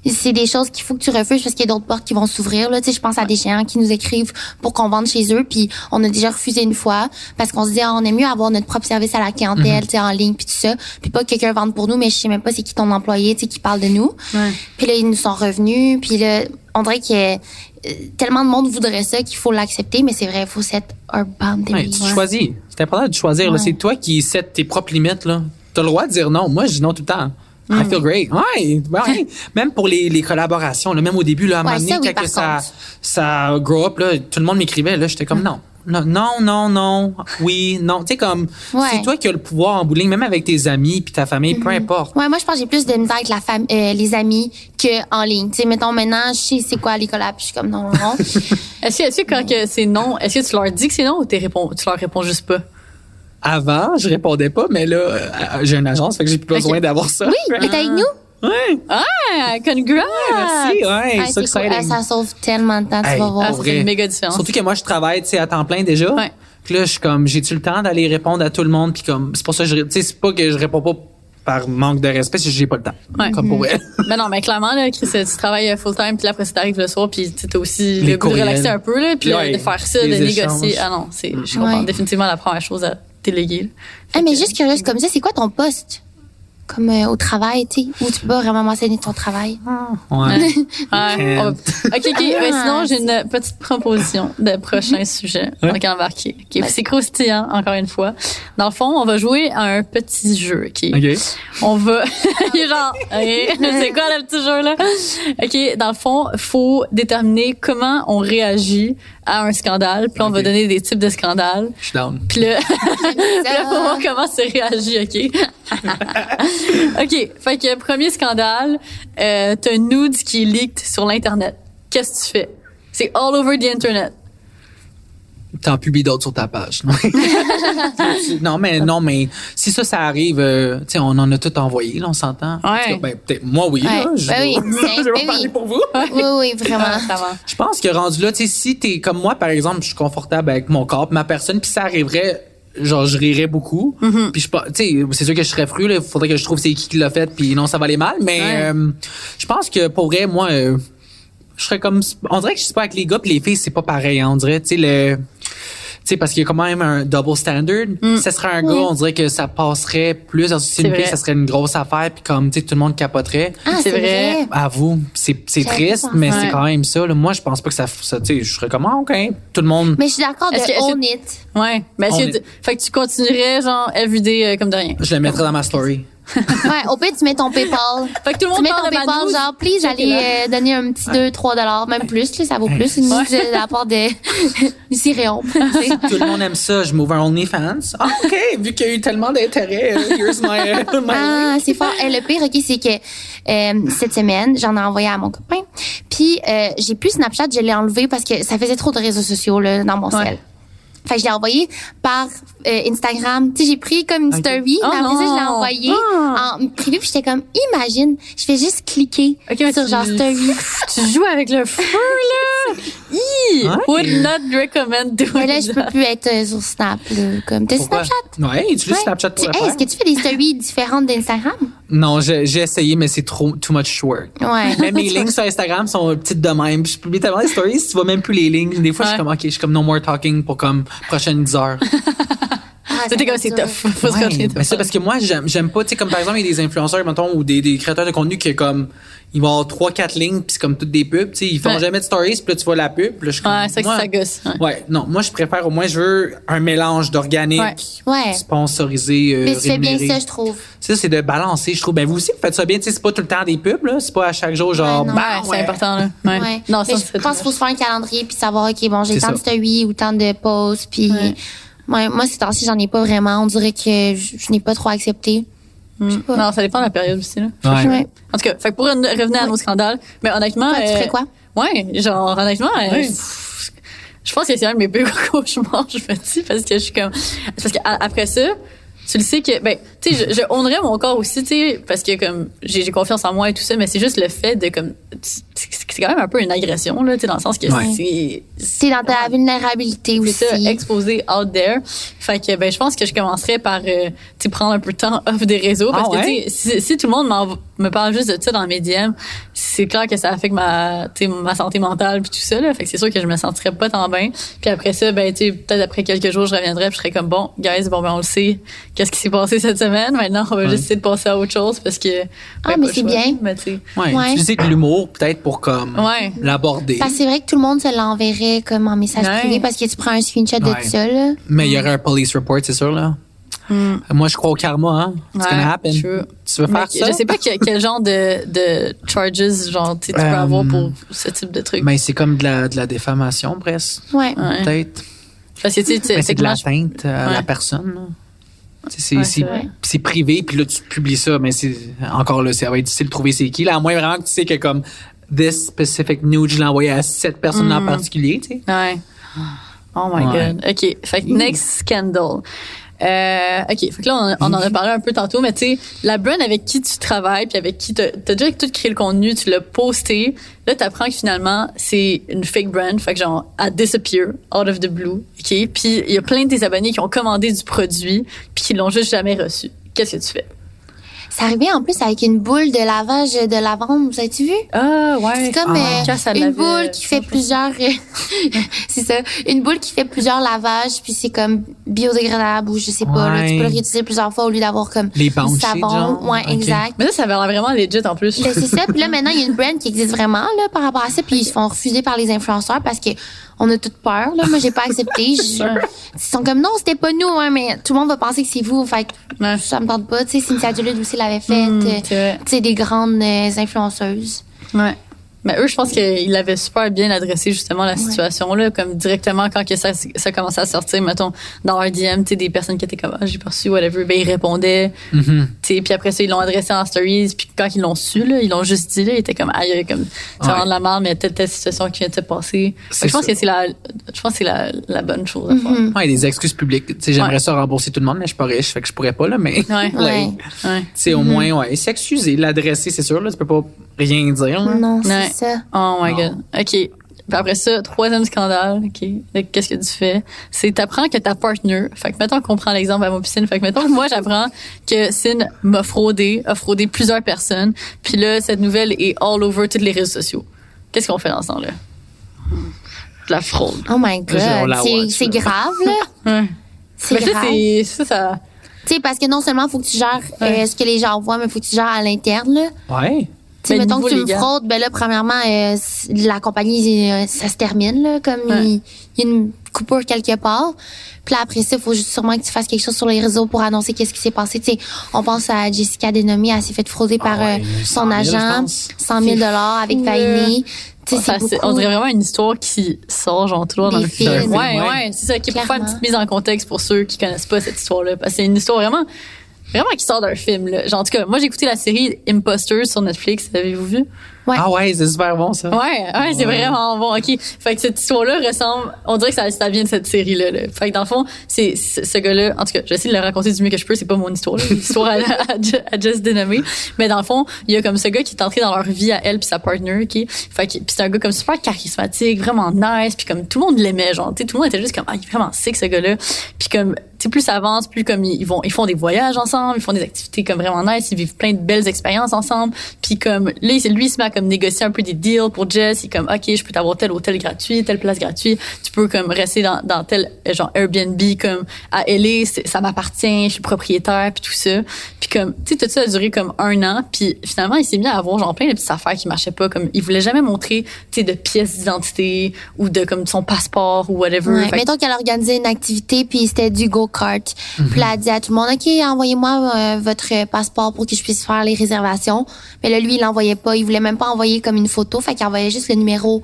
C: c'est des choses qu'il faut que tu refuses parce qu'il y a d'autres portes qui vont s'ouvrir. Là, tu sais, je pense à des géants qui nous écrivent pour qu'on vende chez eux. Puis on a déjà refusé une fois parce qu'on se dit, ah, on aime mieux avoir notre propre service à la clientèle, tu sais, en ligne, puis tout ça. Puis pas que quelqu'un vende pour nous, mais je sais même pas c'est qui ton employé, tu sais, qui parle de nous.
B: Ouais.
C: Puis là, ils nous sont revenus. Puis là, on dirait que euh, tellement de monde voudrait ça qu'il faut l'accepter, mais c'est vrai, il faut our boundaries.
E: Ouais, tu choisis. C'est important de choisir.
C: Ouais.
E: C'est toi qui set tes propres limites. là. T'as le droit de dire non. Moi, je dis non tout le temps. I feel great. Ouais, ouais. même pour les, les collaborations, là, même au début, là, à un
C: Ouais,
E: moment donné,
C: ça, oui,
E: quand que ça, ça grow up, là, tout le monde m'écrivait, là, j'étais comme non. Non, non, non, non, oui, non. Tu sais, comme,
C: Ouais.
E: c'est toi qui as le pouvoir en bowling, même avec tes amis puis ta famille, peu importe.
C: Ouais, moi je pense que j'ai plus de misère avec la fam euh, les amis que en ligne. Tu sais, mettons maintenant, je sais c'est quoi les collabs, puis je suis comme non non non.
B: Est-ce que, est-ce que quand que c'est non, est-ce que tu leur dis que c'est non ou réponds, tu leur réponds juste pas?
E: Avant, je répondais pas, mais là, euh, j'ai une agence, fait que j'ai plus besoin d'avoir ça.
C: oui, t'es avec nous?
E: Ouais.
B: Ah, congrats!
E: Merci, ouais,
C: Ah,
E: c'est
C: c'est
E: exciting.
C: cool. Ah, ça sauve tellement de temps, tu
E: Hey,
C: vas voir.
B: Ah, ça fait une méga différence.
E: Surtout que moi, je travaille, tu sais, à temps plein déjà.
B: Ouais.
E: Puis là, je suis comme, j'ai-tu le temps d'aller répondre à tout le monde? Puis comme, c'est pour ça que je, tu sais, c'est pas que je réponds pas par manque de respect, c'est que j'ai pas le temps.
B: Ouais.
E: Comme pour elle.
B: Mais non, mais clairement, là, Chris, tu travailles full time, puis là, après, ça t'arrive le soir, puis tu as aussi
E: Les
B: le goût de relaxer un peu, là, puis là,
E: Ouais,
B: de faire ça, de négocier. Ah non, c'est, je comprends
C: Ouais.
B: définitivement la première chose à déléguer.
C: Ah, mais juste curieuse comme ça, c'est quoi ton poste? Comme euh, au travail, tu sais, où tu peux vraiment mentionner ton travail.
E: Ouais.
B: Ouais, on va- OK, OK. mais sinon, j'ai une petite proposition de prochain sujet.
E: Ouais.
B: Donc, embarquer. OK, C'est croustillant, encore une fois. Dans le fond, on va jouer à un petit jeu. OK?
E: OK.
B: On va. Il est genre. OK. C'est quoi le petit jeu là? OK. Dans le fond, faut déterminer comment on réagit à un scandale. Puis là, on va donner des types de scandales.
E: Je suis down.
B: Puis là, là, faut voir comment c'est réagi, OK? OK. Fait que premier scandale, euh, t'as un nude qui est leaked sur l'Internet. Qu'est-ce que tu fais? C'est all over the Internet.
E: T'en publies d'autres sur ta page. non? mais non, mais si ça, ça arrive, euh, tu sais, on en a tout envoyé, là, on s'entend. Cas, Ben, peut-être, moi, oui,
C: Ouais.
E: là. Je,
C: Ben oui,
E: je vais
C: ben
E: parler
C: oui.
E: pour vous.
C: Oui, oui, vraiment.
B: Ça va.
E: Je pense que rendu là, tu sais, si t'es comme moi, par exemple, je suis confortable avec mon corps, ma personne, puis ça arriverait, genre, je rirais beaucoup.
B: Mm-hmm.
E: Puis je pas, tu sais, c'est sûr que je serais fru, là. Il faudrait que je trouve c'est qui qui l'a fait, puis non, ça va aller mal. Mais
B: Ouais.
E: euh, je pense que pour vrai, moi, euh, je serais comme, on dirait que je sais pas avec les gars puis les filles, c'est pas pareil. hein. on dirait, tu sais, le tu sais, parce qu'il y a quand même un double standard. Si ça serait un gars, on dirait que ça passerait plus. Alors, si c'est une
B: Mm.
E: Fille, ça serait une grosse affaire, puis comme, tu sais, tout le monde capoterait.
C: Ah,
B: C'est vrai.
C: vrai.
E: À vous, c'est triste, mais c'est quand même ça. Là. Moi, je pense pas que ça, ça tu sais, je serais comme, ah, OK, tout le monde.
C: Mais je suis d'accord de
B: que-
C: own it.
B: Ouais. Mais est-ce
E: On
B: que, fait que tu continuerais, genre, everyday euh, comme de rien?
E: Je le mettrais dans ma story.
C: Ouais, au pire, tu mets ton PayPal.
B: Fait que tout le
C: Tu
B: monde
C: mets
B: parle
C: ton PayPal, genre, please,
B: out.
C: euh, donner un petit 2, 3 dollars, même plus, là, ça vaut plus. Une news de la part de, du tu.
E: Tout le monde aime ça. Je m'ouvre un OnlyFans. Ah, OK, vu qu'il y a eu tellement d'intérêt, euh, here's my, uh, my
C: Ah, c'est fort. Eh, le pire, OK, c'est que euh, cette semaine, j'en ai envoyé à mon copain. Puis, euh, j'ai plus Snapchat, je l'ai enlevé parce que ça faisait trop de réseaux sociaux là, dans mon
B: Ouais.
C: cell. Fait que je l'ai envoyé par euh, Instagram. Tu sais, j'ai pris comme une story,
B: Oh
C: mais après ça, je l'ai envoyé
B: Ah.
C: en privé. Puis j'étais comme, imagine, je fais juste cliquer
B: Ok, mais
C: sur genre story.
B: Tu joues avec le feu, là! Hi! Would not recommend doing
C: Mais là, je peux
B: that.
C: plus être euh, sur Snap, là. Comme, t'as
E: Pourquoi?
C: Snapchat?
E: Ouais, utilise
C: Ouais.
E: Snapchat pour le
C: hey,
E: faire.
C: Est-ce que tu fais des stories différentes d'Instagram?
E: Non, j'ai j'ai essayé, mais c'est trop too much work.
C: Ouais.
E: Même mes lignes sur Instagram sont petites de même. Je publie tellement des stories, tu vois même plus les lignes. Des fois, je suis
B: Ouais.
E: comme, OK, je suis comme no more talking pour comme prochaines 10 heures.
C: Ah,
B: C'était
C: ça
B: comme c'est tough. Faut se
E: Ouais, ben c'est parce que moi, j'aime j'aime pas, tu sais, comme par exemple, il y a des influenceurs, mettons, ou des, des créateurs de contenu qui, comme, ils vont avoir trois, quatre lignes, puis c'est comme toutes des pubs, tu sais, ils font
B: Ouais.
E: jamais de stories, puis là, tu vois la pub, puis là, je comme,
B: Ouais, c'est ça
E: moi-
B: que ça gosse. Ouais.
E: Ouais, non, moi, je préfère, au moins, je veux un mélange d'organique,
B: Ouais.
C: Ouais.
E: sponsorisé, euh,
C: Mais tu fais bien ça, je trouve.
E: Ça, c'est de balancer, je trouve. Ben, vous aussi, vous faites ça bien, tu sais, c'est pas tout le temps des pubs, là, c'est pas à chaque jour, genre,
C: non.
B: Ouais,
E: bah,
B: c'est important, là. Ouais.
C: Ouais.
B: Non,
C: mais
B: ça,
C: je pense qu'il faut se faire un calendrier puis savoir, OK, bon, j'ai
E: C'est
C: tant de stories ou tant de posts. Puis,
B: Ouais.
C: ouais, moi, ces temps-ci, j'en ai pas vraiment. On dirait que je, je n'ai pas trop accepté.
B: Mm.
C: pas.
B: Non, ça dépend de la période aussi, là.
E: Ouais.
C: Ouais.
B: En tout cas, fait que pour re- revenir à nos scandales, mais honnêtement.
C: Toi, tu
B: euh,
C: ferais quoi?
B: Ouais, genre, honnêtement, euh, je pense que c'est un de mes plus gros cauchemars, je me dis, parce que je suis comme, parce qu'après ça, tu le sais que, ben, tu sais, je, je honnerais mon corps aussi, tu sais, parce que comme, j'ai j'ai confiance en moi et tout ça, mais c'est juste le fait de, comme, c'est c'est quand même un peu une agression, là, tu sais, dans le sens que
E: Ouais.
B: c'est,
C: C'est dans ta vulnérabilité aussi.
B: c'est ça, exposé out there. Fait que ben je pense que je commencerais par euh, tu sais, prendre un peu de temps off des réseaux parce
E: Ah
B: que
E: ouais?
B: tu sais, si, si tout le monde m'en- me parle juste de ça dans mes DM, c'est clair que ça affecte ma tu sais, ma santé mentale puis tout ça là. Fait que c'est sûr que je me sentirais pas tant bien. Puis après ça ben tu sais peut-être après quelques jours je reviendrais puis je serais comme bon guys bon ben on le sait qu'est-ce qui s'est passé cette semaine. Maintenant on va
E: Ouais.
B: juste essayer de passer à autre chose parce que ben,
C: Ah, mais c'est bien.
B: Mais tu sais
E: Ouais,
C: Ouais.
E: utiliser de l'humour, peut-être, pour, comme,
B: Ouais.
E: l'aborder.
C: Parce que c'est vrai que tout le monde se l'enverrait comme en message
B: Ouais.
C: privé parce que tu prends un screenshot
E: Ouais.
C: de ça, là.
E: Mais il y aurait un police report, c'est sûr, là. Moi, je crois au karma, hein. It's
B: Ouais,
E: gonna happen.
B: true.
E: Tu veux
B: Mais
E: faire ça?
B: Je sais pas que- quel genre de, de charges genre tu peux
E: Euh,
B: avoir pour ce type de truc.
E: Mais c'est comme de la, de la défamation, presque.
C: Ouais.
B: Ouais.
E: Peut-être.
B: Parce que tu sais, tu sais,
E: Mais c'est de l'atteinte à
B: Ouais.
E: la personne. c'est privé, puis là, tu publies ça, mais c'est encore là, ça va être difficile de trouver c'est qui. Là, à moins vraiment que tu sais que comme this specific nude, je l'ai envoyé à cette personne en particulier, tu sais.
B: Ouais. Oh my
E: Ouais.
B: god. OK. Fait que next scandal. Euh, OK. Fait que là, on, on en a parlé un peu tantôt, mais tu sais, la brand avec qui tu travailles puis avec qui t'as t'as déjà tout créé le contenu, tu l'as posté. Là, t'apprends que finalement, c'est une fake brand. Fait que genre, elle disappear out of the blue. OK? Puis il y a plein de tes abonnés qui ont commandé du produit puis qui l'ont juste jamais reçu. Qu'est-ce que tu fais?
C: Ça arrivait en plus avec une boule de lavage de lavande. Vous avez-tu vu?
B: Ah, ouais.
C: C'est comme
B: Ah.
C: euh, une boule qui fait plusieurs c'est ça une boule qui fait plusieurs lavages puis c'est comme biodégradable ou je sais pas là, tu peux le réutiliser plusieurs fois au lieu d'avoir comme
E: Les
C: du savon
E: genre?
C: ouais exact
B: Mais là, ça avait l'air vraiment legit en plus.
C: Ben, c'est ça puis là maintenant il y a une brand qui existe vraiment là par rapport à ça puis ils se font refuser par les influenceurs parce que on a toute peur là. Moi j'ai pas accepté. Je- ils sont comme non c'était pas nous hein, mais tout le monde va penser que c'est vous. Fait que
B: Ouais.
C: ça me tente pas. Tu sais Cynthia Duluth aussi l'avait fait
B: Mm,
C: euh, tu sais des grandes euh, influenceuses.
B: Ouais. Mais eux, je pense qu'ils avaient super bien adressé justement la situation là, comme directement quand que ça, ça commençait à sortir, mettons dans leur DM, tu sais, des personnes qui étaient comme ah, j'ai pas reçu whatever, ben ils répondaient,
E: Mhm.
B: tu sais, puis après ça ils l'ont adressé en stories, puis quand ils l'ont su là, ils l'ont juste dit là, ils étaient comme aïe, comme vraiment
E: Ouais.
B: de la merde, mais telle telle situation qui vient de se passer. Je pense
E: ça.
B: que c'est la, je pense c'est la, la bonne chose à faire.
E: Ouais, des excuses publiques. Tu sais, j'aimerais
B: Ouais.
E: ça rembourser tout le monde, mais je suis pas riche, fait que je pourrais pas, là, mais.
B: Ouais.
C: Ouais.
B: Ouais.
E: Tu sais, au moins, ouais. S'excuser, l'adresser, c'est sûr, là, tu peux pas rien dire, là.
C: non. Ça
B: Oh my
E: Non.
B: god. OK. Puis après ça, troisième scandale, OK. Qu'est-ce que tu fais? C'est t'apprends que ta partner, fait que mettons qu'on prend l'exemple à mon piscine, fait que mettons que moi j'apprends que Sin m'a fraudé, a fraudé plusieurs personnes, puis là cette nouvelle est all over tous les réseaux sociaux. Qu'est-ce qu'on fait dans ce temps-là? De la fraude.
C: oh my god c'est grave là
B: Ouais.
C: c'est
B: Mais ça,
C: grave
B: c'est ça, ça.
C: Tu sais, parce que non seulement faut que tu gères euh, ce que les gens voient, mais faut que tu gères à l'interne. là.
E: Ouais.
C: Sais,
B: Ben,
C: mettons que tu me fraudes, ben là, premièrement, euh, la compagnie, euh, ça se termine, là, comme
B: Ouais.
C: il, il y a une coupure quelque part. Puis là, après ça, il faut juste sûrement que tu fasses quelque chose sur les réseaux pour annoncer qu'est-ce qui s'est passé. Tu sais, on pense à Jessica Denomie, elle s'est fait frauder par
E: Ah ouais,
C: euh,
E: 100
C: son
E: 000, je
C: agent,
E: pense.
C: 100 000 dollars avec Vaini.
B: Ça, on dirait vraiment une histoire qui sort genre toujours dans le film. Ouais,
E: Ouais.
B: ouais, c'est ça. Qui pour faire une petite mise en contexte pour ceux qui connaissent pas cette histoire-là, parce que c'est une histoire vraiment, vraiment qui sort d'un film. Là. Genre, en tout cas, moi j'ai écouté la série Imposters sur Netflix. Avez-vous vu?
C: Ouais.
E: Ah ouais, c'est super bon ça.
B: Ouais, ouais, c'est vraiment bon. OK. Fait que cette histoire-là ressemble, on dirait que ça, ça vient de cette série-là. là. Fait que dans le fond, c'est ce gars-là, en tout cas, j'essaie de le raconter du mieux que je peux, c'est pas mon histoire, l'histoire à, à, à Jess dénommée. Mais dans le fond, il y a comme ce gars qui est entré dans leur vie à elle puis sa partner, OK. Fait que c'est un gars comme super charismatique, vraiment nice, puis comme tout le monde l'aimait, genre, tu sais, tout le monde était juste comme ah, il est vraiment sick ce gars-là. Puis comme tu plus ça avance, plus comme ils vont ils font des voyages ensemble, ils font des activités comme vraiment nice, ils vivent plein de belles expériences ensemble. Puis comme là, lui il se met à comme négocier un peu des deals pour Jess, il est comme OK, je peux t'avoir tel hôtel gratuit, telle place gratuite, tu peux comme rester dans dans tel genre Airbnb comme à LA, ça m'appartient, je suis propriétaire puis tout ça. Puis comme tu sais tout ça a duré comme un an, puis finalement il s'est mis à avoir genre plein de petites affaires qui marchaient pas comme il voulait jamais montrer tu sais de pièces d'identité ou de comme son passeport ou whatever.
C: Ouais, mettons qu'elle organisait une activité puis c'était du go-kart. Puis là, elle dit à tout le monde, OK, envoyez-moi euh, votre passeport pour que je puisse faire les réservations. Mais là, lui, il l'envoyait pas. Il voulait même pas envoyer comme une photo. Fait qu'il envoyait juste le numéro,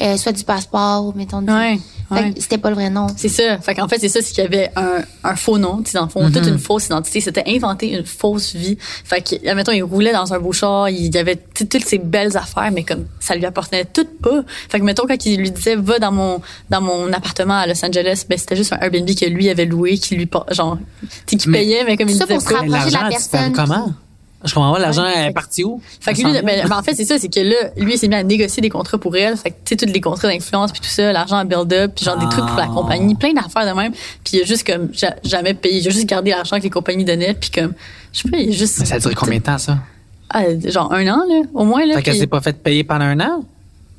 C: euh, soit du passeport ou mettons du...
B: Ouais,
C: Fait
B: ouais.
C: que c'était pas le vrai nom.
B: C'est ça. Fait qu'en fait, c'est ça, c'est qu'il y avait un, un faux nom, tu sais, dans le fond, toute une fausse identité. C'était inventé une fausse vie. Fait que, admettons, il roulait dans un beau char, il y avait toutes ces belles affaires, mais comme ça lui appartenait toutes pas. Fait que, mettons, quand il lui disait, va dans mon, dans mon appartement à Los Angeles, ben, c'était juste un Airbnb que lui avait loué, qui lui, genre, tu sais, qui payait, mais comme il
C: Ça,
B: disait
C: pour se
B: pas.
C: rapprocher de la personne
E: comment? Je comprends pas, l'argent
B: Ouais,
E: est parti où?
B: Fait que lui, ben, ben, en fait, c'est ça, c'est que là, lui, il s'est mis à négocier des contrats pour elle. Fait que, tu sais, tous les contrats d'influence puis tout ça, l'argent à build-up, puis genre des trucs pour la
E: Ah.
B: compagnie, plein d'affaires de même. Puis il a juste comme, ja- jamais payé. Il a juste gardé l'argent que les compagnies donnaient, puis comme, je sais pas, il a juste.
E: Mais ça a duré combien de temps, ça?
B: Ah, genre un an, là, au moins, là.
E: Fait qu'elle s'est pas fait payer pendant un an?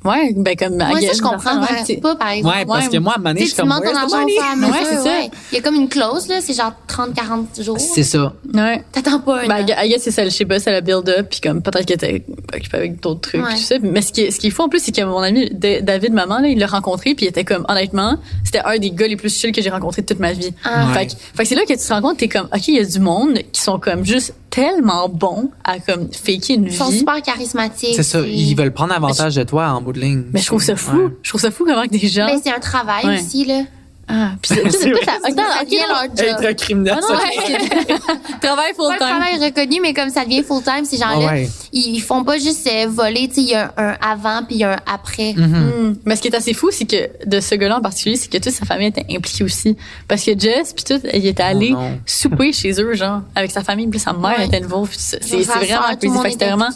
B: Ouais, ben comme.
C: Moi, ça, je comprends
B: ouais,
C: pas, par exemple.
E: Ouais, parce
B: ouais.
E: que moi, à un moment donné, je suis
C: tu
E: comme, where's the money?
C: à
B: Ouais, c'est ça.
C: ouais. Il y a comme une clause, là, c'est genre 30-40 jours.
E: C'est ça.
B: Ouais.
C: T'attends pas un
B: Ben. I guess c'est ça, je sais pas, c'est la build-up, puis comme peut-être qu'elle était occupée avec d'autres trucs, tout ça. Mais ce qui est, ce qu'il faut en plus, c'est que mon ami David Maman, là, il l'a rencontré, puis il était comme, honnêtement, c'était un des gars les plus chill que j'ai rencontré de toute ma vie.
C: Ah.
B: Fait, que- fait que c'est là que tu te rends compte, t'es comme, ok, il y a du monde qui sont comme juste tellement bons à comme faker une
C: Ils sont
B: vie.
C: super charismatiques.
E: C'est ça. Ils veulent prendre avantage de toi en bout de ligne.
B: Mais je trouve ça fou.
E: Ouais.
B: Je trouve ça fou comment que des gens.
C: Ben, c'est un travail
B: Ouais.
C: aussi, là.
B: Ah, puis c'est- tout ça-
C: Ça
B: attends, ok,
C: leur job.
E: Être un criminel,
B: Ah non, ouais. Travail full
C: pas un
B: time.
C: travail reconnu, mais comme ça devient full-time, ces gens-là,
E: Ah ouais.
C: ils, font pas juste euh, voler, tu sais, il y a un, un avant puis il y a un après.
B: Hmm. Mais ce qui est assez fou, c'est que de ce gars-là en particulier, c'est que toute sa famille était impliquée aussi. Parce que Jess, puis tout, il était allé
E: Oh
B: souper chez eux, genre, avec sa famille, puis sa mère
C: Ouais.
B: était tout ça. C'est vraiment crazy. Fait c'était vraiment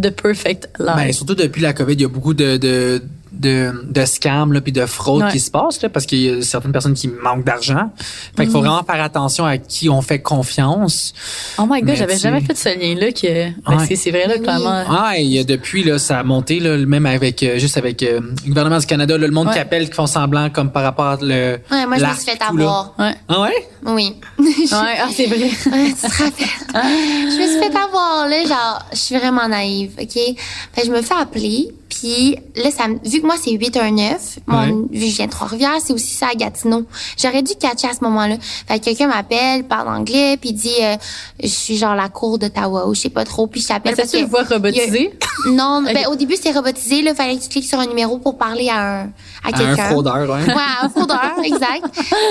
B: the perfect life.
E: Ben, surtout depuis la COVID, il y a beaucoup de, de, de, de scams là, puis de fraudes
B: Ouais.
E: qui se passent là, parce qu'il y a certaines personnes qui manquent d'argent. Fait qu'il faut vraiment faire attention à qui on fait confiance.
B: oh my god, j'avais jamais fait ce lien-là que, ben,
E: Ouais.
B: c'est- c'est vrai, là, clairement.
E: Ah, et il y a depuis là, ça a monté là, même avec euh, juste avec euh, le gouvernement du Canada, là, le monde
B: Ouais.
E: qui appelle, qui font semblant comme par rapport à le.
C: Ouais, moi, je me suis fait
E: tout, là.
C: avoir.
B: Ouais.
E: Ah ouais?
C: Oui.
B: Ouais, ah, c'est vrai.
C: Ouais, tu te rappelles? je me suis fait avoir, là, genre, je suis vraiment naïve, OK? Fait que je me fais appeler, puis là, ça vu que moi, c'est 819, mon,
E: Ouais.
C: vu que je viens de Trois-Rivières, c'est aussi ça à Gatineau. J'aurais dû catcher à ce moment-là. Fait que quelqu'un m'appelle, parle anglais, puis dit, euh, je suis genre la cour d'Ottawa, ou je sais pas trop, puis je t'appelle
B: Mais
C: parce
B: c'est
C: que...
B: une voix robotisée.
C: Non, ben, au début, c'était robotisé, là, fallait que tu cliques sur un numéro pour parler à un, à
E: À un fraudeur, ouais.
C: Ouais, un fraudeur, exact.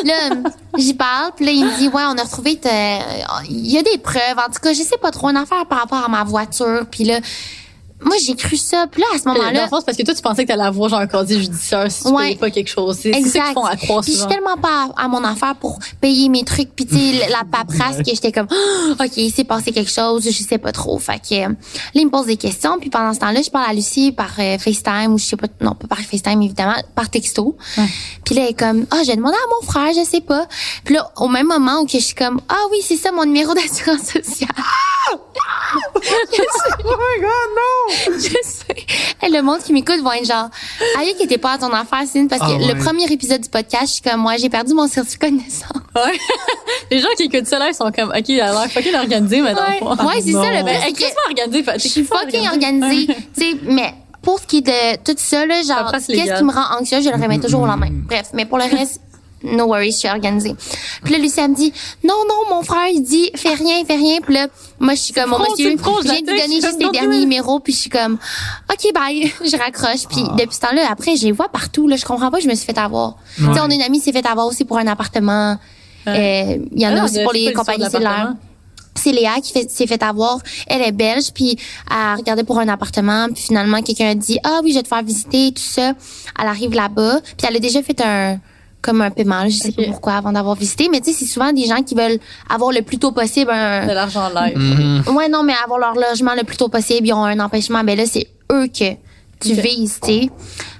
C: Là, j'y parle, puis là, il me dit, ouais, on a retrouvé, il y a des preuves. En tout cas, je sais pas trop, une affaire par rapport à ma voiture. Puis là, moi, j'ai cru ça. Puis là, à ce
B: Dans
C: moment-là,
B: le fond, c'est parce que toi, tu pensais que t'allais avoir genre un casier judiciaire si tu
C: Ouais.
B: payais pas quelque chose. C'est ça
C: exact.
B: qu'ils font à croire
C: Puis je suis tellement pas à, à mon affaire pour payer mes trucs. Puis tu sais, la paperasse que j'étais comme, Ah, ok, il s'est passé quelque chose, je sais pas trop. Fait que euh, là, il me pose des questions. Puis pendant ce temps-là, je parle à Lucie par euh, FaceTime ou je sais pas, non, pas par FaceTime évidemment, par texto. Puis là, elle est comme, ah, j'ai demandé à mon frère, je sais pas. Puis là, au même moment où que je suis comme, ah oui, c'est ça mon numéro d'assurance sociale.
E: oh my god, non!
C: je sais. Le monde qui m'écoute va être genre, aïe, qui était pas à ton affaire, Cine, parce que
E: Ah ouais.
C: le premier épisode du podcast, je suis comme, moi, j'ai perdu mon certificat de naissance.
B: Ouais. Les gens qui écoutent ça là, ils sont comme, OK, elle a l'air fucking organisée, mais dans le
C: Ouais,
B: fond.
C: ouais c'est ça le
B: Ben, est organisée.
C: je suis fucking organisée, tu sais, mais pour ce qui est de tout ça, là, genre, qu'est-ce qui me rend anxieuse, je le remets toujours au lendemain. Bref, mais pour le reste, no worries, je suis organisée. Puis là, Lucie, elle me dit, non, non, mon frère, il dit, fais rien, fais rien. Puis là, moi, je suis comme, mon
B: fraude,
C: monsieur, je viens de lui donner juste les derniers numéros, puis je suis comme, OK, bye, je raccroche. Puis depuis ce temps-là, après, je les vois partout, là, je comprends pas, je me suis fait avoir. Tu sais, on a une amie qui s'est fait avoir aussi pour un appartement. Euh, Il y en
B: Ah
C: a
B: non,
C: aussi pour les compagnies
B: de
C: cellulaires. c'est Léa qui fait- s'est fait avoir. Elle est belge, puis elle regardait pour un appartement, puis finalement quelqu'un a dit ah oui je vais te faire visiter tout ça. Elle arrive là-bas, puis elle a déjà fait un comme un paiement, je sais pas pourquoi avant d'avoir visité, mais tu sais c'est souvent des gens qui veulent avoir le plus tôt possible un
B: De l'argent live.
E: Mhm.
C: Ouais, non, mais avoir leur logement le plus tôt possible, ils ont un empêchement. Ben là, c'est eux que tu
B: Ok.
C: vises, tu sais.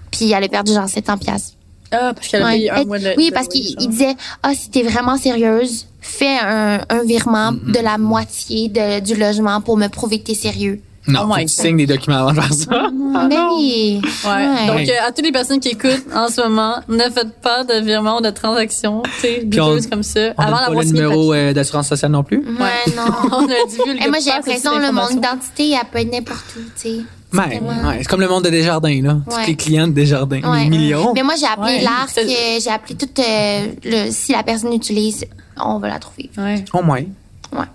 C: Puis elle a perdu genre 700 piastres.
B: Ah, parce qu'elle a
C: Ouais.
B: payé un mois de
C: oui,
B: de
C: parce qu'il disait, ah, si t'es vraiment sérieuse, fais un, un virement de la moitié de, du logement pour me prouver que t'es sérieux.
E: Non,
B: Oh
E: faut que tu signes des documents avant de faire ça.
C: Mais oui.
B: Ouais. Donc, euh, à toutes les personnes qui écoutent en ce moment, ne faites pas de virement ou de transaction, tu sais, comme ça,
E: On
B: avant
E: n'a pas
B: d'avoir
E: le
B: le
E: numéro euh, d'assurance sociale non plus.
C: Ouais, non.
B: On a divulgué
C: Et moi, j'ai l'impression, là, mon
B: information.
C: identité, elle peut être n'importe où, tu sais.
E: Ouais, ouais, c'est comme le monde de Desjardins, là. Tous
C: Ouais.
E: les clients de Desjardins.
C: Ouais.
E: Des millions.
C: Mais moi, j'ai appelé
B: Ouais.
C: l'ARC, euh, j'ai appelé tout, euh, le, si la personne utilise, on va la trouver.
B: Ouais.
E: Au moins.
C: Ouais.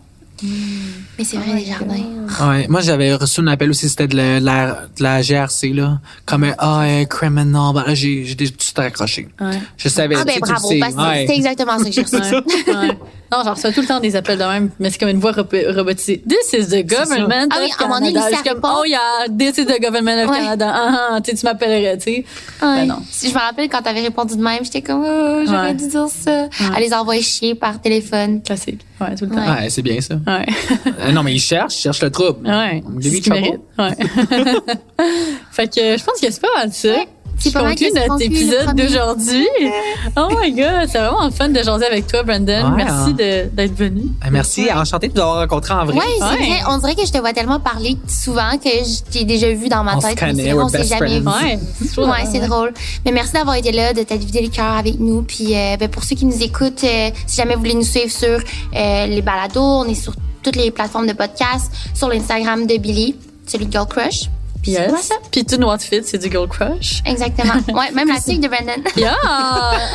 C: Mais c'est vrai, les jardins.
E: Ouais. Moi, j'avais reçu un appel aussi, c'était de la, de la, de la GRC, là. Comme un, ah, euh, criminal. Ben, là, j'ai, j'ai tout de suite accroché.
B: Ouais.
E: Je savais.
C: Ah, ben bravo, parce que
E: Ouais.
C: c'est exactement ça que j'ai reçu.
B: Ouais. Non, j'en reçois tout le temps des appels de même, mais c'est comme une voix robo- robotisée. This is the government
C: Ah oui,
B: of
C: à donné,
B: Canada.
C: lui,
B: Je suis
C: ça
B: comme,
C: répond.
B: oh yeah, this is the government of
C: Ouais.
B: Canada. Ah, ah, tu m'appellerais, tu sais.
C: Ouais.
B: Ben non.
C: Si je me rappelle quand t'avais répondu de même, j'étais comme, oh, j'aurais
B: Ouais.
C: dû dire ça. Elle les envoie chier par téléphone.
B: Classique. Ouais, tout le temps.
C: Ouais.
E: Ouais, c'est bien ça.
B: Ouais.
E: Euh, non, mais ils cherchent, ils cherchent le trouble.
B: Ouais. Ce qu'il
E: Chapeau.
B: mérite. Ouais. fait que je pense que c'est pas mal ça.
C: C'est pas mal que
B: notre épisode d'aujourd'hui. Oh my god, c'est vraiment fun de jaser avec toi, Brandon.
E: Ouais,
B: Merci
E: hein.
B: de- d'être venu.
E: Euh, Merci, enchanté de vous avoir rencontré en vrai.
C: Ouais, c'est
B: Ouais.
C: vrai. On dirait que je te vois tellement parler souvent que je t'ai déjà vu dans ma
E: On se
C: tête. mais
E: connaît,
C: c'est vrai,
E: we're
C: on s'est jamais vu. Ouais, c'est drôle. Mais merci d'avoir été là, de t'être vidé le cœur avec nous. Puis euh, ben, pour ceux qui nous écoutent, euh, si jamais vous voulez nous suivre sur euh, les balados, on est sur toutes les plateformes de podcast, sur l'Instagram de Billy, celui de Girl Crush. Puis c'est
B: Yes.
C: quoi ça?
B: Puis tout notre outfit, c'est du girl crush.
C: Exactement. Ouais, même la tique de Brandon.
B: Yeah!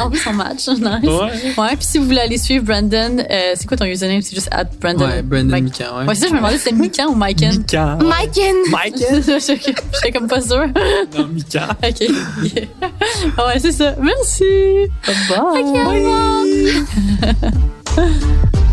B: en plus, on match. Nice.
E: Ouais.
B: Ouais, puis si vous voulez aller suivre Brandon, euh, c'est quoi ton username? C'est juste at Brandon.
E: Ouais, Brandon
B: Mike-
E: Mikan, ouais.
B: Ouais, c'est ça, je me demandais si c'était Mikan ou Miken.
E: Mikan.
C: Miken.
E: Mikan.
B: J'étais comme pas sûre.
E: Non, Mikan.
B: OK. Yeah. Ouais, c'est ça. Merci. Bye bye.
C: Au revoir.